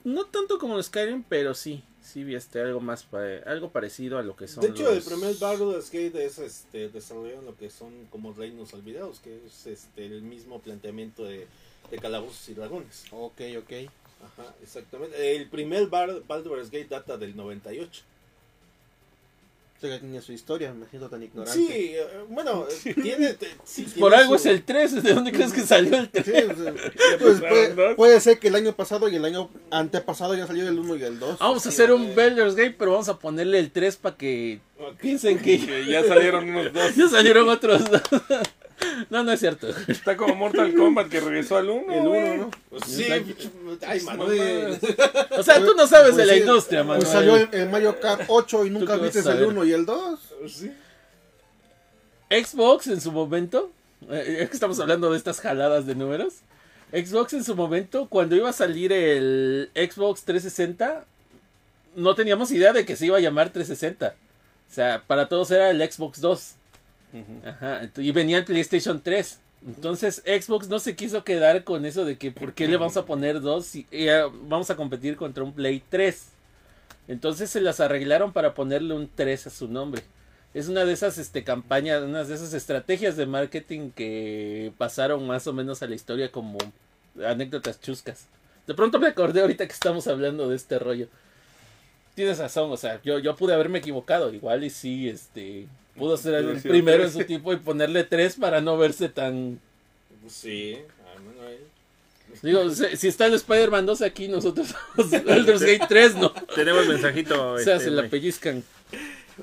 no tanto como Skyrim, pero sí, sí vi este algo más pa- algo parecido a lo que son De hecho, el primer Baldur's Gate es este, desarrollado en lo que son como reinos olvidados, que es este, el mismo planteamiento de, de calabozos y dragones. Ok, ok. Ajá, exactamente. El primer Baldur's Gate data del 98. Que tiene su historia, me siento tan ignorante. Sí, eh, bueno, (laughs) tiene... sí, Por tiene algo su- es el 3, ¿de dónde crees que salió el 3? Sí, pues, puede, puede ser que el año pasado y el año antepasado ya salió el 1 y el 2. Vamos a Sí, hacer un eh. Baldur's Gate, pero vamos a ponerle el 3 para que Ok. piensen que (laughs) Que ya salieron unos dos. (laughs) ya salieron otros. dos. No, no es cierto. Está como Mortal Kombat que regresó al 1. El 1, ¿no? Pues sí, ay, Manuel. O sea, tú no sabes de Pues la sí, industria, Pues Manuel. salió el, el Mario Kart 8 y nunca viste el saber? 1 y el 2. Sí. Xbox en su momento, eh, es que estamos hablando de estas jaladas de números. Xbox en su momento, cuando iba a salir el Xbox 360, no teníamos idea de que se iba a llamar 360. O sea, para todos era el Xbox 2. Ajá, ent- y venía el PlayStation 3. Entonces Xbox no se quiso quedar con eso de que por qué le vamos a poner dos y eh, vamos a competir contra un Play 3. Entonces se las arreglaron para ponerle un 3 a su nombre. Es una de esas este, campañas, una de esas estrategias de marketing que pasaron más o menos a la historia como anécdotas chuscas. De pronto me acordé ahorita que estamos hablando de este rollo. Tienes razón, o sea, yo, yo pude haberme equivocado, igual y sí, este, pudo ser el primero en tres. su tipo y ponerle tres para no verse tan... Sí, ay, Manuel. Digo, si, está el Spider-Man 2 aquí, nosotros somos (laughs) Baldur's Gate 3, ¿no? Tenemos mensajito. O sea, este, se la pellizcan.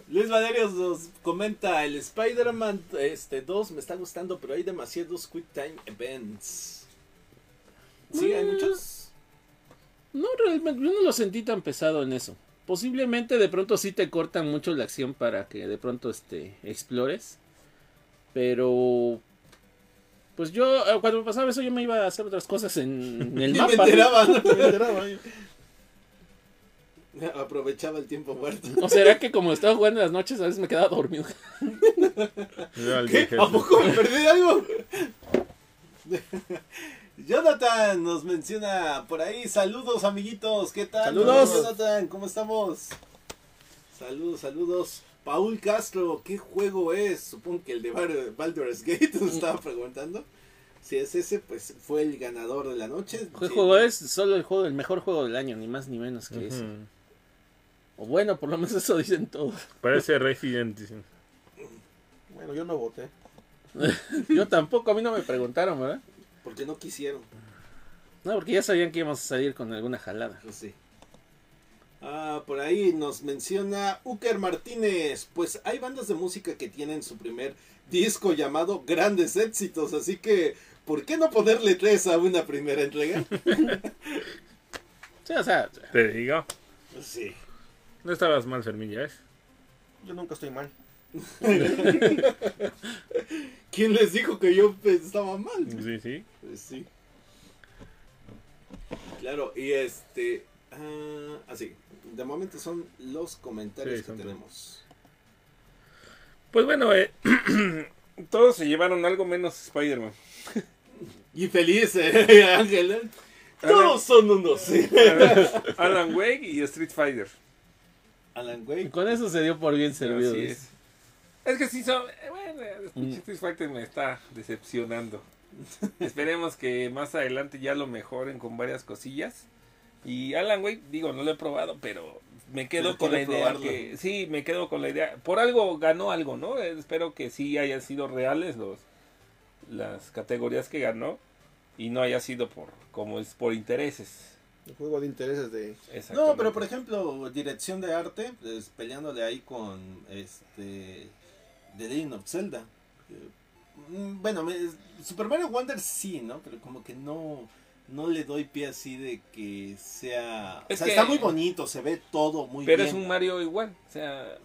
Luis Valerio nos comenta, el Spider-Man este, 2 me está gustando, pero hay demasiados Quick Time Events. ¿Sí? ¿Hay Mm. muchos? No, realmente, yo no lo sentí tan pesado en eso. Posiblemente de pronto sí te cortan mucho la acción para que de pronto este explores. Pero pues yo eh, cuando me pasaba eso yo me iba a hacer otras cosas en el (laughs) Ni me mapa. enteraba, ¿no? (laughs) Me enteraba. (laughs) Aprovechaba el tiempo muerto. ¿O será que como estaba jugando en las noches a veces me quedaba dormido? ¿Qué? ¿A poco me perdí de algo? Jonathan nos menciona por ahí. Saludos, amiguitos. ¿Qué tal? Saludos. Jonathan. ¿Cómo estamos? Saludos, saludos. Paul Castro, ¿qué juego es? Supongo que el de Baldur's Gate (laughs) nos estaba preguntando. Si es ese, pues fue el ganador de la noche. ¿Qué Sí. juego es? Solo el juego, el mejor juego del año, ni más ni menos que eso. Ujú. O bueno, por lo menos eso dicen todos. Parece Resident. Bueno, yo no voté. (laughs) Yo tampoco, a mí no me preguntaron, ¿verdad? Porque no quisieron. No, porque ya sabían que íbamos a salir con alguna jalada. Pues sí. Ah, por ahí nos menciona Uker Martínez. Pues hay bandas de música que tienen su primer disco llamado Grandes Éxitos, así que ¿por qué no ponerle tres a una primera entrega? (laughs) Sí, o sea, Te digo. Sí. No estabas mal, Fermín, ya ves. Yo nunca estoy mal. (laughs) ¿Quién les dijo que yo estaba mal? Sí, sí. Pues sí. Claro, y este... ah, así, de momento son los comentarios Sí, que son tenemos. Pues bueno, eh, (clears throat) todos se llevaron algo menos Spider-Man. Y feliz, eh, (laughs) Ángel. ¿eh? Todos son unos. (laughs) Alan Wake y Street Fighter. Alan Wake. con eso se dio por bien servido. Así es. Es que sí son. eh, Bueno, el Mm. Fighter me está decepcionando. (laughs) Esperemos que más adelante ya lo mejoren con varias cosillas. Y Alan Wake, digo, no lo he probado, pero me quedo Pero con la idea que. Sí, me quedo con la idea. Por algo ganó algo, ¿no? Eh, Espero que sí hayan sido reales los las categorías que ganó y no haya sido por como es por intereses. El juego de intereses de... No, pero por ejemplo, dirección de arte, pues, peleándole ahí con este The Legend of Zelda. Eh, Bueno, me- Super Mario Wonder sí, ¿no? Pero como que no no le doy pie así de que sea... Es o sea, que- está muy bonito, se ve todo muy Pero bien. es un Mario igual, o sea,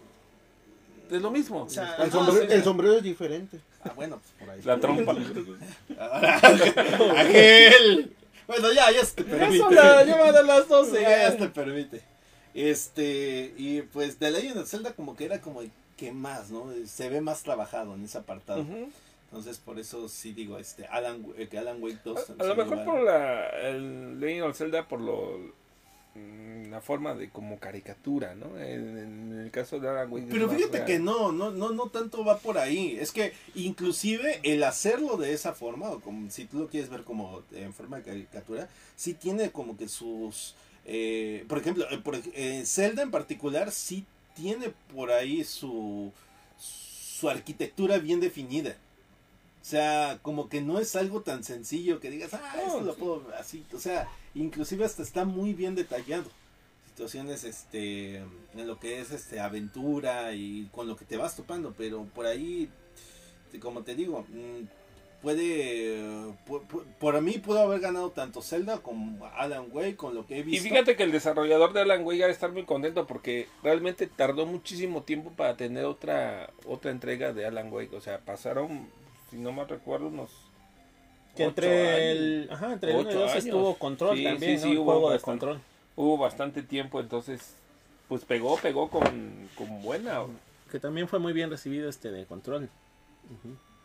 es lo mismo. O sea, El sombrero, sí. el sombrero es diferente. Ah, bueno, pues por ahí. la trompa. (laughs) Ángel. Bueno, ya, ya se te permite. Eso la llevan a las 12. Ya, ya se te permite. Este, y pues The Legend of Zelda como que era como que más, ¿no? Se ve más trabajado en ese apartado. Entonces por eso sí digo, este, Alan, eh, que Alan Wake 2. A, a lo mejor por la el Legend of Zelda por lo mm, la forma de como caricatura, ¿no? En, en el caso de Alan Wake Pero fíjate real. que no, no, no, no tanto va por ahí. Es que inclusive el hacerlo de esa forma, o como si tú lo quieres ver como en forma de caricatura, sí tiene como que sus, eh, por ejemplo, eh, por, eh, Zelda en particular sí tiene por ahí su, su arquitectura bien definida. O sea, como que no es algo tan sencillo que digas, ah, esto lo puedo así. O sea, inclusive hasta está muy bien detallado situaciones este en lo que es este aventura y con lo que te vas topando pero por ahí como te digo mm, puede por, por- por mí pudo haber ganado tanto Zelda como Alan Wake con lo que he Y visto fíjate que el desarrollador de Alan Wake ha de estar muy contento porque realmente tardó muchísimo tiempo para tener otra otra entrega de Alan Wake, o sea, pasaron si no mal recuerdo unos Que entre años. el, ajá, entre el uno y Ocho dos años. estuvo control Sí, también, sí, ¿no? sí, El hubo juego de bastante. control. hubo bastante tiempo, entonces pues pegó, pegó con, con buena. Que también fue muy bien recibido este de control.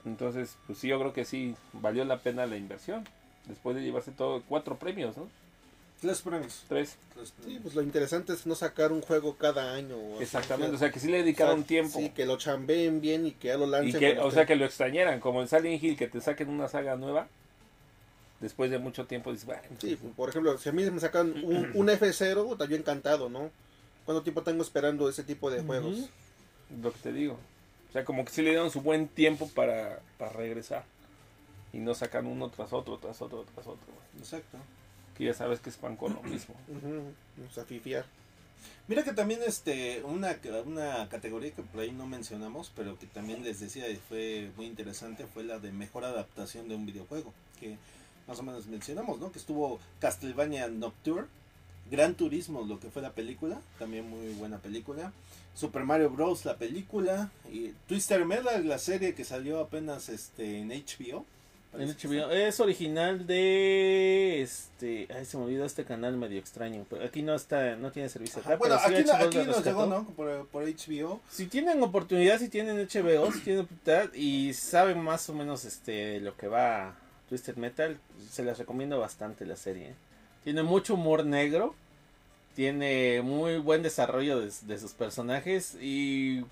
Entonces, pues sí, yo creo que sí valió la pena la inversión. Después de llevarse todo cuatro premios, ¿no? tres premios, Tres. tres Sí, premios. pues lo interesante es no sacar un juego cada año. o Exactamente, o sea, que sí le dedicaron o sea, tiempo. Sí, que lo chambeen bien y que ya lo Y lancen. que, o sea, que lo extrañaran, como en Silent Hill, que te saquen una saga nueva. Después de mucho tiempo dices, bueno, Sí, por ejemplo, si a mí me sacan un, (clears throat) un F0, puta, yo encantado, ¿no? ¿Cuánto tiempo tengo esperando ese tipo de juegos? Lo que te digo. O sea, como que sí le dieron su buen tiempo para, para regresar. Y no sacan uno tras otro, tras otro, tras otro. güey. exacto Que ya sabes que es pan con lo mismo. (clears throat) O sea, fifiar. Mira que también este una, una categoría que por ahí no mencionamos, pero que también les decía y fue muy interesante, fue la de mejor adaptación de un videojuego, que más o menos mencionamos, ¿no? Que estuvo Castlevania Nocturne Gran Turismo, lo que fue la película, también muy buena película. Super Mario Bros. la película. Y Twister Metal, la serie que salió apenas este, en HBO. En HBO. Es original de este, ay se me olvidó este canal medio extraño, pero aquí no está, no tiene servicio Ajá, Bueno, pero sí aquí, no- aquí nos llegó, ¿no? Por, por HBO. Si tienen oportunidad, si tienen HBO, si tienen oportunidad y saben más o menos este lo que va Twisted Metal, se les recomiendo bastante la serie. Tiene mucho humor negro, tiene muy buen desarrollo de, de sus personajes y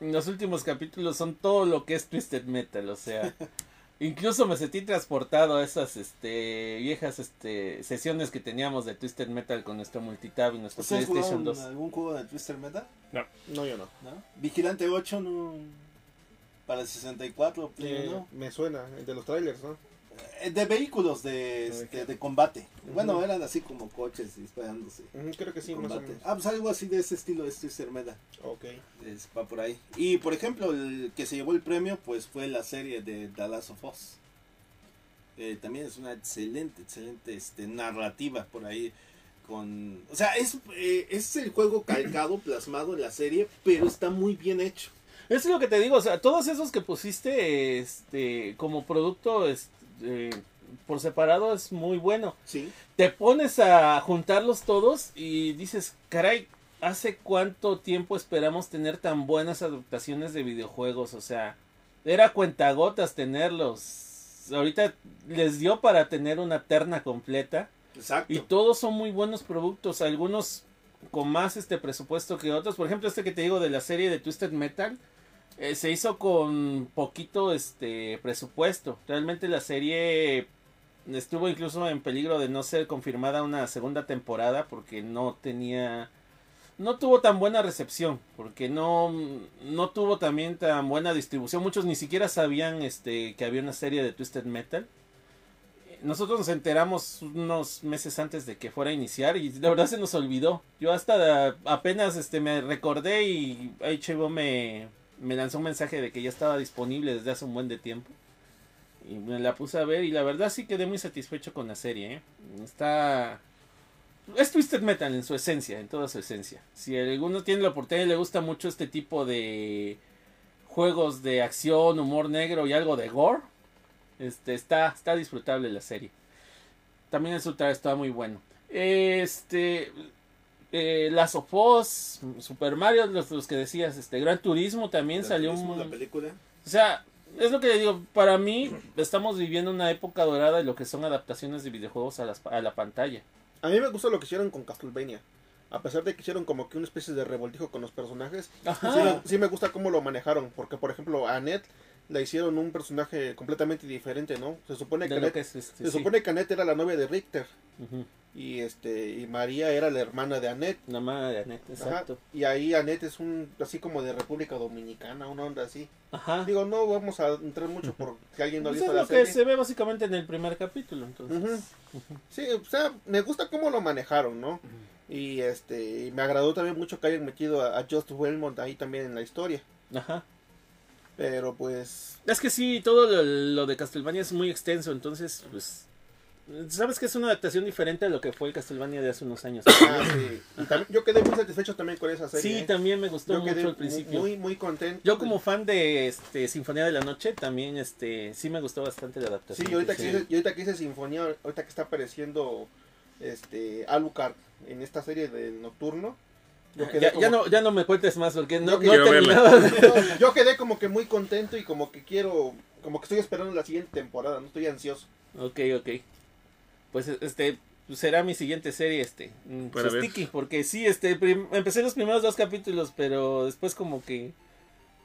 los últimos capítulos son todo lo que es Twisted Metal, o sea, (laughs) incluso me sentí transportado a esas este viejas este sesiones que teníamos de Twisted Metal con nuestro multitab y nuestro ¿Ustedes PlayStation jugaron 2. algún juego de Twister Metal? No, yo no. ¿No? Vigilante 8 no, para el 64, Play Eh, uno. me suena, de los trailers, ¿no? Eh, De vehículos de, este, de combate. Bueno, eran así como coches disparándose. Ujú, creo que sí, más o combate. menos. Ah, pues algo así de ese estilo es Twister Metal. Ok. Es, va por ahí. Y por ejemplo, el que se llevó el premio pues fue la serie de The Last of Us. Eh, también es una excelente, excelente este, narrativa por ahí. Con, o sea, es, eh, es el juego (coughs) calcado, plasmado en la serie, pero está muy bien hecho. Eso es lo que te digo, o sea, todos esos que pusiste este como producto este, por separado es muy bueno. Sí. Te pones a juntarlos todos y dices, caray, ¿hace cuánto tiempo esperamos tener tan buenas adaptaciones de videojuegos? O sea, era cuentagotas tenerlos. Ahorita les dio para tener una terna completa. Exacto. Y todos son muy buenos productos, algunos con más este presupuesto que otros. Por ejemplo, este que te digo de la serie de Twisted Metal eh, se hizo con poquito este presupuesto. Realmente la serie estuvo incluso en peligro de no ser confirmada una segunda temporada porque no tenía no tuvo tan buena recepción porque no no tuvo también tan buena distribución. Muchos ni siquiera sabían este que había una serie de Twisted Metal nosotros nos enteramos unos meses antes de que fuera a iniciar y la verdad se nos olvidó. Yo hasta apenas este me recordé y HBO me, me lanzó un mensaje de que ya estaba disponible desde hace un buen de tiempo. Y me la puse a ver y la verdad sí quedé muy satisfecho con la serie. ¿eh? Está... Es Twisted Metal en su esencia, en toda su esencia. Si alguno tiene la oportunidad y le gusta mucho este tipo de juegos de acción, humor negro y algo de gore, este, está, está disfrutable la serie. También el Ultra está muy bueno. Este, eh, Last of Us, Super Mario, los, los que decías, este, Gran Turismo también Gran salió Turismo, un... la película. O sea, es lo que le digo, para mí estamos viviendo una época dorada de lo que son adaptaciones de videojuegos a, las, a la pantalla. A mí me gusta lo que hicieron con Castlevania. A pesar de que hicieron como que una especie de revoltijo con los personajes, sí, me, sí me gusta cómo lo manejaron. Porque, por ejemplo, a Annette la hicieron un personaje completamente diferente, ¿no? Se supone que, Annette, es este, se sí. supone que Annette era la novia de Richter. Y este y María era la hermana de Annette. La madre de Annette, Ajá, exacto. Y ahí Annette es un así como de República Dominicana, una onda así. Ajá. Digo, no vamos a entrar mucho por si alguien no Pues visto es la lo que se ve básicamente en el primer capítulo, entonces. Ujú. Sí, o sea, me gusta cómo lo manejaron, ¿no? Y este, y me agradó también mucho que hayan metido a, a Just Wellmont ahí también en la historia. Ajá. Pero pues, Es que sí, todo lo, lo de Castlevania es muy extenso, entonces, pues... Sabes que es una adaptación diferente a lo que fue el Castlevania de hace unos años. (coughs) ah, sí. Y también- yo quedé muy satisfecho también con esa serie. Sí, ¿eh? también me gustó Yo mucho al principio. muy, muy contento. Yo como fan de este Sinfonía de la Noche, también este sí me gustó bastante la adaptación. Sí, y ahorita, que hice, ahorita que hice Sinfonía, ahorita que está apareciendo este Alucard en esta serie del Nocturno. Yo quedé, Ya, como, ya no, ya no me cuentes más porque no, Yo no no, (laughs) yo quedé como que muy contento y como que quiero, como que estoy esperando la siguiente temporada, no estoy ansioso. ok, ok. Pues este será mi siguiente serie este mm, Para ver. Sticky, porque sí este prim- empecé los primeros dos capítulos pero después como que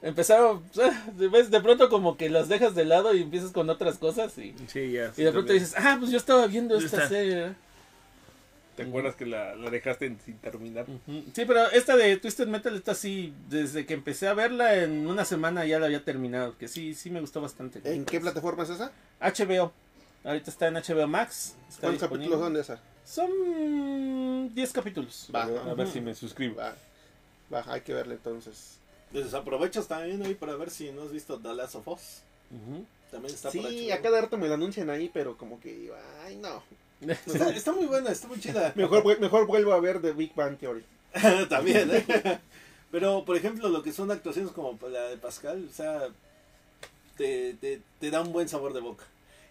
empezaron (laughs) de, pronto como que las dejas de lado y empiezas con otras cosas y, Sí, ya. y de pronto también. dices ah pues yo estaba viendo esta está. ¿Te acuerdas que la, la dejaste en- sin terminar? Sí, pero esta de Twisted Metal está así, desde que empecé a verla en una semana ya la había terminado, que sí, sí me gustó bastante. ¿En qué plataforma es esa? HBO, ahorita está en HBO Max. Está ¿Cuántos capítulos son de esa? Son 10 capítulos. Va, A ver si me suscribo. va, va, hay que verla entonces. Entonces aprovechas también ahí para ver si no has visto The Last of Us. También está por Sí, HBO. a cada rato me lo anuncian ahí, pero como que digo, ay no. Está, está muy buena, está muy chida. (laughs) Mejor, mejor vuelvo a ver The Big Bang Theory. (laughs) También, ¿eh? (laughs) Pero, por ejemplo, lo que son actuaciones como la de Pascal, o sea, te, te, te da un buen sabor de boca.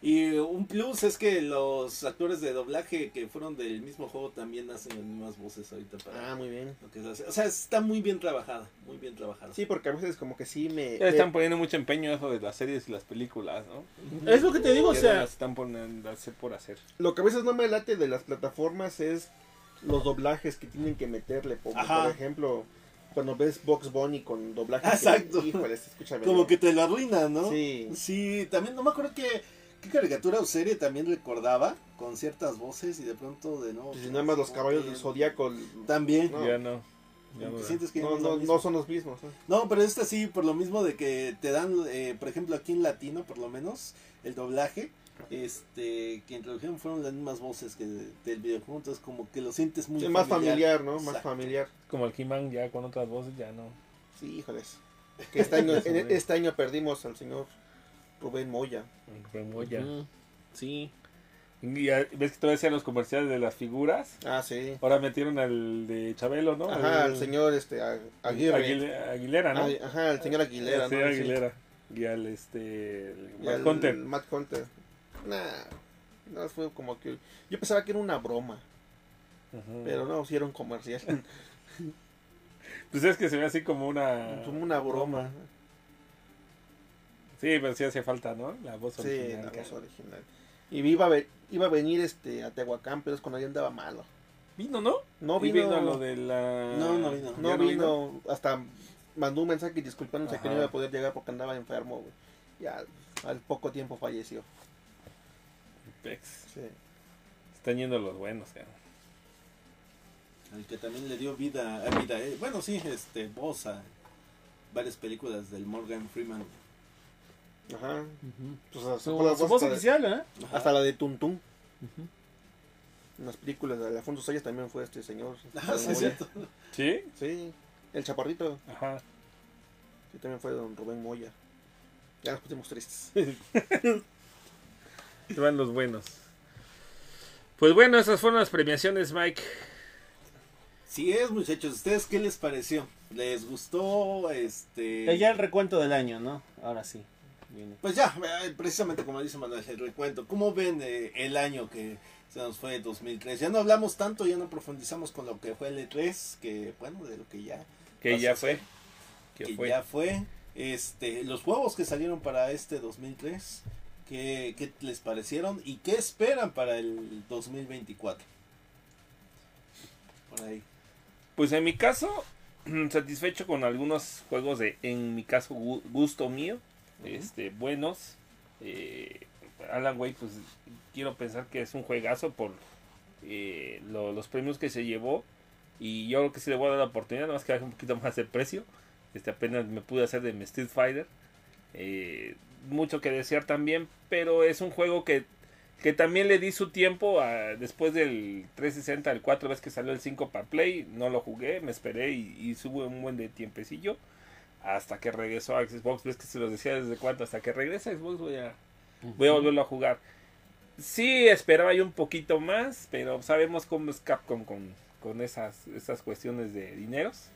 Y un plus es que los actores de doblaje que fueron del mismo juego también hacen las mismas voces ahorita para Ah, muy bien. lo que se hace. O sea, está muy bien trabajada, muy bien trabajada. Sí, porque a veces como que sí me... Ya están poniendo mucho empeño eso de las series y las películas, ¿no? Es lo que te digo, o sea, las están poniendo hacer por hacer. Lo que a veces no me late de las plataformas es los doblajes que tienen que meterle. Ajá. por ejemplo, cuando ves Box Bunny con doblaje. Exacto. Híjole, Como que te lo arruinan, ¿no? Sí. Sí, también no me acuerdo qué, qué caricatura o serie también recordaba con ciertas voces y de pronto de nuevo. Pues, si nada más los caballos del zodiaco. También. No. Ya no. Ya no sientes que No, no, no son los mismos. ¿no? No, pero esta sí, por lo mismo de que te dan, eh, por ejemplo, aquí en latino, por lo menos, el doblaje, este, que introdujeron fueron las mismas voces que de- del videojuego, entonces como que lo sientes muy Sí, más familiar, ¿no? Más familiar. Como el He-Man ya con otras voces ya no. Sí, híjoles. Que este año, (laughs) en- este año perdimos al señor Rubén Moya. Remoya. ujú, sí. Y ves que todavía hacían los comerciales de las figuras. Ah, sí. Ahora metieron al de Chabelo, ¿no? Ajá, El- el señor este, Ag- Aguirre. Aguile- Aguilera, ¿no? Ajá, el señor Aguilera, Sí, ¿no? Sí. Aguilera. Y al este. el Y Matt al Hunter. Matt Hunter. Nah, no, fue como que... Yo pensaba que era una broma, Ujú. pero no, sí un comercial. (laughs) Pues es que se ve así como una. como una broma. Sí, pero sí hacía falta, ¿no? La voz Sí, original. la acá. voz original. Y iba a, iba a venir este a Tehuacán, pero es cuando ya andaba malo. Vino, ¿no? No vino, a lo de la. No, no vino. no ¿Ya vino, hasta mandó un mensaje disculpándose que Ajá. no iba a poder llegar porque andaba enfermo, güey. Ya al poco tiempo falleció. Pex. Sí. Están yendo los buenos, cara. El que también le dio vida, a vida eh, bueno, sí, este, voz a varias películas del Morgan Freeman. Ajá. Pues, hasta, Su, voz voz oficial, ¿eh? Ajá. hasta la de Tuntún. En las películas de Alfonso Sayas también fue este señor. (laughs) Ah, sí, cierto. ¿Sí? Sí, el chaparrito. Ajá. Sí, también fue don Rubén Moya. Ya nos pusimos tristes. Se (laughs) van los buenos. Pues bueno, esas fueron las premiaciones, Mike. Sí es, muchachos. ¿Ustedes qué les pareció? ¿Les gustó? Este... Ya el recuento del año, ¿no? Ahora sí. Pues ya, eh, precisamente como dice Manuel, el recuento. ¿Cómo ven eh, el año que se nos fue 2003? Ya no hablamos tanto, ya no profundizamos con lo que fue el E3, que bueno, de lo que ya, Que ya fue. Que que fue. ya fue. Este, los juegos que salieron para este 2003, ¿qué, qué les parecieron? ¿Y qué esperan para el 2024? Por ahí. Pues en mi caso, (clears throat) satisfecho con algunos juegos de, en mi caso, gu- gusto mío, este, buenos. Eh, Alan Wake, pues quiero pensar que es un juegazo por eh, lo- los premios que se llevó. Y yo creo que sí le voy a dar la oportunidad, nada más que baje un poquito más de precio. Este apenas me pude hacer de mi Street Fighter. Eh, mucho que desear también, pero es un juego que, que también le di su tiempo a- después del 360, el 4 veces que salió el 5 para Play, no lo jugué, me esperé y, y subo un buen de tiempecillo hasta que regresó a Xbox, ves que se los decía desde cuánto, hasta que regrese a Xbox voy a, voy a volverlo a jugar. Sí, esperaba yo un poquito más, pero sabemos cómo es Capcom con, con esas, esas cuestiones de dineros.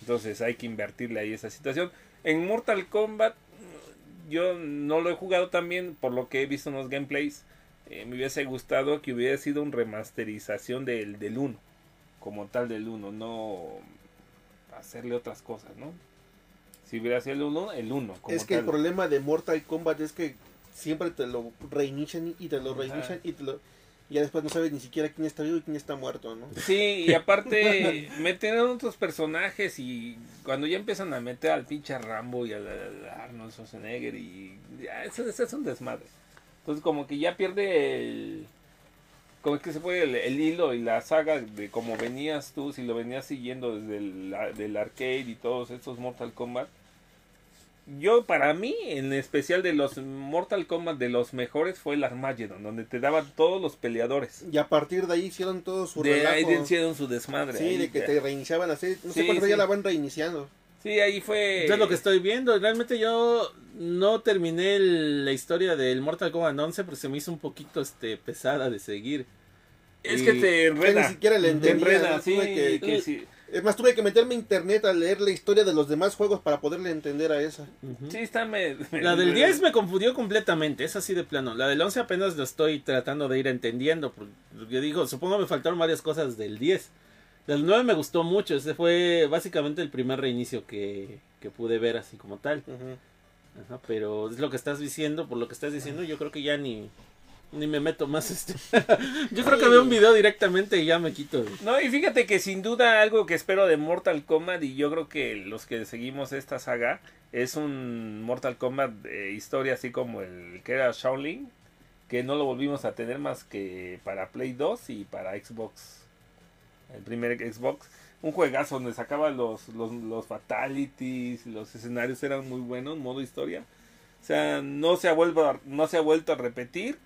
Entonces hay que invertirle ahí esa situación. En Mortal Kombat yo no lo he jugado también, por lo que he visto en los gameplays. eh, me hubiese gustado que hubiera sido una remasterización del, del 1, como tal del 1, no hacerle otras cosas, ¿no? Si hubiera sido el 1, el 1. Como es que el problema de Mortal Kombat es que siempre te lo reinician y te lo reinician y te lo... y ya después no sabes ni siquiera quién está vivo y quién está muerto, ¿no? Sí, y aparte (laughs) meten a otros personajes y cuando ya empiezan a meter al pinche Rambo y al, al Arnold Schwarzenegger y ya, eso, eso es un desmadre. Entonces como que ya pierde el... Como que se fue el, el hilo y la saga de cómo venías tú, si lo venías siguiendo desde el del arcade y todos estos Mortal Kombat. Yo, para mí, en especial de los Mortal Kombat, de los mejores fue el Armageddon, donde te daban todos los peleadores. Y a partir de ahí hicieron todo su De ahí relajo. hicieron su desmadre. Sí, ahí de que ya. te reiniciaban así. No sé Sí, cuántos sí. ya la van reiniciando. Sí, ahí fue. Es lo que estoy viendo. Realmente yo no terminé el- la historia del Mortal Kombat 11 porque se me hizo un poquito este pesada de seguir. Es que te Que enreda. ni siquiera le Te entendía, enreda, ¿no? sí. Tuve que- que sí. Es más, tuve que meterme a internet a leer la historia de los demás juegos para poderle entender a esa. Sí, está me- me- La del me- 10 me confundió completamente, es así de plano. La del 11 apenas lo estoy tratando de ir entendiendo. Porque yo digo, supongo me faltaron varias cosas del 10. Del 9 me gustó mucho, ese fue básicamente el primer reinicio que, que pude ver así como tal. Ajá, pero es lo que estás diciendo, por lo que estás diciendo, yo creo que ya ni, ni me meto más este. (laughs) yo creo que veo un video directamente y ya me quito. No, y fíjate que sin duda algo que espero de Mortal Kombat y yo creo que los que seguimos esta saga es un Mortal Kombat de historia así como el que era Shaolin, que no lo volvimos a tener más que para Play 2 y para Xbox, el primer Xbox. Un juegazo donde sacaba los, los, los fatalities, los escenarios eran muy buenos, modo historia. O sea, no se ha vuelto a, no se ha vuelto a repetir.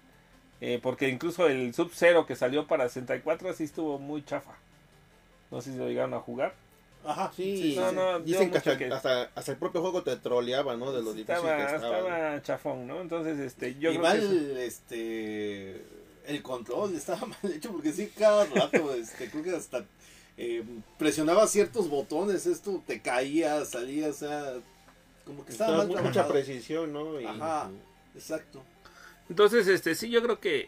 Eh, porque incluso el Sub-Zero que salió para 64 así estuvo muy chafa. No sé si lo llegaron a jugar. Ajá. Sí, sí, no, sí. no, dicen que hasta, que- hasta, hasta el propio juego te troleaba, ¿no? De lo difícil estaba, que estaba. estaba chafón, ¿no? Entonces, este, yo y creo mal, que eso- este, el control estaba (laughs) mal hecho porque sí, cada rato, este, creo que hasta eh, presionaba ciertos botones, esto te caía, salía, o sea, como que estaba Estaba mal mu- mucha precisión, ¿no? Y- Ajá, exacto. Entonces, este, sí, yo creo que,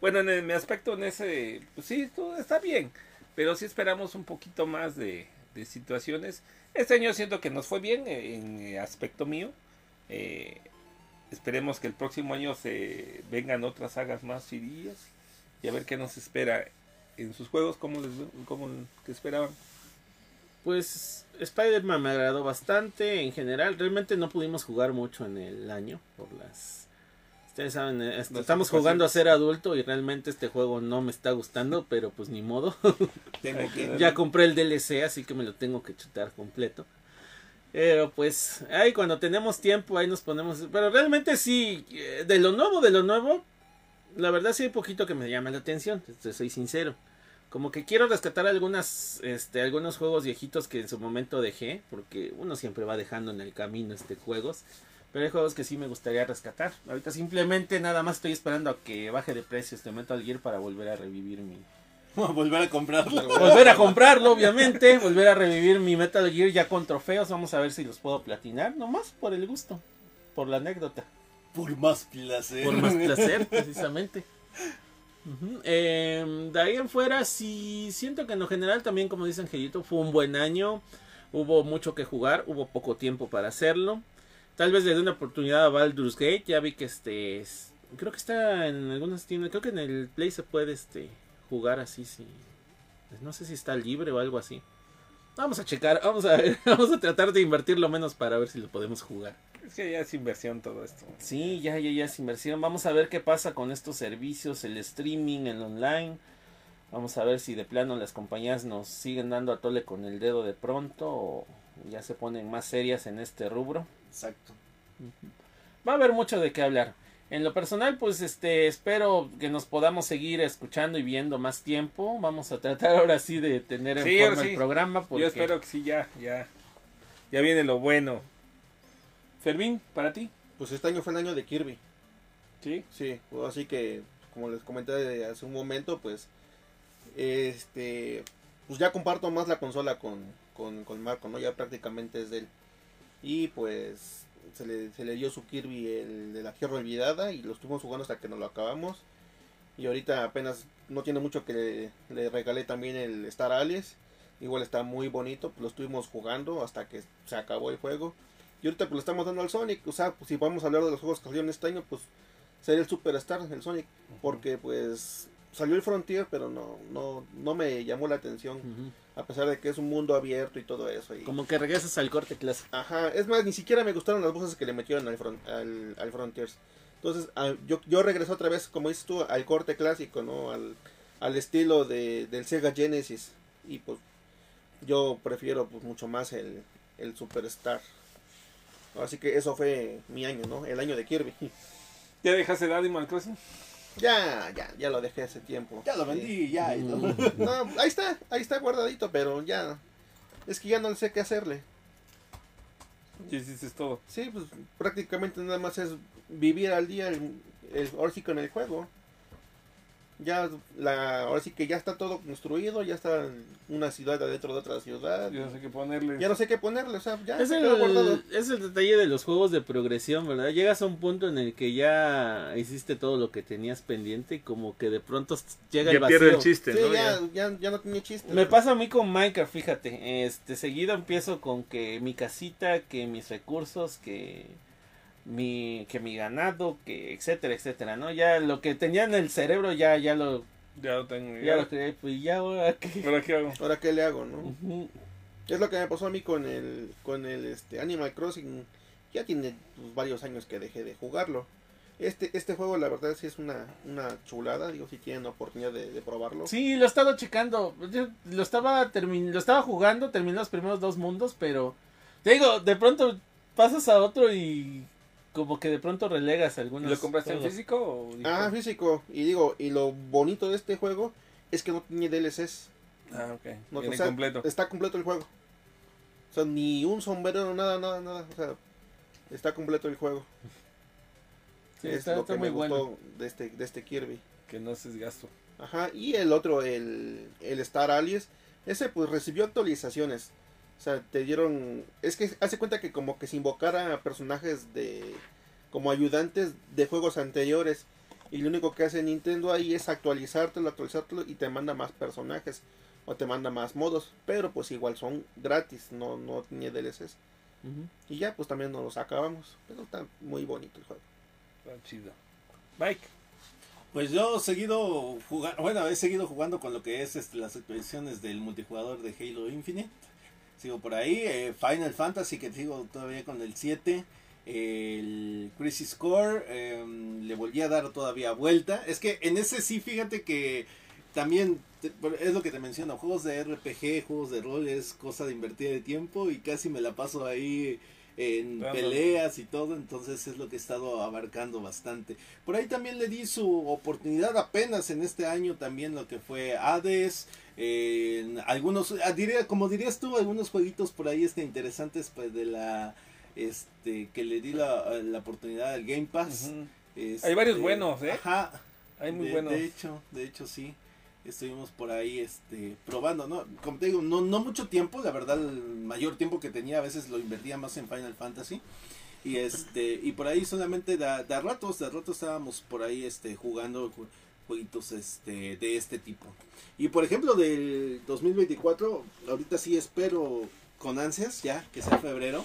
bueno, en el- mi aspecto en ese, pues sí, todo está bien, pero sí esperamos un poquito más de, situaciones. Este año siento que nos fue bien eh, en, eh, aspecto mío. Eh, esperemos que el próximo año se vengan otras sagas más chirillas y a ver qué nos espera en sus juegos, cómo les cómo que esperaban. Pues Spider-Man me agradó bastante en general. Realmente no pudimos jugar mucho en el año por las... Ustedes saben, eh, estamos jugando a ser adulto y realmente este juego no me está gustando, pero pues ni modo. (laughs) Tengo que... ya compré el DLC, así que me lo tengo que chutar completo. Pero pues, ahí cuando tenemos tiempo, ahí nos ponemos... Pero realmente sí, eh, de lo nuevo, de lo nuevo, la verdad sí hay poquito que me llama la atención, te soy sincero. Como que quiero rescatar algunas, este, algunos juegos viejitos que en su momento dejé, porque uno siempre va dejando en el camino este juegos. Pero hay juegos que sí me gustaría rescatar. Ahorita simplemente nada más estoy esperando a que baje de precio este Metal Gear para volver a revivir mi, (laughs) volver a comprarlo. volver a comprarlo, obviamente, volver a revivir mi Metal Gear ya con trofeos, vamos a ver si los puedo platinar, nomás por el gusto, por la anécdota, Por más placer. por más (laughs) placer, precisamente. Em, de ahí en fuera, sí, siento que en lo general también, como dice Angelito, fue un buen año, hubo mucho que jugar, hubo poco tiempo para hacerlo. Tal vez le dé una oportunidad a Baldur's Gate, ya vi que este, es- creo que está en algunas tiendas, creo que en el Play se puede este jugar así, sí. No sé si está libre o algo así. Vamos a checar, vamos a ver, (laughs) vamos a tratar de invertir lo menos para ver si lo podemos jugar. Es que ya es inversión todo esto. Sí, ya, ya, ya es inversión. Vamos a ver qué pasa con estos servicios, el streaming, el online. Vamos a ver si de plano las compañías nos siguen dando a tole con el dedo de pronto o ya se ponen más serias en este rubro. Exacto. Va a haber mucho de qué hablar. En lo personal, pues este espero que nos podamos seguir escuchando y viendo más tiempo. Vamos a tratar (laughs) ahora sí de tener en Sí, forma sí. el programa porque Yo espero que sí, ya, ya. Ya viene lo bueno. Fermín, para ti. Pues este año fue el año de Kirby. Sí. Sí, pues así que, como les comenté hace un momento, pues, este, pues ya comparto más la consola con, con, con Marco, ¿no? Ya prácticamente es de él. Y pues, se le, se le dio su Kirby el de la Tierra Olvidada y lo estuvimos jugando hasta que nos lo acabamos. Y ahorita apenas no tiene mucho que le, le regalé también el Star Alias. Igual está muy bonito, pues lo estuvimos jugando hasta que se acabó el juego. Y ahorita pues le estamos dando al Sonic. O sea, pues si vamos a hablar de los juegos que salieron este año, pues sería el Superstar, el Sonic. Porque pues salió el Frontier, pero no, no, no me llamó la atención. A pesar de que es un mundo abierto y todo eso. Y, como que regresas al corte clásico. Ajá, es más, ni siquiera me gustaron las voces que le metieron al, front, al, al Frontiers. Entonces, a- yo, yo regreso otra vez, como dices tú, al corte clásico, ¿no? Al, al estilo de, del Sega Genesis. Y pues, yo prefiero pues mucho más el, el Superstar. Así que eso fue mi año, ¿no? El año de Kirby. ¿Ya dejaste el Animal Crossing? Ya, ya, ya lo dejé hace tiempo. Ya lo vendí, ya. y todo. No, ahí está, ahí está guardadito, pero ya. Es que ya no sé qué hacerle. Ya hiciste todo. Sí, pues prácticamente nada más es vivir al día el, el sí con el juego. Ya, la, ahora sí que ya está todo construido, ya está una ciudad adentro de otra ciudad. Yo no sé qué ponerle. Ya no sé qué ponerle, o sea, ya Es guardado. el, es el detalle de los juegos de progresión, ¿verdad? Llegas a un punto en el que ya hiciste todo lo que tenías pendiente y como que de pronto llega Ya el vacío. pierde el chiste, Sí, ¿no? ya, Ya. ya, ya no tiene chiste. Me pasa a mí con Minecraft, fíjate. Este, seguido empiezo con que mi casita, que mis recursos, que mi, que mi ganado, que etcétera, etcétera, ¿no? Ya lo que tenía en el cerebro ya, ya lo, Ya lo tengo. ya Ya lo creé, pues ya ahora que... ¿Ahora qué hago? Ahora qué le hago, ¿no? Es lo que me pasó a mí con el, con el este, Animal Crossing. Ya tiene pues, varios años que dejé de jugarlo. Este, este juego la verdad sí es una, una chulada, digo, si tienen oportunidad de, de probarlo. Sí, lo he estado checando. Yo lo estaba termin lo estaba jugando, terminé los primeros dos mundos, pero te digo, de pronto pasas a otro y como que de pronto relegas ¿Y algunos. ¿Lo compraste en físico o Ah, digital? físico. Y digo, y lo bonito de este juego es que no tiene DLCs. Ah, ok. No, Viene o sea, completo. Está completo el juego. O sea, ni un sombrero, nada, nada, nada. O sea, está completo el juego. (laughs) Sí, es está, lo está que muy me bueno. gustó de este, de este Kirby. Que no haces gasto. Ajá, y el otro, el, el Star Allies, ese pues recibió actualizaciones. O sea, te dieron... Es que hace cuenta que como que se invocara a personajes de... como ayudantes de juegos anteriores. Y lo único que hace Nintendo ahí es actualizártelo, actualizártelo y te manda más personajes. O te manda más modos. Pero pues igual son gratis, no, no tiene DLCs. Y ya pues también nos los acabamos. Pero está muy bonito el juego. Está chido. Mike. Pues yo he seguido jugando, bueno, he seguido jugando con lo que es este, las actualizaciones del multijugador de Halo Infinite. Sigo por ahí, eh, Final Fantasy que sigo todavía con el 7. El Crisis Core em, le volví a dar todavía vuelta. Es que en ese sí, fíjate que también es lo que te menciono, juegos de RPG, juegos de rol es cosa de invertir de tiempo y casi me la paso ahí en peleas y todo, entonces es lo que he estado abarcando bastante. Por ahí también le di su oportunidad apenas en este año también lo que fue Hades, eh, en algunos, ah, diría, como dirías tú, algunos jueguitos por ahí este, interesantes pues de la, este, que le di la, la oportunidad al Game Pass. Ujú. Este, Hay varios buenos, ¿eh? Ajá. Hay muy de, buenos. De hecho, de hecho sí. Estuvimos por ahí este probando, ¿no? Como te digo, no, no mucho tiempo, la verdad el mayor tiempo que tenía a veces lo invertía más en Final Fantasy. Y este y por ahí solamente de, de ratos, de ratos estábamos por ahí este jugando ju- jueguitos este de este tipo. Y por ejemplo del 2024, ahorita sí espero con ansias ya que sea febrero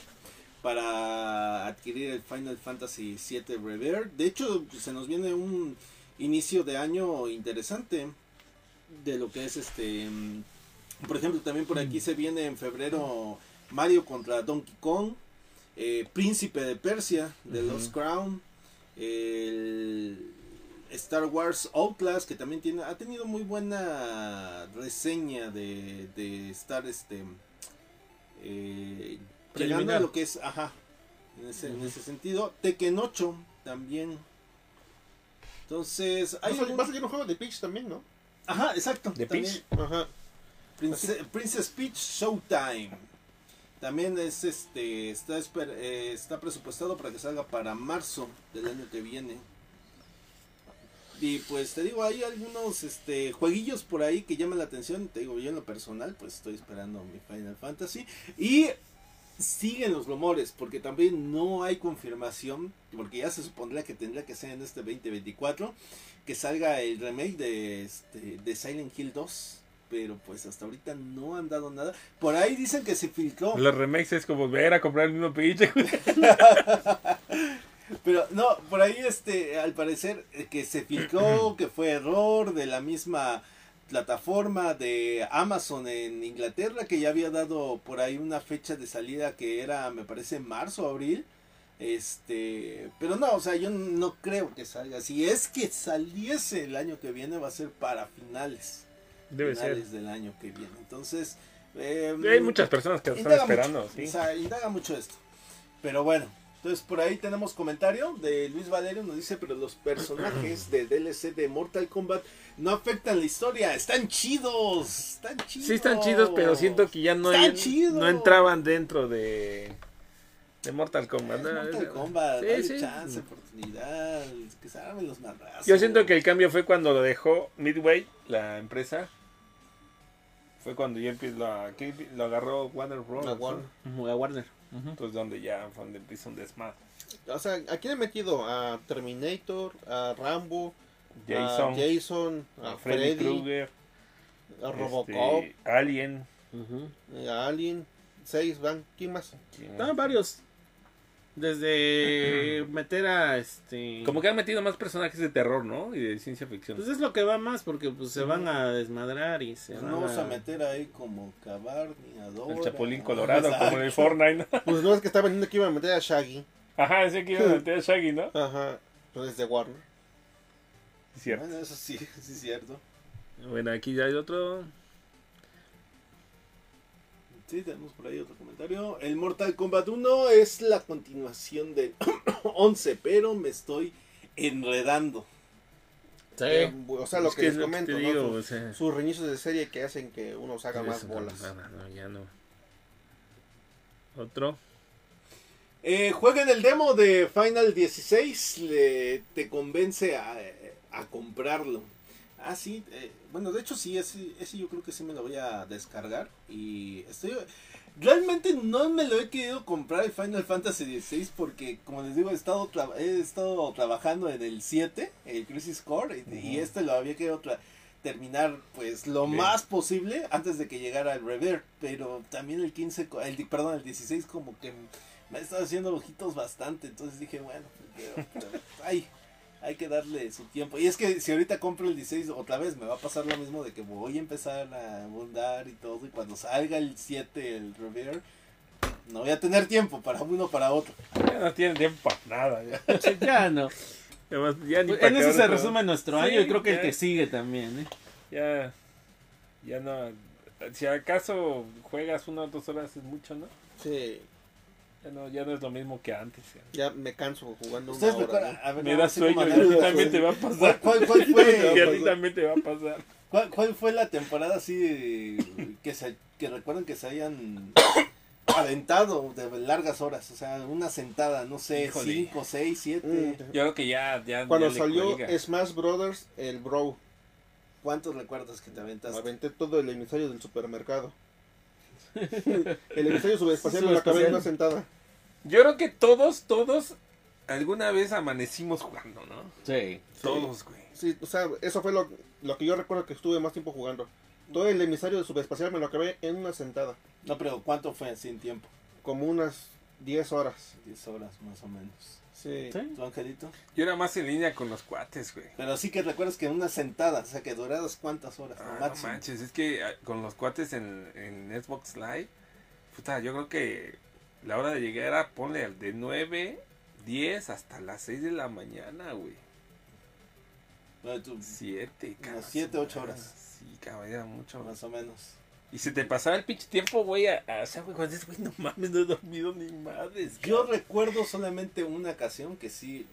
para adquirir el Final Fantasy VII Rebirth. De hecho, se nos viene un inicio de año interesante de lo que es este mm, por ejemplo también por aquí se viene en febrero Mario contra Donkey Kong eh, Príncipe de Persia de. Lost Crown el Star Wars Outlast que también tiene ha tenido muy buena reseña de, de estar este eh, llegando a Preliminar. lo que es ajá en ese, en ese sentido Tekken 8 también entonces Va a hay salir- algún- va a salir un juego de Peach también, ¿no? Ajá, exacto. ¿De. Peach? Ajá. Prince- Princess Peach Showtime. También es este está esper- eh, está presupuestado para que salga para marzo del año que viene. Y pues te digo, hay algunos este jueguillos por ahí que llaman la atención. Te digo, yo en lo personal, pues estoy esperando mi Final Fantasy. Y siguen los rumores, porque también no hay confirmación, porque ya se supondría que tendría que ser en este 2024, que salga el remake de, este, de Silent Hill 2. Pero pues hasta ahorita no han dado nada. Por ahí dicen que se filtró. Los remakes es como volver a comprar el mismo pinche. (laughs) Pero no, por ahí este, al parecer eh, que se filtró, (clears throat) que fue error de la misma plataforma de Amazon en Inglaterra, que ya había dado por ahí una fecha de salida que era, me parece, marzo o abril. Este, pero no, o sea, yo no creo que salga. Si es que saliese el año que viene, va a ser para finales. Debe ser. finales del año que viene. Entonces, eh, Hay muchas personas que lo están esperando, mucho, sí. O sea, indaga mucho esto. Pero bueno, entonces por ahí tenemos comentario de Luis Valerio, nos dice, pero los personajes de DLC de Mortal Kombat no afectan la historia, están chidos, están chidos. Sí están chidos, pero siento que ya no, en- entraban dentro de De Mortal Kombat. Mortal Kombat, Sí, dale sí. chance, oportunidad, que se armen los madrazos. Yo siento que el cambio fue cuando lo dejó Midway, la empresa. Fue cuando la- que lo agarró Warner Bros. La. Warner. Entonces donde ya fue donde empieza un desmadre. O sea, ¿a quién he metido? A Terminator, a Rambo, Jason, a Jason, a, a Freddy Freddy, Krueger, a Robocop, este, Alien. Ujú. a Alien, seis van, ¿quién más? Estaban varios. Desde meter a este. Como que han metido más personajes de terror, ¿no? Y de ciencia ficción. Pues es lo que va más, porque pues se van a desmadrar y se Nos van vamos a a meter ahí como Cabarni, Adora. el Chapulín Colorado, como en el Fortnite. ¿no? Pues no es que estaba vendiendo que iba a meter a Shaggy. Ajá, ese que iba a meter a Shaggy, ¿no? Ajá, pues es de Warner. Cierto. Bueno, eso sí, (laughs) sí es cierto. Bueno, aquí ya hay otro. Sí, tenemos por ahí otro comentario. El Mortal Kombat 1 es la continuación del (clears throat) 11, pero me estoy enredando. Sí. Eh, o sea, lo Es que, que les es lo que comento, ¿no? digo, Sus- o sea. sus reinicios de serie que hacen que uno se haga más bolas. No, no, no, ya no. Otro. Eh, jueguen el demo de Final 16, le- te convence a, a comprarlo. Ah, sí, eh, bueno, de hecho sí, ese, ese yo creo que sí me lo voy a descargar. Y estoy... Realmente no me lo he querido comprar el Final Fantasy XVI porque, como les digo, he estado, tra- he estado trabajando en el 7, el Crisis Core, y, y este lo había querido tra- terminar pues lo más posible antes de que llegara el Revert. Pero también el 15, co- el, perdón, el 16 como que me ha estado haciendo ojitos bastante. Entonces dije, bueno, pero- pero, (laughs) ay, hay que darle su tiempo. Y es que si ahorita compro el 16 otra vez, me va a pasar lo mismo de que voy a empezar a abundar y todo. Y cuando salga el 7, el Revere, no voy a tener tiempo para uno para otro. Ya no tienen tiempo para nada. Ya, (laughs) no. Además, ya ni Pues, en eso se todo. resume nuestro Sí, año y creo que el que sigue también, ¿eh? Ya. Ya no. Si acaso juegas una o dos horas es mucho, ¿no? Sí, Ya no, ya no es lo mismo que antes. ya. ya me canso jugando una hora. a ver, Me da sueño y a ti también te va a ¿Cuál, pasar. cuál, cuál Y a fue, ti también te va a pasar. cuál, cuál fue la temporada así de- que se que recuerdan que se hayan aventado de largas horas? O sea, una sentada, no sé, Híjole. 5, 6, 7. Mm, Yo creo que ya. ya Cuando ya salió. Smash Brothers, el Bro, ¿Cuántos recuerdas que te aventaste? aventé todo el emisario del supermercado. (laughs) el emisario subespacial me lo acabé Subespacial. en una sentada. Yo creo que todos, todos, alguna vez amanecimos jugando, ¿no? Sí. Todos, güey. Sí, o sea, eso fue lo, lo que yo recuerdo que estuve más tiempo jugando. Todo el emisario del subespacial me lo acabé en una sentada. No, pero ¿cuánto fue sin tiempo? Como unas 10 horas. 10 horas más o menos. Sí. Sí. ¿Tu angelito? Yo era más en línea con los cuates, güey. Pero sí que recuerdas que una sentada, o sea, que duradas cuántas horas, Ah, no, manches, es que ah, con los cuates en, en Xbox Live, puta, yo creo que la hora de llegar era, ponle al de 9, 10 hasta las 6 de la mañana, güey. Bueno, tú, 7, Unas siete, ocho horas. Sí, cabrón, era mucho. más o menos. Y se te pasaba el pinche tiempo, güey, a, a- o sea, güey, güey, no mames, no he dormido ni madres. Yo recuerdo solamente una ocasión que sí,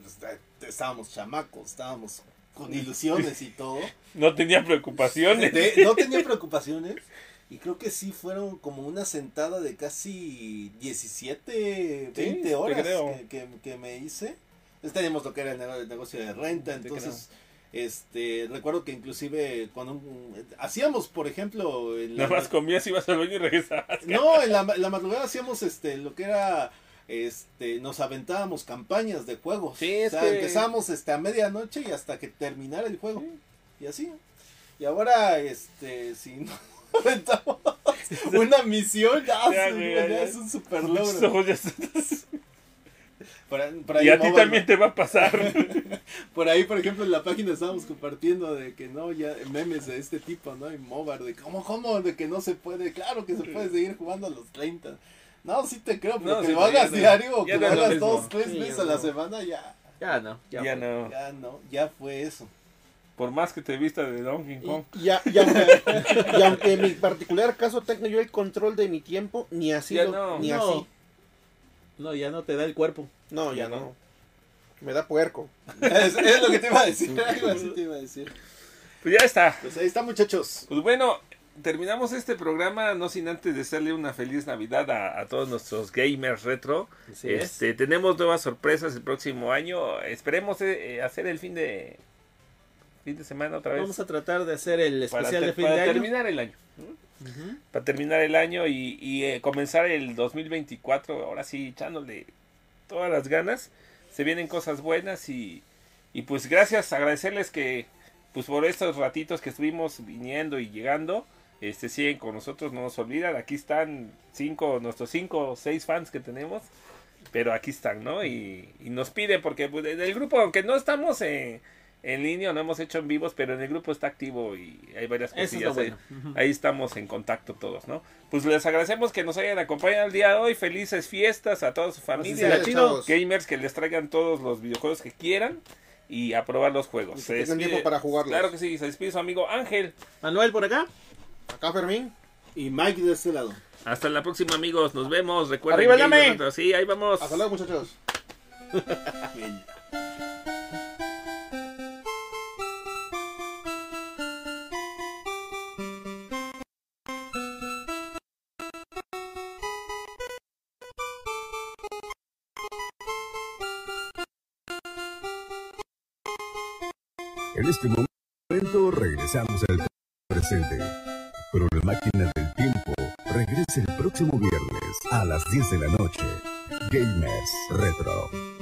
estábamos chamacos, estábamos con ilusiones y todo. (laughs) No tenía preocupaciones. De- no tenía preocupaciones. Y creo que sí fueron como una sentada de casi 17, 20 te horas que, que- que me hice. Entonces teníamos lo que era el nego- el negocio de renta. Entonces, este recuerdo que inclusive cuando hacíamos, por ejemplo, en la- Nada más comías, ibas al baño y regresabas. no, en la, madrugada hacíamos este lo que era este nos aventábamos campañas de juegos. Sí, es o sea, que- empezábamos este a medianoche y hasta que terminara el juego. Y así. Y ahora este si no (laughs) aventamos (laughs) una misión ya, Ya, es, güey, ya ya. es un super logro. Por, por ahí Y a ti también te va a pasar. (laughs) por ahí, por ejemplo, en la página estábamos compartiendo de que no, ya memes de este tipo, ¿no? Y Mobar, de cómo, cómo, de que no se puede, claro que se puede seguir jugando a los 30. No, sí te creo, pero No, que sí, lo ya hagas no- diario que no lo hagas mismo. dos, tres Sí, veces a la semana, ya, Ya no. Ya, no. ya no, ya fue eso. Por más que te vista de Donkey Kong. Y, y a- y aunque, (laughs) y aunque en mi particular caso tenga yo el control de mi tiempo, ni así. Ya lo- no. ni No. así. No, ya no te da el cuerpo. No, ya Ya no. no. Me da puerco. (laughs) es, es lo que te iba a decir, (laughs) algo así te iba a decir. Pues ya está. Pues ahí está, muchachos. Pues bueno, terminamos este programa no sin antes desearle una feliz Navidad a, a todos nuestros gamers retro. Así es. este, tenemos nuevas sorpresas el próximo año. Esperemos eh, eh, hacer el fin de fin de semana otra vez Vamos a tratar de hacer el para, especial ter- de fin para de año. terminar el año. Para terminar el año y, y, eh, comenzar el 2024, ahora sí echándole todas las ganas. Se vienen cosas buenas y, y pues gracias, agradecerles que pues por estos ratitos que estuvimos viniendo y llegando, este siguen con nosotros, no nos olvidan, aquí están cinco, nuestros cinco o seis fans que tenemos, pero aquí están, ¿no? Y, nos piden, porque pues, el grupo, aunque no estamos en, en línea, no hemos hecho en vivos, pero en el grupo está activo y hay varias Eso es lo cosillas ahí. Ahí estamos en contacto todos, ¿no? Pues les agradecemos que nos hayan acompañado el día de hoy. Felices fiestas a toda su familia. Felicidades, chavos. Gamers que les traigan todos los videojuegos que quieran y a probar los juegos. Y que Se tengan despide- tiempo para jugarlos. Claro que sí, se despide su amigo Ángel. Manuel por acá. Acá Fermín. Y Mike de este lado. Hasta la próxima, amigos. Nos vemos. Recuerden. ¡Arriba el. Sí, ahí vamos. Hasta luego muchachos. (laughs) En este momento regresamos al presente. Pero la máquina del tiempo regresa el próximo viernes a las 10 de la noche. Gamers Retro.